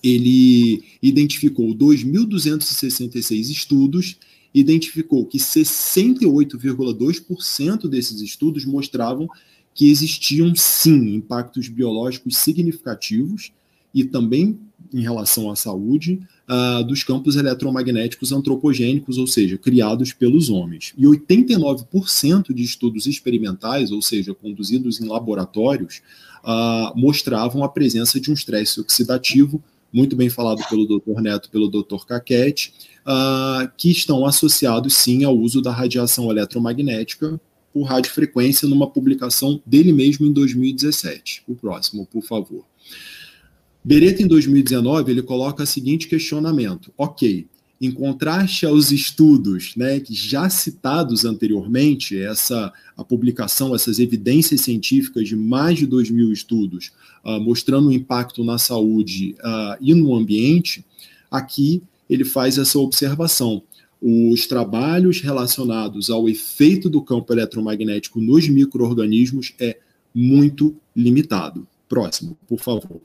Speaker 6: ele identificou 2.266 estudos, identificou que 68,2% desses estudos mostravam que existiam, sim, impactos biológicos significativos e também em relação à saúde uh, dos campos eletromagnéticos antropogênicos, ou seja, criados pelos homens. E 89% de estudos experimentais, ou seja, conduzidos em laboratórios, uh, mostravam a presença de um estresse oxidativo, muito bem falado pelo Dr. Neto, pelo Dr. Caquete, uh, que estão associados sim ao uso da radiação eletromagnética por radiofrequência numa publicação dele mesmo em 2017. O próximo, por favor. Beretta, em 2019, ele coloca o seguinte questionamento: ok, em contraste aos estudos né, já citados anteriormente, essa a publicação, essas evidências científicas de mais de 2 mil estudos uh, mostrando o impacto na saúde uh, e no ambiente, aqui ele faz essa observação. Os trabalhos relacionados ao efeito do campo eletromagnético nos micro-organismos é muito limitado. Próximo, por favor.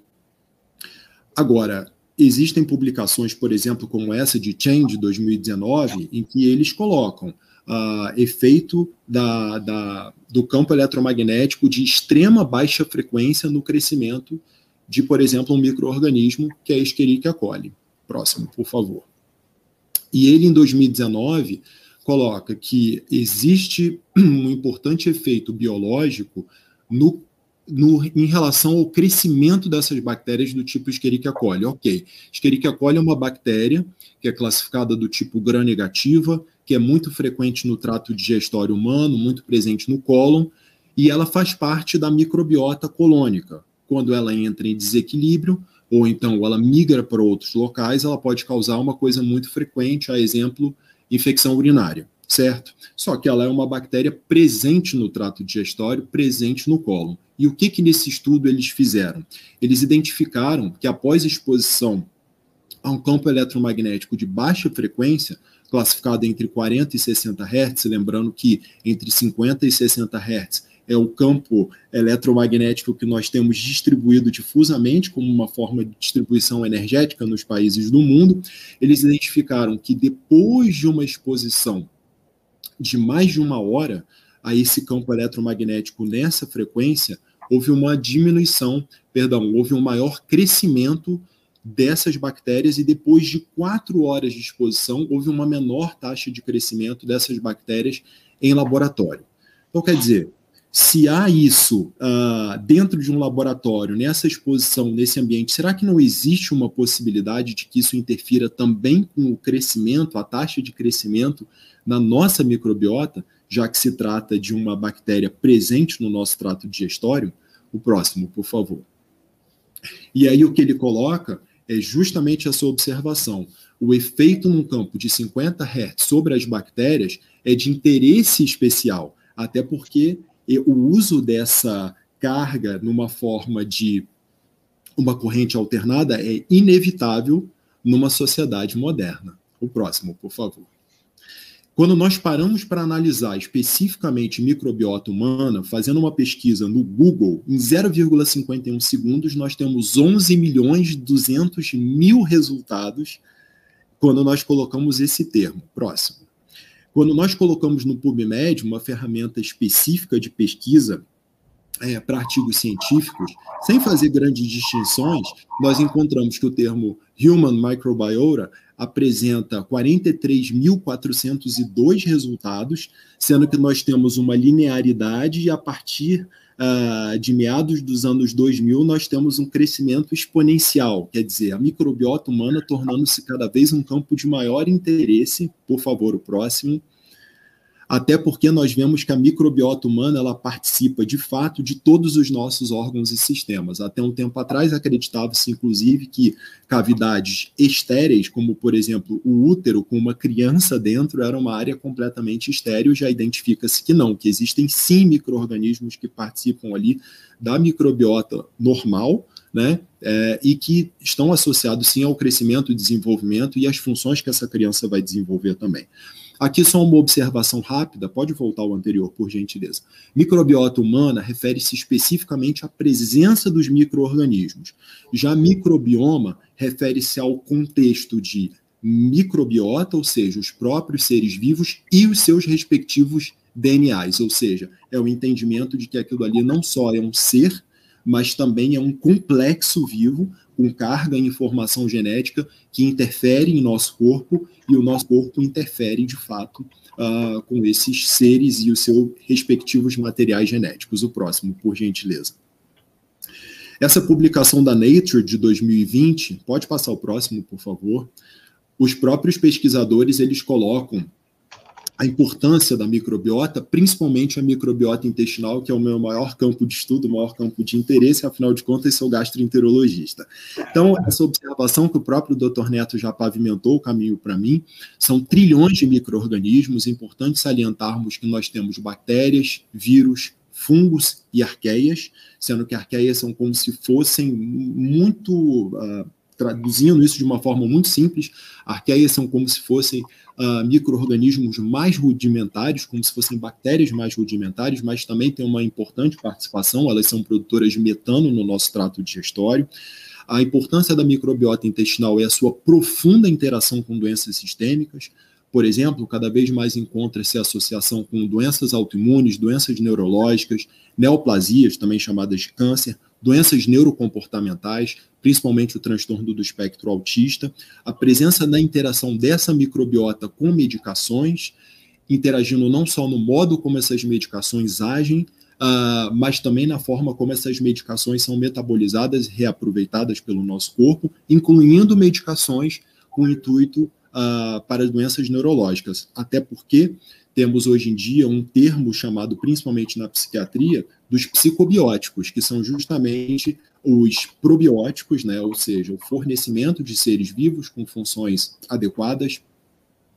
Speaker 6: Agora, existem publicações, por exemplo, como essa de Change 2019, em que eles colocam uh, efeito da, da, do campo eletromagnético de extrema baixa frequência no crescimento de, por exemplo, um microorganismo que é a Escherichia coli. Próximo, por favor. E ele, em 2019, coloca que existe um importante efeito biológico no no, em relação ao crescimento dessas bactérias do tipo Escherichia coli. Ok, Escherichia coli é uma bactéria que é classificada do tipo gram-negativa, que é muito frequente no trato digestório humano, muito presente no cólon, e ela faz parte da microbiota colônica. Quando ela entra em desequilíbrio, ou então ela migra para outros locais, ela pode causar uma coisa muito frequente, a exemplo, infecção urinária certo? Só que ela é uma bactéria presente no trato digestório, presente no cólon. E o que que nesse estudo eles fizeram? Eles identificaram que após exposição a um campo eletromagnético de baixa frequência, classificado entre 40 e 60 Hz, lembrando que entre 50 e 60 Hz é o campo eletromagnético que nós temos distribuído difusamente como uma forma de distribuição energética nos países do mundo, eles identificaram que depois de uma exposição de mais de uma hora a esse campo eletromagnético nessa frequência, houve uma diminuição, perdão, houve um maior crescimento dessas bactérias e depois de quatro horas de exposição houve uma menor taxa de crescimento dessas bactérias em laboratório. Então, quer dizer, se há isso uh, dentro de um laboratório, nessa exposição, nesse ambiente, será que não existe uma possibilidade de que isso interfira também com o crescimento, a taxa de crescimento na nossa microbiota, já que se trata de uma bactéria presente no nosso trato digestório? O próximo, por favor. E aí o que ele coloca é justamente essa observação. O efeito num campo de 50 Hz sobre as bactérias é de interesse especial, até porque o uso dessa carga numa forma de uma corrente alternada é inevitável numa sociedade moderna. O próximo, por favor. Quando nós paramos para analisar especificamente microbiota humana, fazendo uma pesquisa no Google, em 0,51 segundos nós temos 11 milhões e 200 mil resultados quando nós colocamos esse termo. Próximo. Quando nós colocamos no PubMed uma ferramenta específica de pesquisa é, para artigos científicos, sem fazer grandes distinções, nós encontramos que o termo Human Microbiota apresenta 43.402 resultados, sendo que nós temos uma linearidade e a partir uh, de meados dos anos 2000 nós temos um crescimento exponencial, quer dizer, a microbiota humana tornando-se cada vez um campo de maior interesse. Por favor, o próximo até porque nós vemos que a microbiota humana ela participa de fato de todos os nossos órgãos e sistemas. Até um tempo atrás acreditava-se inclusive que cavidades estéreis, como por exemplo o útero com uma criança dentro, era uma área completamente estéril. Já identifica-se que não, que existem sim micro-organismos que participam ali da microbiota normal, né? É, e que estão associados sim ao crescimento, desenvolvimento e às funções que essa criança vai desenvolver também. Aqui só uma observação rápida, pode voltar ao anterior, por gentileza. Microbiota humana refere-se especificamente à presença dos micro-organismos. Já microbioma refere-se ao contexto de microbiota, ou seja, os próprios seres vivos e os seus respectivos DNAs, ou seja, é o entendimento de que aquilo ali não só é um ser, mas também é um complexo vivo com carga e informação genética que interfere em nosso corpo e o nosso corpo interfere de fato uh, com esses seres e os seus respectivos materiais genéticos. O próximo, por gentileza. Essa publicação da Nature de 2020, pode passar o próximo, por favor. Os próprios pesquisadores eles colocam a importância da microbiota, principalmente a microbiota intestinal, que é o meu maior campo de estudo, o maior campo de interesse, afinal de contas, sou gastroenterologista. Então, essa observação que o próprio Dr. Neto já pavimentou o caminho para mim, são trilhões de micro-organismos, importante salientarmos que nós temos bactérias, vírus, fungos e arqueias, sendo que arqueias são como se fossem muito. Uh, traduzindo isso de uma forma muito simples, arqueias são como se fossem uh, micro-organismos mais rudimentares, como se fossem bactérias mais rudimentares, mas também tem uma importante participação, elas são produtoras de metano no nosso trato digestório. A importância da microbiota intestinal é a sua profunda interação com doenças sistêmicas. Por exemplo, cada vez mais encontra-se associação com doenças autoimunes, doenças neurológicas, neoplasias, também chamadas de câncer, doenças neurocomportamentais, principalmente o transtorno do espectro autista, a presença da interação dessa microbiota com medicações, interagindo não só no modo como essas medicações agem, uh, mas também na forma como essas medicações são metabolizadas e reaproveitadas pelo nosso corpo, incluindo medicações com intuito uh, para doenças neurológicas. Até porque temos hoje em dia um termo chamado, principalmente na psiquiatria, dos psicobióticos, que são justamente os probióticos, né, ou seja, o fornecimento de seres vivos com funções adequadas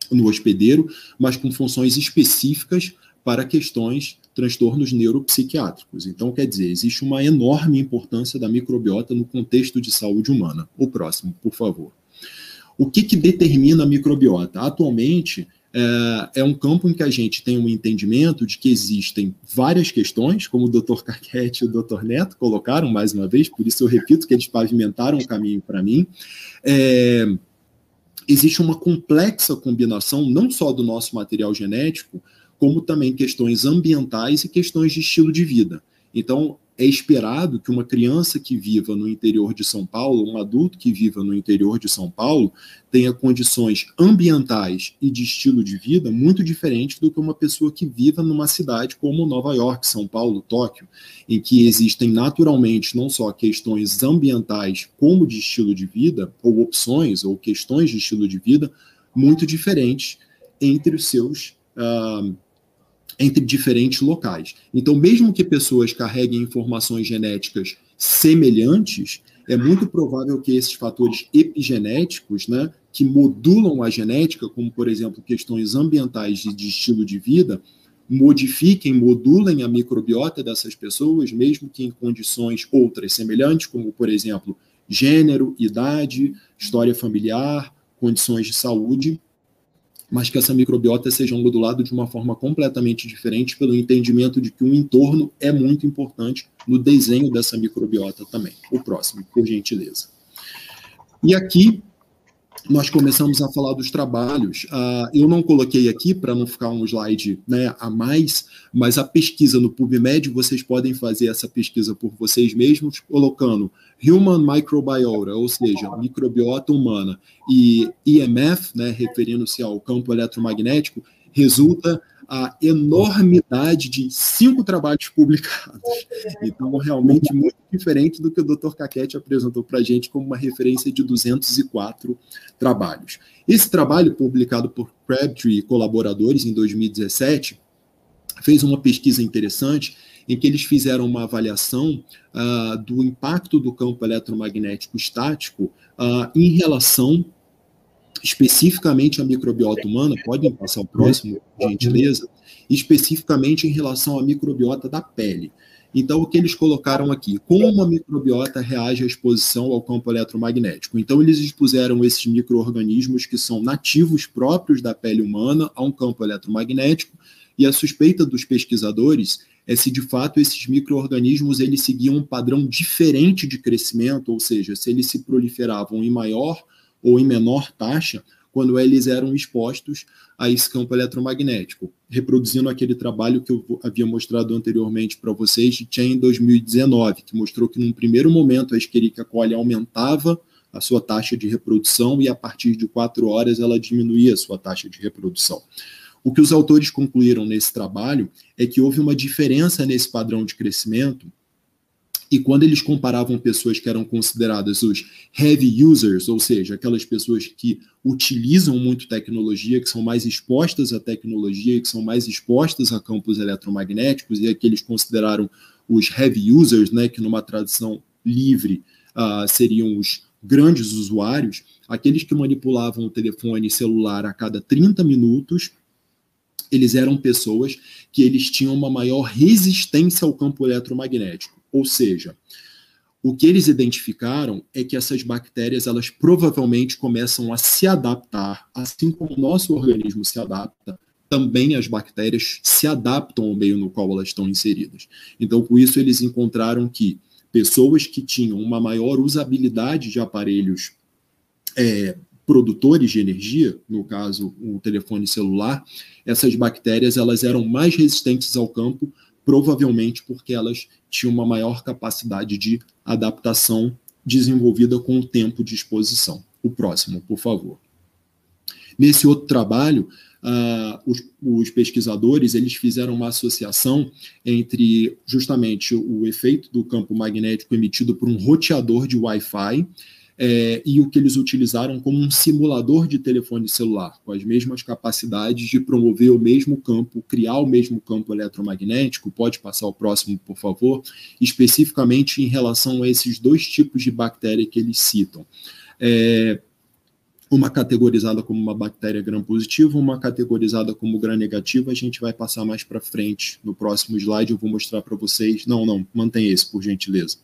Speaker 6: no hospedeiro, mas com funções específicas para questões, transtornos neuropsiquiátricos. Então, quer dizer, existe uma enorme importância da microbiota no contexto de saúde humana. O próximo, por favor. O que, que determina a microbiota? Atualmente, é, é, um campo em que a gente tem um entendimento de que existem várias questões, como o Dr. Carquete e o Dr. Neto colocaram mais uma vez, por isso eu repito que eles pavimentaram o caminho para mim. É, existe uma complexa combinação, não só do nosso material genético, como também questões ambientais e questões de estilo de vida. Então, é esperado que uma criança que viva no interior de São Paulo, um adulto que viva no interior de São Paulo, tenha condições ambientais e de estilo de vida muito diferentes do que uma pessoa que viva numa cidade como Nova York, São Paulo, Tóquio, em que existem naturalmente não só questões ambientais como de estilo de vida, ou opções ou questões de estilo de vida muito diferentes entre os seus. Uh, entre diferentes locais. Então, mesmo que pessoas carreguem informações genéticas semelhantes, é muito provável que esses fatores epigenéticos, né, que modulam a genética, como por exemplo questões ambientais de estilo de vida, modifiquem, modulem a microbiota dessas pessoas, mesmo que em condições outras semelhantes, como por exemplo gênero, idade, história familiar, condições de saúde, mas que essa microbiota seja modulada de uma forma completamente diferente pelo entendimento de que o entorno é muito importante no desenho dessa microbiota também. O próximo, por gentileza. E aqui nós começamos a falar dos trabalhos. Uh, eu não coloquei aqui para não ficar um slide né, a mais, mas a pesquisa no PubMed, vocês podem fazer essa pesquisa por vocês mesmos, colocando Human Microbiota, ou seja, microbiota humana, e EMF, né, referindo-se ao campo eletromagnético, resulta a enormidade de cinco trabalhos publicados. Então, realmente muito diferente do que o Dr. Caquete apresentou para a gente como uma referência de 204 trabalhos. Esse trabalho, publicado por Crabtree e colaboradores em 2017, fez uma pesquisa interessante em que eles fizeram uma avaliação uh, do impacto do campo eletromagnético estático uh, em relação especificamente a microbiota humana, podem passar o próximo, gentileza, especificamente em relação à microbiota da pele. Então, o que eles colocaram aqui? Como a microbiota reage à exposição ao campo eletromagnético? Então, eles expuseram esses micro-organismos que são nativos próprios da pele humana a um campo eletromagnético, e a suspeita dos pesquisadores é se de fato esses micro-organismos eles seguiam um padrão diferente de crescimento, ou seja, se eles se proliferavam em maior ou em menor taxa quando eles eram expostos a esse campo eletromagnético, reproduzindo aquele trabalho que eu havia mostrado anteriormente para vocês de Chen 2019, que mostrou que num primeiro momento a Escherichia coli aumentava a sua taxa de reprodução e a partir de quatro horas ela diminuía a sua taxa de reprodução. O que os autores concluíram nesse trabalho é que houve uma diferença nesse padrão de crescimento e quando eles comparavam pessoas que eram consideradas os heavy users, ou seja, aquelas pessoas que utilizam muito tecnologia, que são mais expostas à tecnologia, que são mais expostas a campos eletromagnéticos, e aqueles consideraram os heavy users, né, que numa tradução livre uh, seriam os grandes usuários, aqueles que manipulavam o telefone celular a cada 30 minutos, eles eram pessoas que eles tinham uma maior resistência ao campo eletromagnético. Ou seja, o que eles identificaram é que essas bactérias elas provavelmente começam a se adaptar, assim como o nosso organismo se adapta, também as bactérias se adaptam ao meio no qual elas estão inseridas. Então, com isso, eles encontraram que pessoas que tinham uma maior usabilidade de aparelhos é, produtores de energia, no caso, o telefone celular, essas bactérias elas eram mais resistentes ao campo provavelmente porque elas tinham uma maior capacidade de adaptação desenvolvida com o tempo de exposição. O próximo, por favor. Nesse outro trabalho, uh, os, os, pesquisadores eles fizeram uma associação entre justamente o efeito do campo magnético emitido por um roteador de Wi-Fi é, e o que eles utilizaram como um simulador de telefone celular, com as mesmas capacidades de promover o mesmo campo, criar o mesmo campo eletromagnético. Pode passar o próximo, por favor, especificamente em relação a esses dois tipos de bactéria que eles citam. É, uma categorizada como uma bactéria gram-positiva, uma categorizada como gram-negativa, a gente vai passar mais para frente. No próximo slide eu vou mostrar para vocês. Não, não, mantém esse, por gentileza.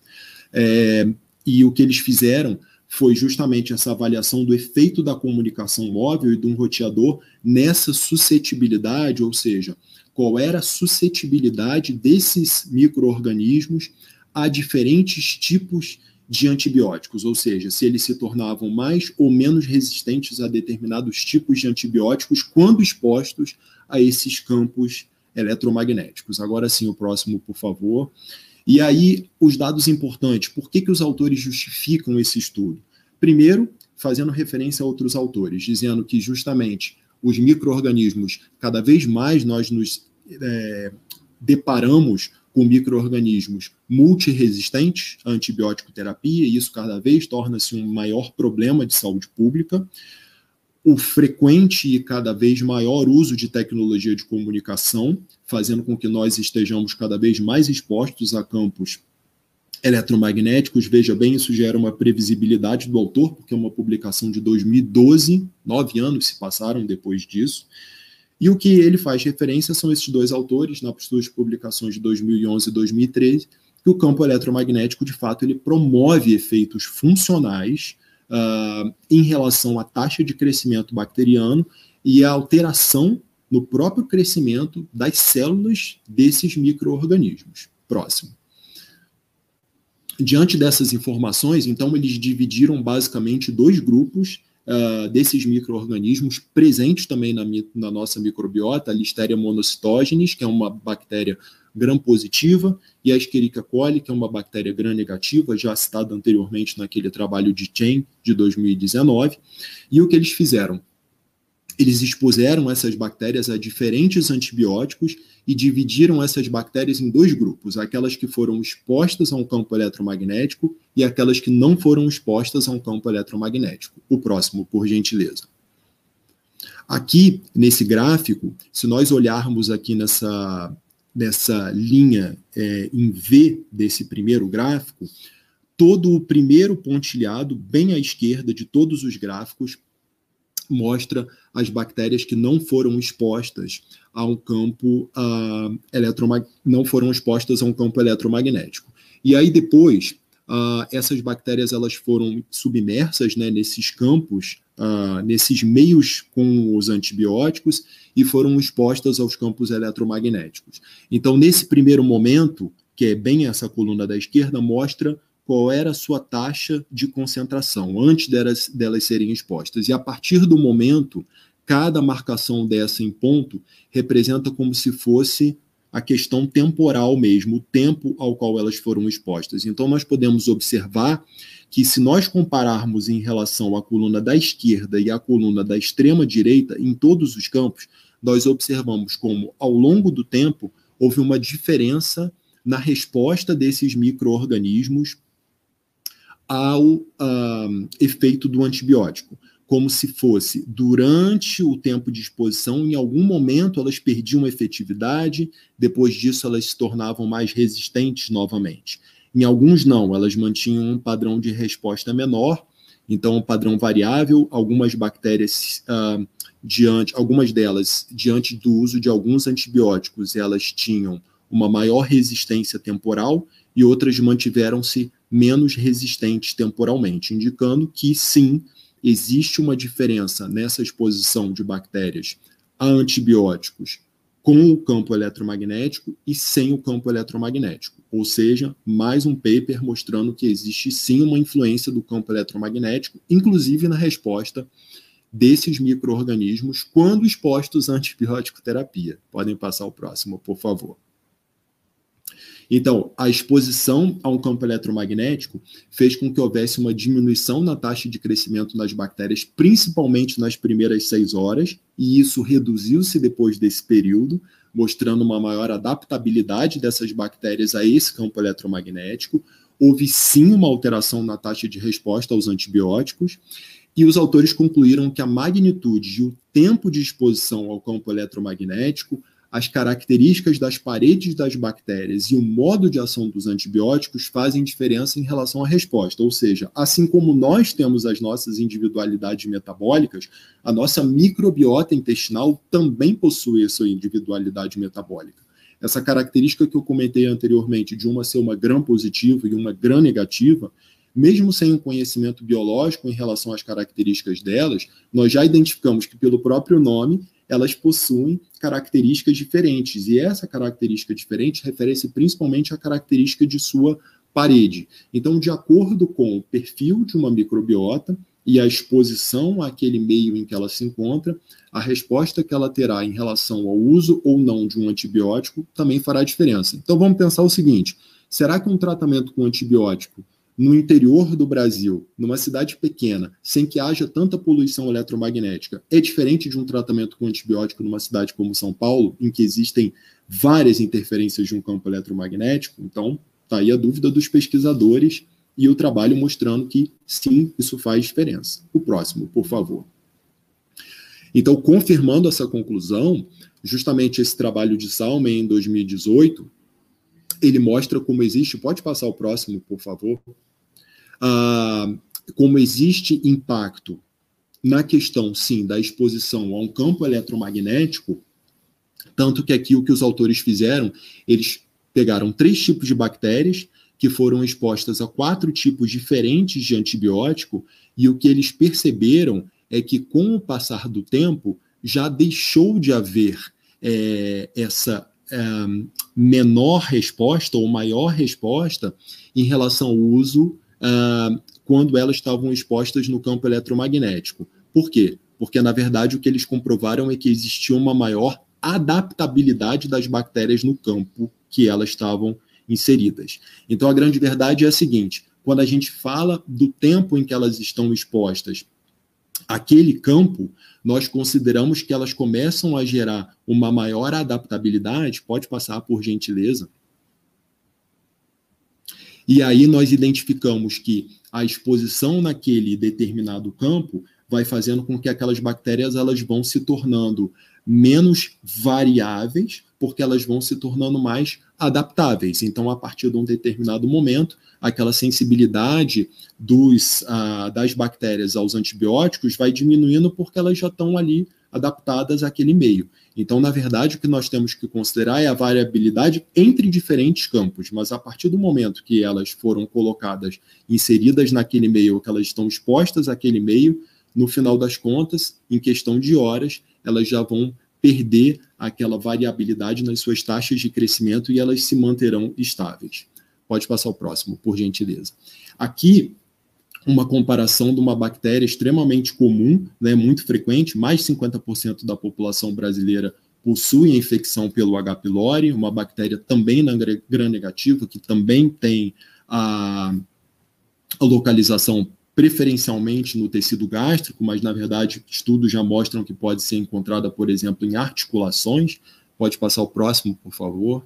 Speaker 6: É, e o que eles fizeram foi justamente essa avaliação do efeito da comunicação móvel e de um roteador nessa suscetibilidade, ou seja, qual era a suscetibilidade desses micro-organismos a diferentes tipos de antibióticos, ou seja, se eles se tornavam mais ou menos resistentes a determinados tipos de antibióticos quando expostos a esses campos eletromagnéticos. Agora sim, o próximo, por favor. E aí, os dados importantes, por que, que os autores justificam esse estudo? Primeiro, fazendo referência a outros autores, dizendo que justamente os micro-organismos, cada vez mais nós nos é, deparamos com micro-organismos multiresistentes à antibiótico terapia, e isso cada vez torna-se um maior problema de saúde pública o frequente e cada vez maior uso de tecnologia de comunicação, fazendo com que nós estejamos cada vez mais expostos a campos eletromagnéticos. Veja bem, isso gera uma previsibilidade do autor, porque é uma publicação de 2012, nove anos se passaram depois disso. E o que ele faz referência são esses dois autores, nas suas publicações de 2011 e 2013, que o campo eletromagnético, de fato, ele promove efeitos funcionais uh, em relação à taxa de crescimento bacteriano e a alteração no próprio crescimento das células desses micro-organismos. Próximo. Diante dessas informações, então, eles dividiram basicamente dois grupos uh, desses micro-organismos presentes também na, na, nossa microbiota, a Listeria monocytogenes, que é uma bactéria gram-positiva, e a Escherichia coli, que é uma bactéria gram-negativa, já citada anteriormente naquele trabalho de Chen, de 2019. E o que eles fizeram? Eles expuseram essas bactérias a diferentes antibióticos e dividiram essas bactérias em dois grupos: aquelas que foram expostas a um campo eletromagnético e aquelas que não foram expostas a um campo eletromagnético. O próximo, por gentileza. Aqui, nesse gráfico, se nós olharmos aqui nessa, nessa linha é, em V desse primeiro gráfico, todo o primeiro pontilhado, bem à esquerda de todos os gráficos, mostra as bactérias que não foram expostas a um campo uh, eletromag... não foram expostas a um campo eletromagnético. E aí depois uh, essas bactérias elas foram submersas né, nesses campos, uh, nesses meios com os antibióticos e foram expostas aos campos eletromagnéticos. Então nesse primeiro momento, que é bem essa coluna da esquerda, mostra qual era a sua taxa de concentração antes delas, delas serem expostas. E a partir do momento, cada marcação dessa em ponto representa como se fosse a questão temporal mesmo, o tempo ao qual elas foram expostas. Então, nós podemos observar que, se nós compararmos em relação à coluna da esquerda e à coluna da extrema direita, em todos os campos, nós observamos como, ao longo do tempo, houve uma diferença na resposta desses micro-organismos ao uh, efeito do antibiótico, como se fosse durante o tempo de exposição, em algum momento elas perdiam efetividade, depois disso elas se tornavam mais resistentes novamente. Em alguns não, elas mantinham um padrão de resposta menor, então um padrão variável, algumas bactérias uh, diante, algumas delas diante do uso de alguns antibióticos, elas tinham uma maior resistência temporal e outras mantiveram-se menos resistentes temporalmente, indicando que sim, existe uma diferença nessa exposição de bactérias a antibióticos com o campo eletromagnético e sem o campo eletromagnético. Ou seja, mais um paper mostrando que existe sim uma influência do campo eletromagnético, inclusive na resposta desses micro-organismos quando expostos à antibiótico terapia. Podem passar o próximo, por favor. Então, a exposição a um campo eletromagnético fez com que houvesse uma diminuição na taxa de crescimento das bactérias, principalmente nas primeiras seis horas, e isso reduziu-se depois desse período, mostrando uma maior adaptabilidade dessas bactérias a esse campo eletromagnético. Houve sim uma alteração na taxa de resposta aos antibióticos, e os autores concluíram que a magnitude e o tempo de exposição ao campo eletromagnético as características das paredes das bactérias e o modo de ação dos antibióticos fazem diferença em relação à resposta. Ou seja, assim como nós temos as nossas individualidades metabólicas, a nossa microbiota intestinal também possui a sua individualidade metabólica. Essa característica que eu comentei anteriormente, de uma ser uma gram positiva e uma gram negativa, mesmo sem um conhecimento biológico em relação às características delas, nós já identificamos que, pelo próprio nome, elas possuem características diferentes. E essa característica diferente refere-se principalmente à característica de sua parede. Então, de acordo com o perfil de uma microbiota e a exposição àquele meio em que ela se encontra, a resposta que ela terá em relação ao uso ou não de um antibiótico também fará diferença. Então, vamos pensar o seguinte: será que um tratamento com antibiótico no interior do Brasil, numa cidade pequena, sem que haja tanta poluição eletromagnética, é diferente de um tratamento com antibiótico numa cidade como São Paulo, em que existem várias interferências de um campo eletromagnético? Então, está aí a dúvida dos pesquisadores e o trabalho mostrando que sim, isso faz diferença. O próximo, por favor. Então, confirmando essa conclusão, justamente esse trabalho de Salmen em 2018 ele mostra como existe. Pode passar o próximo, por favor. Ah, como existe impacto na questão, sim, da exposição a um campo eletromagnético, tanto que aqui o que os autores fizeram, eles pegaram três tipos de bactérias que foram expostas a quatro tipos diferentes de antibiótico, e o que eles perceberam é que, com o passar do tempo, já deixou de haver é, essa é, menor resposta ou maior resposta em relação ao uso quando elas estavam expostas no campo eletromagnético. Por quê? Porque, na verdade, o que eles comprovaram é que existia uma maior adaptabilidade das bactérias no campo que elas estavam inseridas. Então, a grande verdade é a seguinte: quando a gente fala do tempo em que elas estão expostas àquele campo, nós consideramos que elas começam a gerar uma maior adaptabilidade. Pode passar, por gentileza. E aí nós identificamos que a exposição naquele determinado campo vai fazendo com que aquelas bactérias elas vão se tornando menos variáveis, porque elas vão se tornando mais adaptáveis. Então, a partir de um determinado momento, aquela sensibilidade dos, ah, das bactérias aos antibióticos vai diminuindo porque elas já estão ali adaptadas àquele meio. Então, na verdade, o que nós temos que considerar é a variabilidade entre diferentes campos, mas a partir do momento que elas foram colocadas, inseridas naquele meio, que elas estão expostas àquele meio, no final das contas, em questão de horas, elas já vão perder aquela variabilidade nas suas taxas de crescimento e elas se manterão estáveis. Pode passar o próximo, por gentileza. Aqui, uma comparação de uma bactéria extremamente comum, né, muito frequente, mais de 50% da população brasileira possui a infecção pelo H. pylori, uma bactéria também na gram-negativa, que também tem a, a localização preferencialmente no tecido gástrico, mas na verdade estudos já mostram que pode ser encontrada, por exemplo, em articulações. Pode passar o próximo, por favor.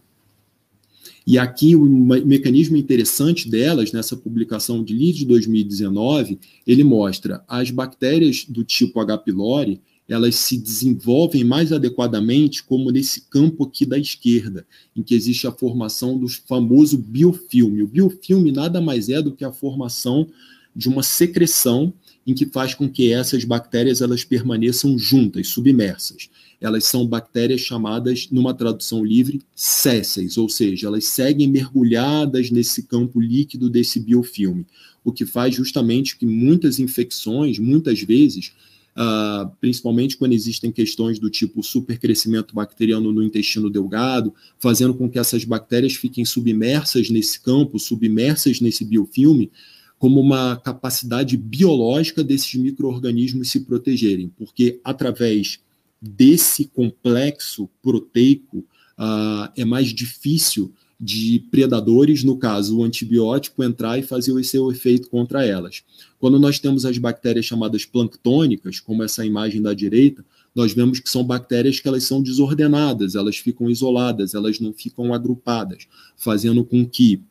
Speaker 6: E aqui o mecanismo interessante delas, nessa publicação de Lead de 2019, ele mostra as bactérias do tipo H. pylori, elas se desenvolvem mais adequadamente como nesse campo aqui da esquerda, em que existe a formação do famoso biofilme. O biofilme nada mais é do que a formação de uma secreção em que faz com que essas bactérias elas permaneçam juntas, submersas. Elas são bactérias chamadas, numa tradução livre, sésseis, ou seja, elas seguem mergulhadas nesse campo líquido desse biofilme, o que faz justamente que muitas infecções, muitas vezes, uh, principalmente quando existem questões do tipo supercrescimento bacteriano no intestino delgado, fazendo com que essas bactérias fiquem submersas nesse campo, submersas nesse biofilme, como uma capacidade biológica desses micro-organismos se protegerem, porque através desse complexo proteico uh, é mais difícil de predadores, no caso o antibiótico, entrar e fazer o seu efeito contra elas. Quando nós temos as bactérias chamadas planctônicas, como essa imagem da direita, nós vemos que são bactérias que elas são desordenadas, elas ficam isoladas, elas não ficam agrupadas, fazendo com que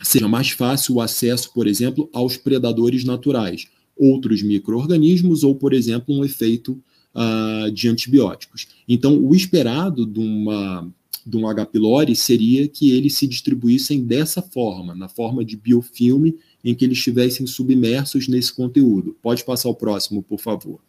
Speaker 6: seja mais fácil o acesso, por exemplo, aos predadores naturais, outros micro-organismos ou, por exemplo, um efeito uh, de antibióticos. Então, o esperado de, uma, de um H. pylori seria que eles se distribuíssem dessa forma, na forma de biofilme, em que eles estivessem submersos nesse conteúdo. Pode passar o próximo, por favor.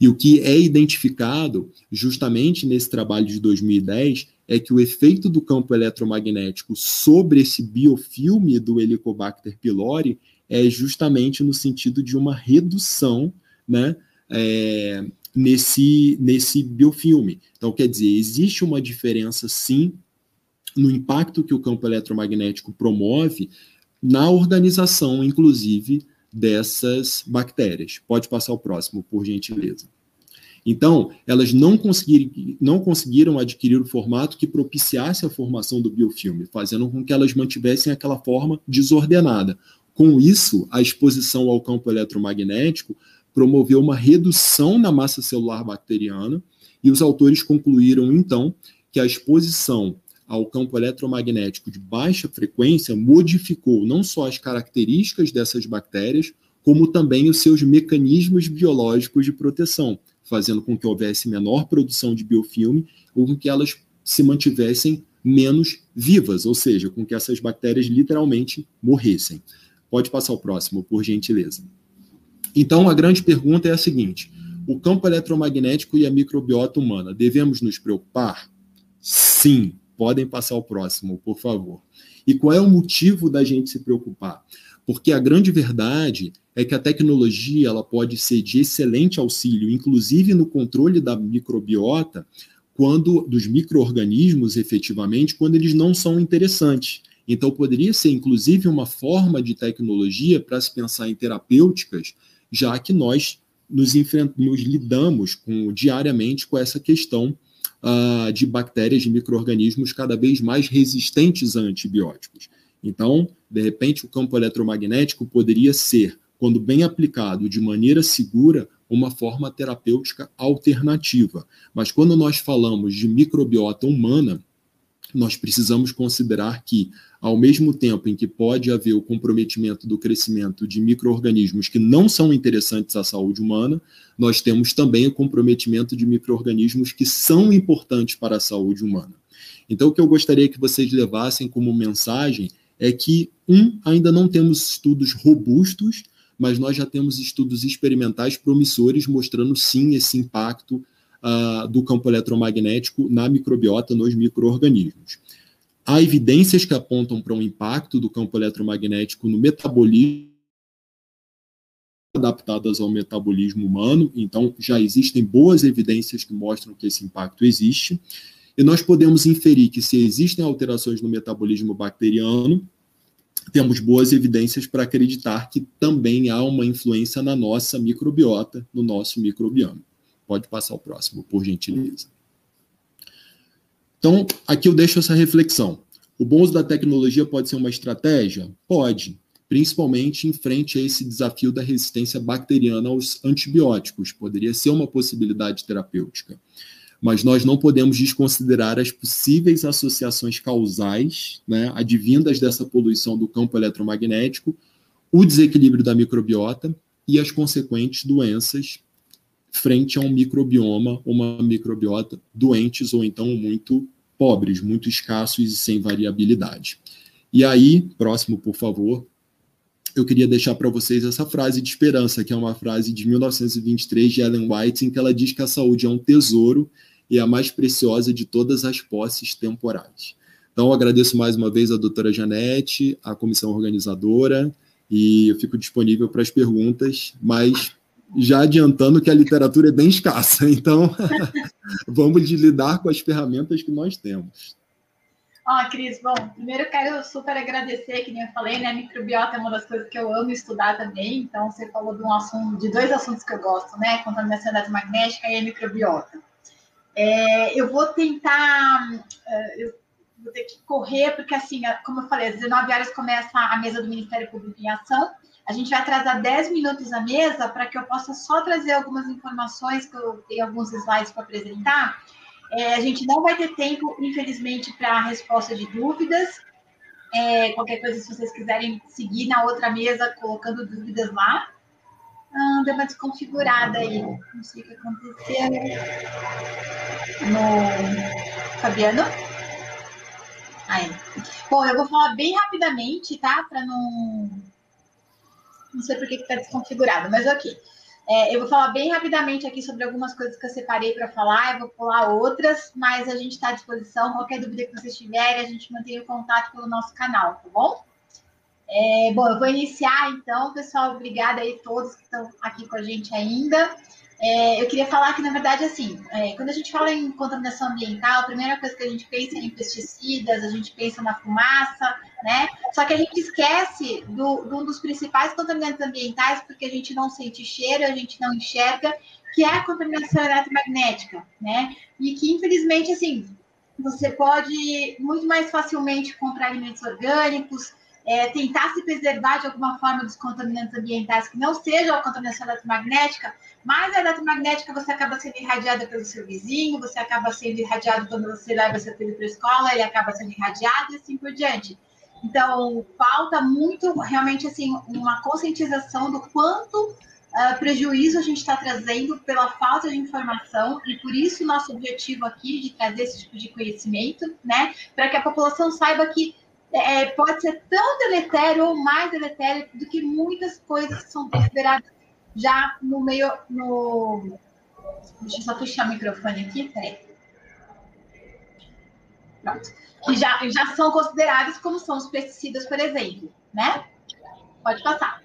Speaker 6: E o que é identificado justamente nesse trabalho de 2010 é que o efeito do campo eletromagnético sobre esse biofilme do Helicobacter pylori é justamente no sentido de uma redução né, é, nesse, nesse biofilme. Então, quer dizer, existe uma diferença, sim, no impacto que o campo eletromagnético promove na organização, inclusive, dessas bactérias. Pode passar o próximo, por gentileza. Então, elas não, conseguiram, não conseguiram adquirir o formato que propiciasse a formação do biofilme, fazendo com que elas mantivessem aquela forma desordenada. Com isso, a exposição ao campo eletromagnético promoveu uma redução na massa celular bacteriana, e os autores concluíram, então, que a exposição ao campo eletromagnético de baixa frequência modificou não só as características dessas bactérias, como também os seus mecanismos biológicos de proteção, fazendo com que houvesse menor produção de biofilme ou com que elas se mantivessem menos vivas, ou seja, com que essas bactérias literalmente morressem. Pode passar o próximo, por gentileza. Então, a grande pergunta é a seguinte: o campo eletromagnético e a microbiota humana, devemos nos preocupar? Sim. Podem passar o próximo, por favor. E qual é o motivo da gente se preocupar? Porque a grande verdade é que a tecnologia ela pode ser de excelente auxílio, inclusive no controle da microbiota, quando dos microorganismos efetivamente, quando eles não são interessantes. Então, poderia ser, inclusive, uma forma de tecnologia para se pensar em terapêuticas, já que nós nos, nos lidamos com, diariamente com essa questão uh, de bactérias, de micro-organismos cada vez mais resistentes a antibióticos. Então, de repente, o campo eletromagnético poderia ser, quando bem aplicado de maneira segura, uma forma terapêutica alternativa. Mas quando nós falamos de microbiota humana, nós precisamos considerar que, ao mesmo tempo em que pode haver o comprometimento do crescimento de micro-organismos que não são interessantes à saúde humana, nós temos também o comprometimento de micro-organismos que são importantes para a saúde humana. Então, o que eu gostaria que vocês levassem como mensagem é que, um, ainda não temos estudos robustos, mas nós já temos estudos experimentais promissores mostrando sim esse impacto uh, do campo eletromagnético na microbiota, nos micro-organismos. Há evidências que apontam para um impacto do campo eletromagnético no metabolismo adaptadas ao metabolismo humano, então já existem boas evidências que mostram que esse impacto existe, e nós podemos inferir que se existem alterações no metabolismo bacteriano, temos boas evidências para acreditar que também há uma influência na nossa microbiota, no nosso microbioma. Pode passar o próximo, por gentileza. Então, aqui eu deixo essa reflexão. O bom uso da tecnologia pode ser uma estratégia? Pode, principalmente em frente a esse desafio da resistência bacteriana aos antibióticos. Poderia ser uma possibilidade terapêutica. Mas nós não podemos desconsiderar as possíveis associações causais, né, advindas dessa poluição do campo eletromagnético, o desequilíbrio da microbiota e as consequentes doenças frente a um microbioma, uma microbiota doentes ou então muito pobres, muito escassos e sem variabilidade. E aí, próximo, por favor, eu queria deixar para vocês essa frase de esperança, que é uma frase de 1923 de Ellen White, em que ela diz que a saúde é um tesouro e a mais preciosa de todas as posses temporais. Então, agradeço mais uma vez a doutora Janete, a comissão organizadora, e eu fico disponível para as perguntas, mas já adiantando que a literatura é bem escassa, então vamos lidar com as ferramentas que nós temos.
Speaker 3: Ó, oh, Cris, bom, primeiro eu quero super agradecer, que nem eu falei, né? Microbiota é uma das coisas que eu amo estudar também. Então, você falou de um assunto, de dois assuntos que eu gosto, né? Contaminação eletromagnética e a microbiota. É, eu vou tentar, é, eu vou ter que correr, porque assim, como eu falei, às 19 horas começa a mesa do Ministério Público em ação. A gente vai atrasar 10 minutos a mesa para que eu possa só trazer algumas informações, que eu tenho alguns slides para apresentar. É, a gente não vai ter tempo, infelizmente, para a resposta de dúvidas. É, qualquer coisa, se vocês quiserem seguir na outra mesa, colocando dúvidas lá. Ah, deu uma desconfigurada aí. Não sei o que aconteceu. No Fabiano. Aí. Bom, eu vou falar bem rapidamente, tá? Para não não sei por que está desconfigurado, mas ok. É, eu vou falar bem rapidamente aqui sobre algumas coisas que eu separei para falar, eu vou pular outras, mas a gente está à disposição. Qualquer dúvida que vocês tiverem, a gente mantém o contato pelo nosso canal, tá bom? É, bom, eu vou iniciar então, pessoal. Obrigada aí a todos que estão aqui com a gente ainda. É, eu queria falar que, na verdade, assim, é, quando a gente fala em contaminação ambiental, a primeira coisa que a gente pensa é em pesticidas, a gente pensa na fumaça, né? Só que a gente esquece do, de um dos principais contaminantes ambientais, porque a gente não sente cheiro, a gente não enxerga, que é a contaminação eletromagnética, né? E que, infelizmente, assim, você pode muito mais facilmente comprar alimentos orgânicos, é, tentar se preservar de alguma forma dos contaminantes ambientais que não sejam a contaminação eletromagnética, mas a eletromagnética você acaba sendo irradiada pelo seu vizinho, você acaba sendo irradiado quando você leva seu filho para a escola, ele acaba sendo irradiado e assim por diante. Então, falta muito, realmente, assim, uma conscientização do quanto uh, prejuízo a gente está trazendo pela falta de informação e por isso nosso objetivo aqui de trazer esse tipo de conhecimento, né, para que a população saiba que é, pode ser tão deletério ou mais deletério do que muitas coisas que são consideradas já no meio. No... Deixa eu só fechar o microfone aqui, peraí. Pronto. Que já, já são considerados como são os pesticidas, por exemplo, né? Pode passar.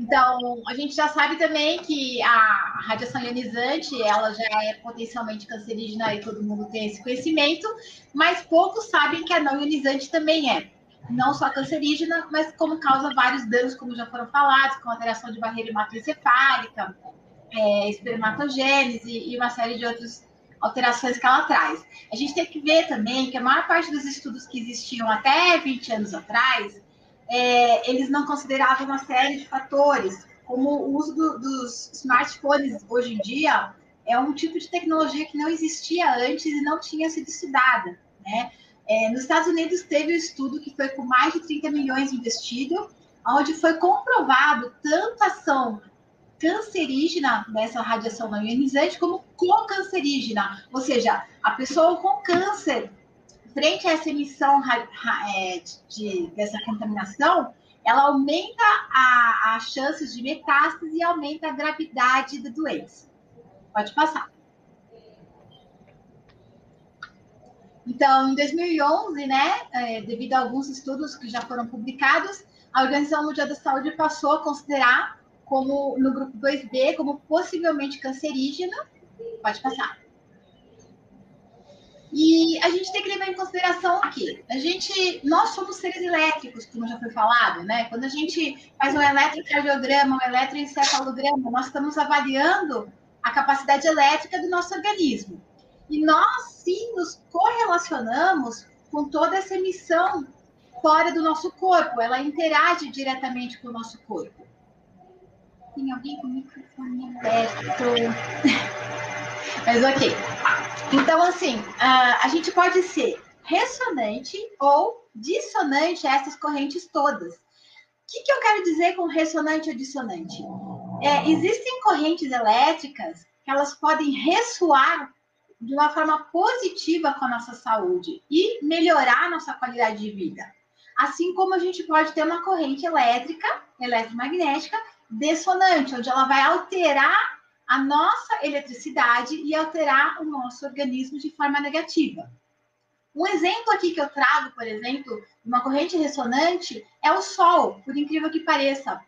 Speaker 3: Então, a gente já sabe também que a radiação ionizante, ela já é potencialmente cancerígena e todo mundo tem esse conhecimento, mas poucos sabem que a não ionizante também é. Não só cancerígena, mas como causa vários danos, como já foram falados, com alteração de barreira hematoencefálica, é, espermatogênese e uma série de outras alterações que ela traz. A gente tem que ver também que a maior parte dos estudos que existiam até 20 anos atrás é, eles não consideravam uma série de fatores, como o uso do, dos smartphones hoje em dia é um tipo de tecnologia que não existia antes e não tinha sido estudada, né? É, nos Estados Unidos teve um estudo que foi com mais de 30 milhões investido, onde foi comprovado tanto ação cancerígena dessa radiação não ionizante como co-cancerígena, ou seja, a pessoa com câncer frente a essa emissão é, de, dessa contaminação, ela aumenta as chances de metástase e aumenta a gravidade da doença. Pode passar. Então, em 2011, né, é, devido a alguns estudos que já foram publicados, a Organização Mundial da Saúde passou a considerar como no grupo 2B como possivelmente cancerígena. Pode passar. E a gente tem que levar em consideração que a gente, nós somos seres elétricos, como já foi falado, né? Quando a gente faz um eletrocardiograma, um eletroencefalograma, nós estamos avaliando a capacidade elétrica do nosso organismo. E nós sim nos correlacionamos com toda essa emissão fora do nosso corpo, ela interage diretamente com o nosso corpo. Tem alguém com microfone aberto? Mas ok. Então, assim, a gente pode ser ressonante ou dissonante a essas correntes todas. O que, que eu quero dizer com ressonante ou dissonante? É, existem correntes elétricas que elas podem ressoar de uma forma positiva com a nossa saúde e melhorar a nossa qualidade de vida. Assim como a gente pode ter uma corrente elétrica, eletromagnética, dissonante, onde ela vai alterar a nossa eletricidade e alterar o nosso organismo de forma negativa. Um exemplo aqui que eu trago, por exemplo, uma corrente ressonante é o Sol, por incrível que pareça.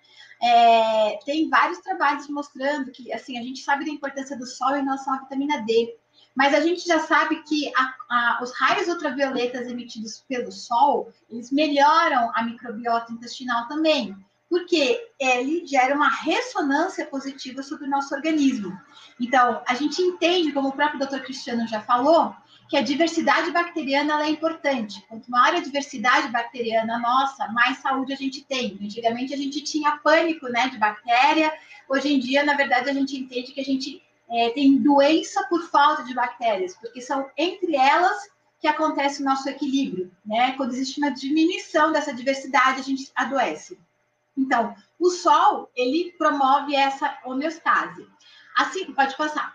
Speaker 3: É, tem vários trabalhos mostrando que, assim, a gente sabe da importância do Sol em relação à vitamina D, mas a gente já sabe que a, a, os raios ultravioletas emitidos pelo Sol, eles melhoram a microbiota intestinal também porque ele gera uma ressonância positiva sobre o nosso organismo. Então, a gente entende, como o próprio doutor Cristiano já falou, que a diversidade bacteriana é importante. Quanto maior a diversidade bacteriana nossa, mais saúde a gente tem. Antigamente a gente tinha pânico né, de bactéria, hoje em dia, na verdade, a gente entende que a gente é, tem doença por falta de bactérias, porque são entre elas que acontece o nosso equilíbrio. Né? Quando existe uma diminuição dessa diversidade, a gente adoece. Então, o sol, ele promove essa homeostase. Assim, pode passar.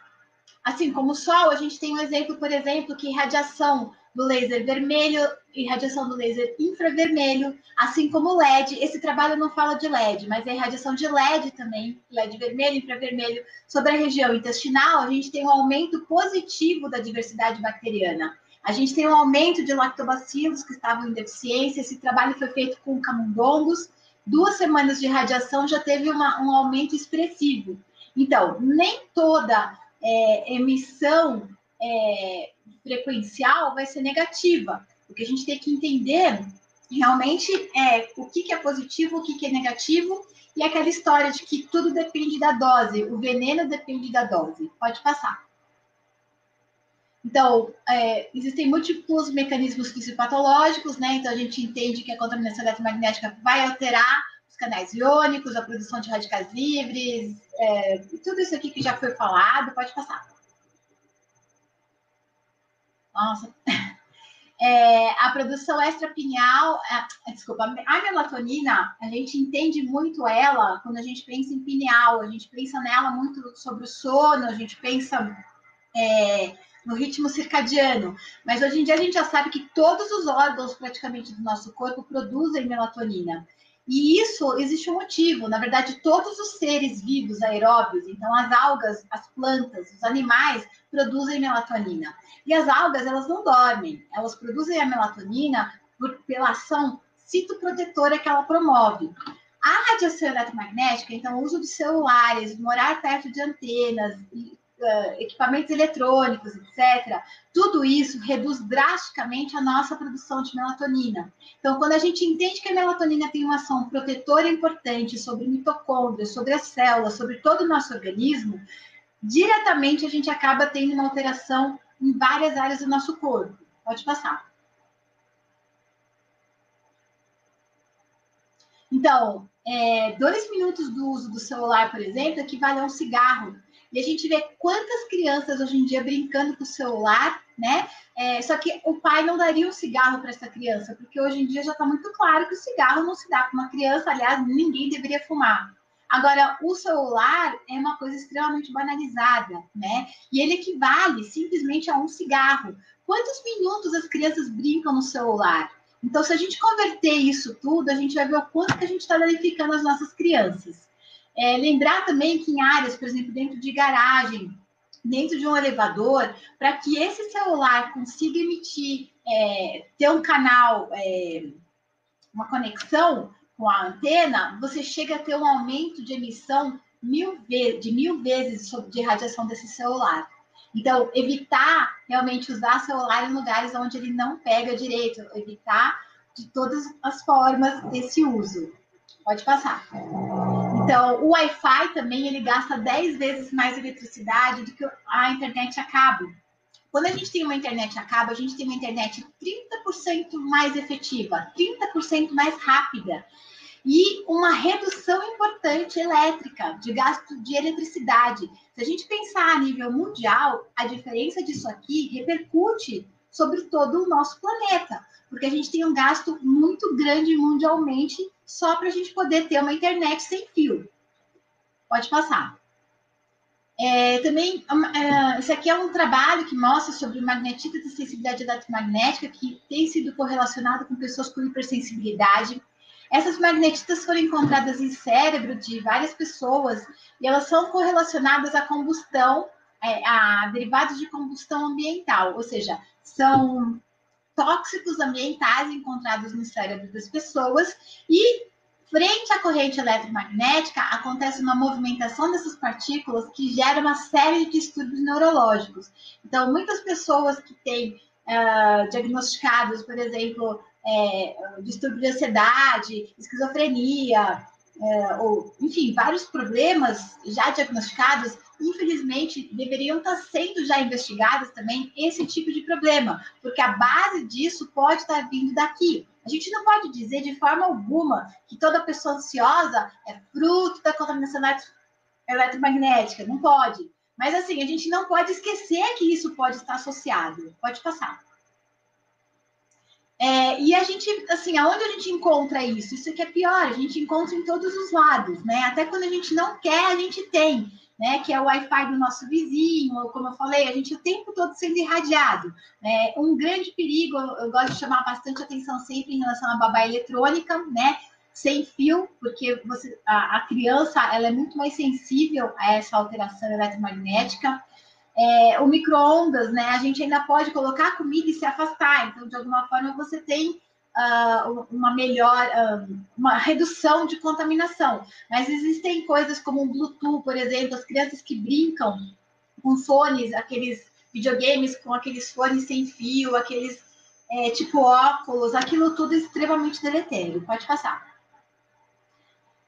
Speaker 3: Assim como o sol, a gente tem um exemplo, por exemplo, que radiação do laser vermelho e radiação do laser infravermelho, assim como o LED. Esse trabalho não fala de LED, mas é radiação de LED também, LED vermelho, infravermelho. Sobre a região intestinal, a gente tem um aumento positivo da diversidade bacteriana. A gente tem um aumento de lactobacilos que estavam em deficiência. Esse trabalho foi feito com camundongos duas semanas de radiação já teve uma, um aumento expressivo. Então, nem toda é, emissão é, frequencial vai ser negativa. O que a gente tem que entender realmente é o que, que é positivo, o que, que é negativo, e aquela história de que tudo depende da dose, o veneno depende da dose. Pode passar. Então, é, existem múltiplos mecanismos fisiopatológicos, né? Então, a gente entende que a contaminação eletromagnética vai alterar os canais iônicos, a produção de radicais livres, é, tudo isso aqui que já foi falado, pode passar. Nossa. É, a produção extrapineal, é, desculpa, a melatonina, a gente entende muito ela quando a gente pensa em pineal, a gente pensa nela muito sobre o sono, a gente pensa é, no ritmo circadiano. Mas hoje em dia a gente já sabe que todos os órgãos praticamente do nosso corpo produzem melatonina. E isso existe um motivo. Na verdade, todos os seres vivos aeróbios, então as algas, as plantas, os animais, produzem melatonina. E as algas, elas não dormem. Elas produzem a melatonina por, pela ação citoprotetora que ela promove. A radiação eletromagnética, então, o uso de celulares, morar perto de antenas, uh, equipamentos eletrônicos, etc., tudo isso reduz drasticamente a nossa produção de melatonina. Então, quando a gente entende que a melatonina tem uma ação protetora importante sobre mitocôndrias, sobre as células, sobre todo o nosso organismo, diretamente a gente acaba tendo uma alteração em várias áreas do nosso corpo. Pode passar. Então, é, dois minutos do uso do celular, por exemplo, equivale a um cigarro. E a gente vê quantas crianças hoje em dia brincando com o celular, né? É, só que o pai não daria um cigarro para essa criança, porque hoje em dia já está muito claro que o cigarro não se dá para uma criança, aliás, ninguém deveria fumar. Agora, o celular é uma coisa extremamente banalizada, né? E ele equivale simplesmente a um cigarro. Quantos minutos as crianças brincam no celular? Então, se a gente converter isso tudo, a gente vai ver o quanto que a gente está danificando as nossas crianças. É, lembrar também que em áreas, por exemplo, dentro de garagem, dentro de um elevador, para que esse celular consiga emitir, é, ter um canal, é, uma conexão com a antena, você chega a ter um aumento de emissão mil de mil vezes de radiação desse celular. Então, evitar realmente usar celular em lugares onde ele não pega direito, evitar de todas as formas esse uso. Pode passar. Então, o Wi-Fi também ele gasta 10 vezes mais eletricidade do que a internet a cabo. Quando a gente tem uma internet a cabo, a gente tem uma internet 30% mais efetiva, 30% mais rápida e uma redução importante elétrica, de gasto de eletricidade. Se a gente pensar a nível mundial, a diferença disso aqui repercute sobre todo o nosso planeta, porque a gente tem um gasto muito grande mundialmente só para a gente poder ter uma internet sem fio. Pode passar. É, também, é, esse aqui é um trabalho que mostra sobre magnetismo e sensibilidade eletromagnética, que tem sido correlacionado com pessoas com hipersensibilidade. Essas magnetistas foram encontradas em cérebro de várias pessoas e elas são correlacionadas à combustão, é, a derivados de combustão ambiental, ou seja, são tóxicos ambientais encontrados no cérebro das pessoas e frente à corrente eletromagnética acontece uma movimentação dessas partículas que gera uma série de distúrbios neurológicos. Então, muitas pessoas que têm uh, diagnosticados, por exemplo, é, distúrbio de ansiedade, esquizofrenia, é, ou, enfim, vários problemas já diagnosticados, infelizmente, deveriam estar sendo já investigados também esse tipo de problema, porque a base disso pode estar vindo daqui. A gente não pode dizer de forma alguma que toda pessoa ansiosa é fruto da contaminação eletromagnética, não pode. Mas assim, a gente não pode esquecer que isso pode estar associado. Pode passar. É, e a gente, assim, aonde a gente encontra isso? Isso que é pior, a gente encontra em todos os lados, né? Até quando a gente não quer, a gente tem, né? Que é o Wi-Fi do nosso vizinho, como eu falei, a gente o tempo todo sendo irradiado. Né? Um grande perigo, eu gosto de chamar bastante atenção sempre em relação à babá eletrônica, né? Sem fio, porque você, a, a criança ela é muito mais sensível a essa alteração eletromagnética. É, o micro-ondas, né? A gente ainda pode colocar comida e se afastar. Então, de alguma forma, você tem uh, uma melhor, uh, uma redução de contaminação. Mas existem coisas como o Bluetooth, por exemplo, as crianças que brincam com fones, aqueles videogames com aqueles fones sem fio, aqueles é, tipo óculos, aquilo tudo é extremamente deletério. Pode passar.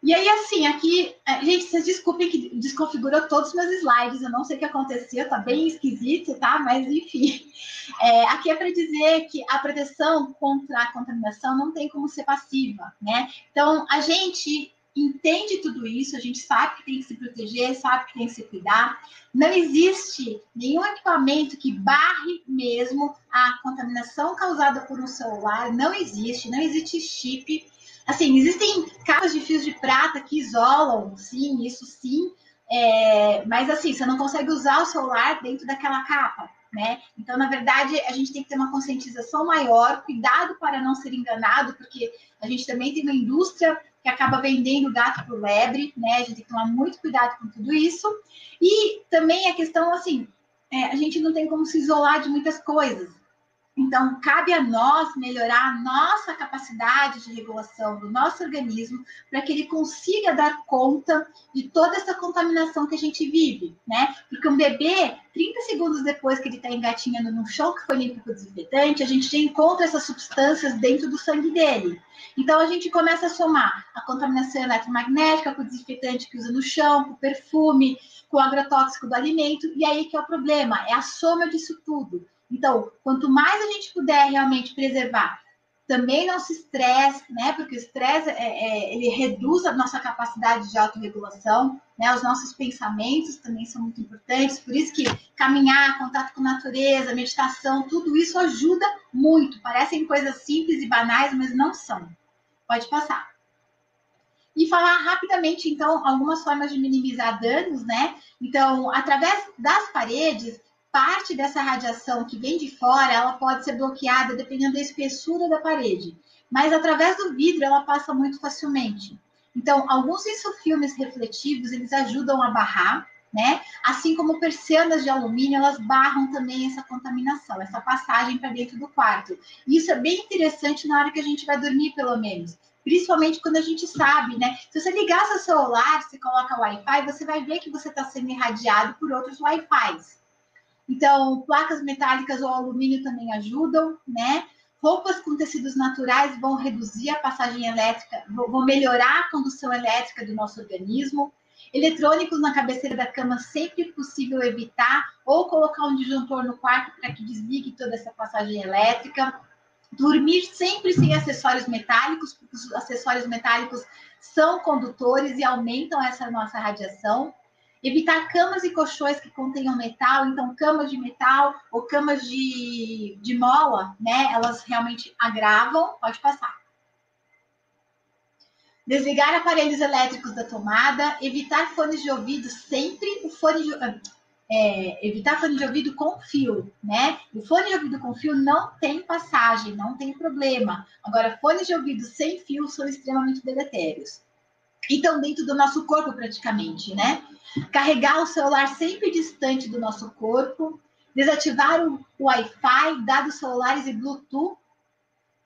Speaker 3: E aí, assim, aqui, é, gente, vocês desculpem que desconfigurou todos os meus slides, eu não sei o que aconteceu, tá bem esquisito, tá? Mas, enfim, é, aqui é para dizer que a proteção contra a contaminação não tem como ser passiva, né? Então, a gente entende tudo isso, a gente sabe que tem que se proteger, sabe que tem que se cuidar. Não existe nenhum equipamento que barre mesmo a contaminação causada por um celular, não existe, não existe chip Assim, existem capas de fios de prata que isolam, sim, isso sim, é, mas assim, você não consegue usar o celular dentro daquela capa, né? Então, na verdade, a gente tem que ter uma conscientização maior, cuidado para não ser enganado, porque a gente também tem uma indústria que acaba vendendo gato por lebre, né? A gente tem que tomar muito cuidado com tudo isso. E também a questão, assim, é, a gente não tem como se isolar de muitas coisas. Então, cabe a nós melhorar a nossa capacidade de regulação do nosso organismo para que ele consiga dar conta de toda essa contaminação que a gente vive, né? Porque um bebê, 30 segundos depois que ele está engatinhando num chão que foi limpo com desinfetante, a gente já encontra essas substâncias dentro do sangue dele. Então, a gente começa a somar a contaminação eletromagnética com o desinfetante que usa no chão, com o perfume, com o agrotóxico do alimento, e aí que é o problema, é a soma disso tudo. Então, quanto mais a gente puder realmente preservar, também não se estresse, né? Porque o estresse é, é, ele reduz a nossa capacidade de autorregulação, né? Os nossos pensamentos também são muito importantes. Por isso que caminhar, contato com a natureza, meditação, tudo isso ajuda muito. Parecem coisas simples e banais, mas não são. Pode passar. E falar rapidamente, então, algumas formas de minimizar danos, né? Então, através das paredes, parte dessa radiação que vem de fora, ela pode ser bloqueada dependendo da espessura da parede, mas através do vidro ela passa muito facilmente. Então, alguns isofilmes refletivos, eles ajudam a barrar, né? Assim como persianas de alumínio, elas barram também essa contaminação, essa passagem para dentro do quarto. E isso é bem interessante na hora que a gente vai dormir, pelo menos. Principalmente quando a gente sabe, né? Se você ligar seu celular, você coloca Wi-Fi, você vai ver que você está sendo irradiado por outros Wi-Fis. Então, placas metálicas ou alumínio também ajudam, né? Roupas com tecidos naturais vão reduzir a passagem elétrica, vão melhorar a condução elétrica do nosso organismo. Eletrônicos na cabeceira da cama sempre possível evitar ou colocar um disjuntor no quarto para que desligue toda essa passagem elétrica. Dormir sempre sem acessórios metálicos, porque os acessórios metálicos são condutores e aumentam essa nossa radiação. Evitar camas e colchões que contenham metal, então camas de metal ou camas de, de mola, né? Elas realmente agravam, pode passar. Desligar aparelhos elétricos da tomada, evitar fones de ouvido sempre, o fone de, é, evitar fone de ouvido com fio, né? O fone de ouvido com fio não tem passagem, não tem problema. Agora, fones de ouvido sem fio são extremamente deletérios. Então, dentro do nosso corpo, praticamente, né? Carregar o celular sempre distante do nosso corpo, desativar o Wi-Fi, dados celulares e Bluetooth.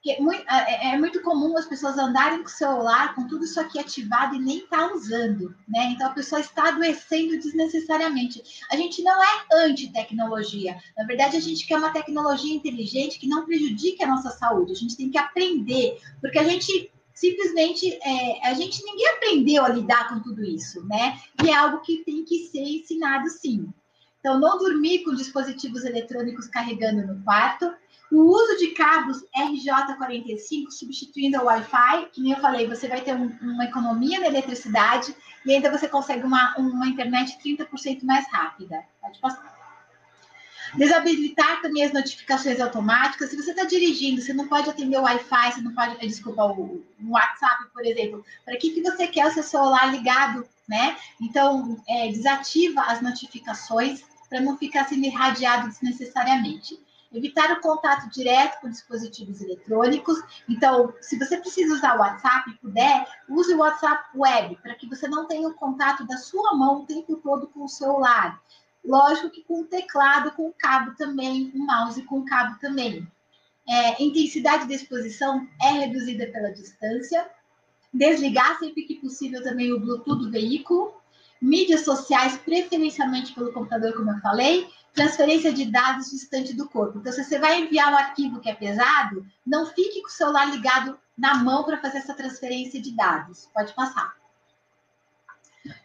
Speaker 3: É, muito, é, é, muito comum as pessoas andarem com o celular com tudo isso aqui ativado e nem tá usando, né? Então a pessoa está adoecendo desnecessariamente. A gente não é anti-tecnologia. Na verdade, a gente quer uma tecnologia inteligente que não prejudique a nossa saúde. A gente tem que aprender, porque a gente simplesmente é, a gente ninguém aprendeu a lidar com tudo isso, né? E é algo que tem que ser ensinado sim. Então, não dormir com dispositivos eletrônicos carregando no quarto. O uso de cabos RJ45 substituindo o Wi-Fi, que nem eu falei, você vai ter um, uma economia na eletricidade e ainda você consegue uma, uma internet 30% mais rápida. Pode passar. Desabilitar também as notificações automáticas. Se você está dirigindo, você não pode atender o Wi-Fi, você não pode, desculpa, o, o WhatsApp, por exemplo. Para que, que você quer o seu celular ligado, né? Então, é, desativa as notificações para não ficar sendo irradiado desnecessariamente. Evitar o contato direto com dispositivos eletrônicos. Então, se você precisa usar o WhatsApp e puder, use o WhatsApp Web, para que você não tenha o contato da sua mão o tempo todo com o celular. Lógico que com teclado, com cabo também, um mouse com cabo também. É, intensidade de exposição é reduzida pela distância. Desligar sempre que possível também o Bluetooth do veículo. Mídias sociais, preferencialmente pelo computador, como eu falei. Transferência de dados distante do corpo. Então, se você vai enviar um arquivo que é pesado, não fique com o celular ligado na mão para fazer essa transferência de dados. Pode passar.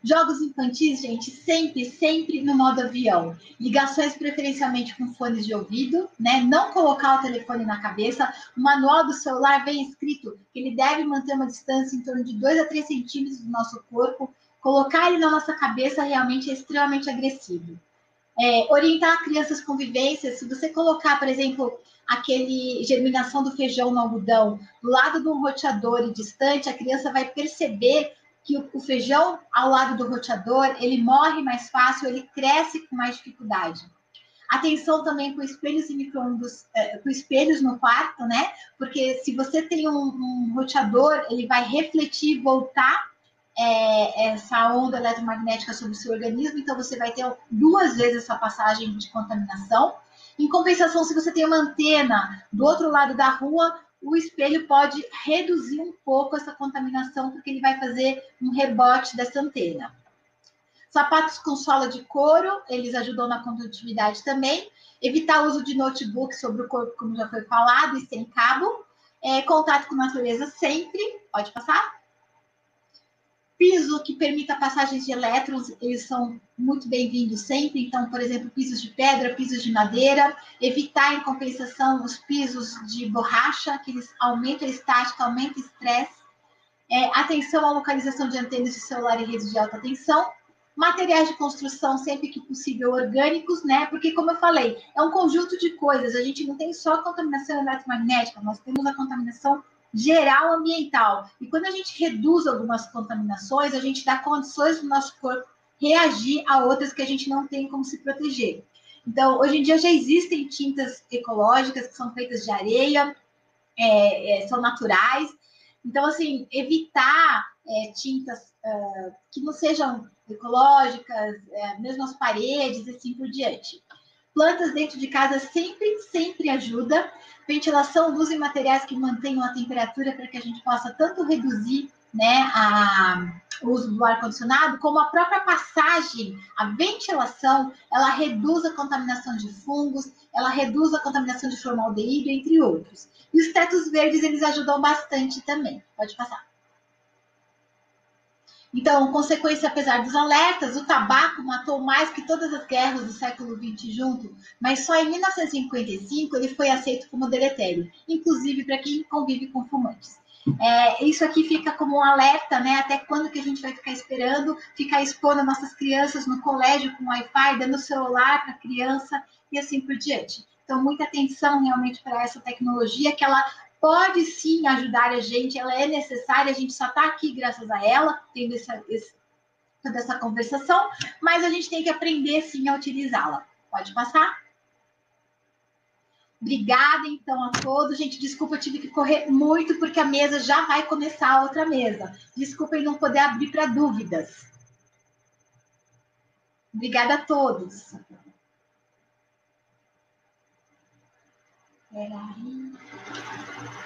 Speaker 3: Jogos infantis, gente, sempre, sempre no modo avião. Ligações preferencialmente com fones de ouvido, né? Não colocar o telefone na cabeça. O manual do celular vem escrito que ele deve manter uma distância em torno de 2 a 3 centímetros do nosso corpo. Colocar ele na nossa cabeça realmente é extremamente agressivo. É, orientar crianças com vivências, se você colocar, por exemplo, aquele germinação do feijão no algodão do lado de um roteador e distante, a criança vai perceber que o, feijão ao lado do roteador, ele morre mais fácil, ele cresce com mais dificuldade. Atenção também com espelhos e microondas, é, com espelhos no quarto, né? Porque se você tem um, um roteador, ele vai refletir voltar é, essa onda eletromagnética sobre o seu organismo, então você vai ter duas vezes essa passagem de contaminação. Em compensação, se você tem uma antena do outro lado da rua, o espelho pode reduzir um pouco essa contaminação, porque ele vai fazer um rebote dessa antena. Sapatos com sola de couro, eles ajudam na condutividade também. Evitar o uso de notebook sobre o corpo, como já foi falado, e sem cabo. É, contato com a natureza sempre. Pode passar. Piso que permita passagens de elétrons, eles são muito bem-vindos sempre. Então, por exemplo, pisos de pedra, pisos de madeira. Evitar, em compensação, os pisos de borracha, que eles aumentam a estática, aumentam o estresse. É, atenção à localização de antenas de celular e redes de alta tensão materiais de construção sempre que possível orgânicos, né? Porque como eu falei, é um conjunto de coisas. A gente não tem só contaminação eletromagnética, nós temos a contaminação geral ambiental. E quando a gente reduz algumas contaminações, a gente dá condições do nosso corpo reagir a outras que a gente não tem como se proteger. Então, hoje em dia já existem tintas ecológicas que são feitas de areia, é, é, são naturais. Então, assim, evitar é, tintas uh, que não sejam ecológicas, é, mesmo as paredes e assim por diante. Plantas dentro de casa sempre, sempre ajuda. Ventilação, e materiais que mantenham a temperatura para que a gente possa tanto reduzir né, a, o uso do ar-condicionado, como a própria passagem, a ventilação, ela reduz a contaminação de fungos, ela reduz a contaminação de formaldeído, entre outros. E os tetos verdes, eles ajudam bastante também. Pode passar. Então, consequência, apesar dos alertas, o tabaco matou mais que todas as guerras do século XX junto, mas só em 1955 ele foi aceito como deletério, inclusive para quem convive com fumantes. É, isso aqui fica como um alerta, né? Até quando que a gente vai ficar esperando, ficar expondo nossas crianças no colégio com Wi-Fi, dando celular para a criança e assim por diante. Então, muita atenção realmente para essa tecnologia, que ela pode sim ajudar a gente, ela é necessária, a gente só está aqui graças a ela, tendo essa, esse, toda essa conversação, mas a gente tem que aprender sim a utilizá-la. Pode passar? Obrigada, então, a todos. Gente, desculpa, eu tive que correr muito, porque a mesa já vai começar a outra mesa. Desculpem não poder abrir para dúvidas. Obrigada a todos. Wala rin.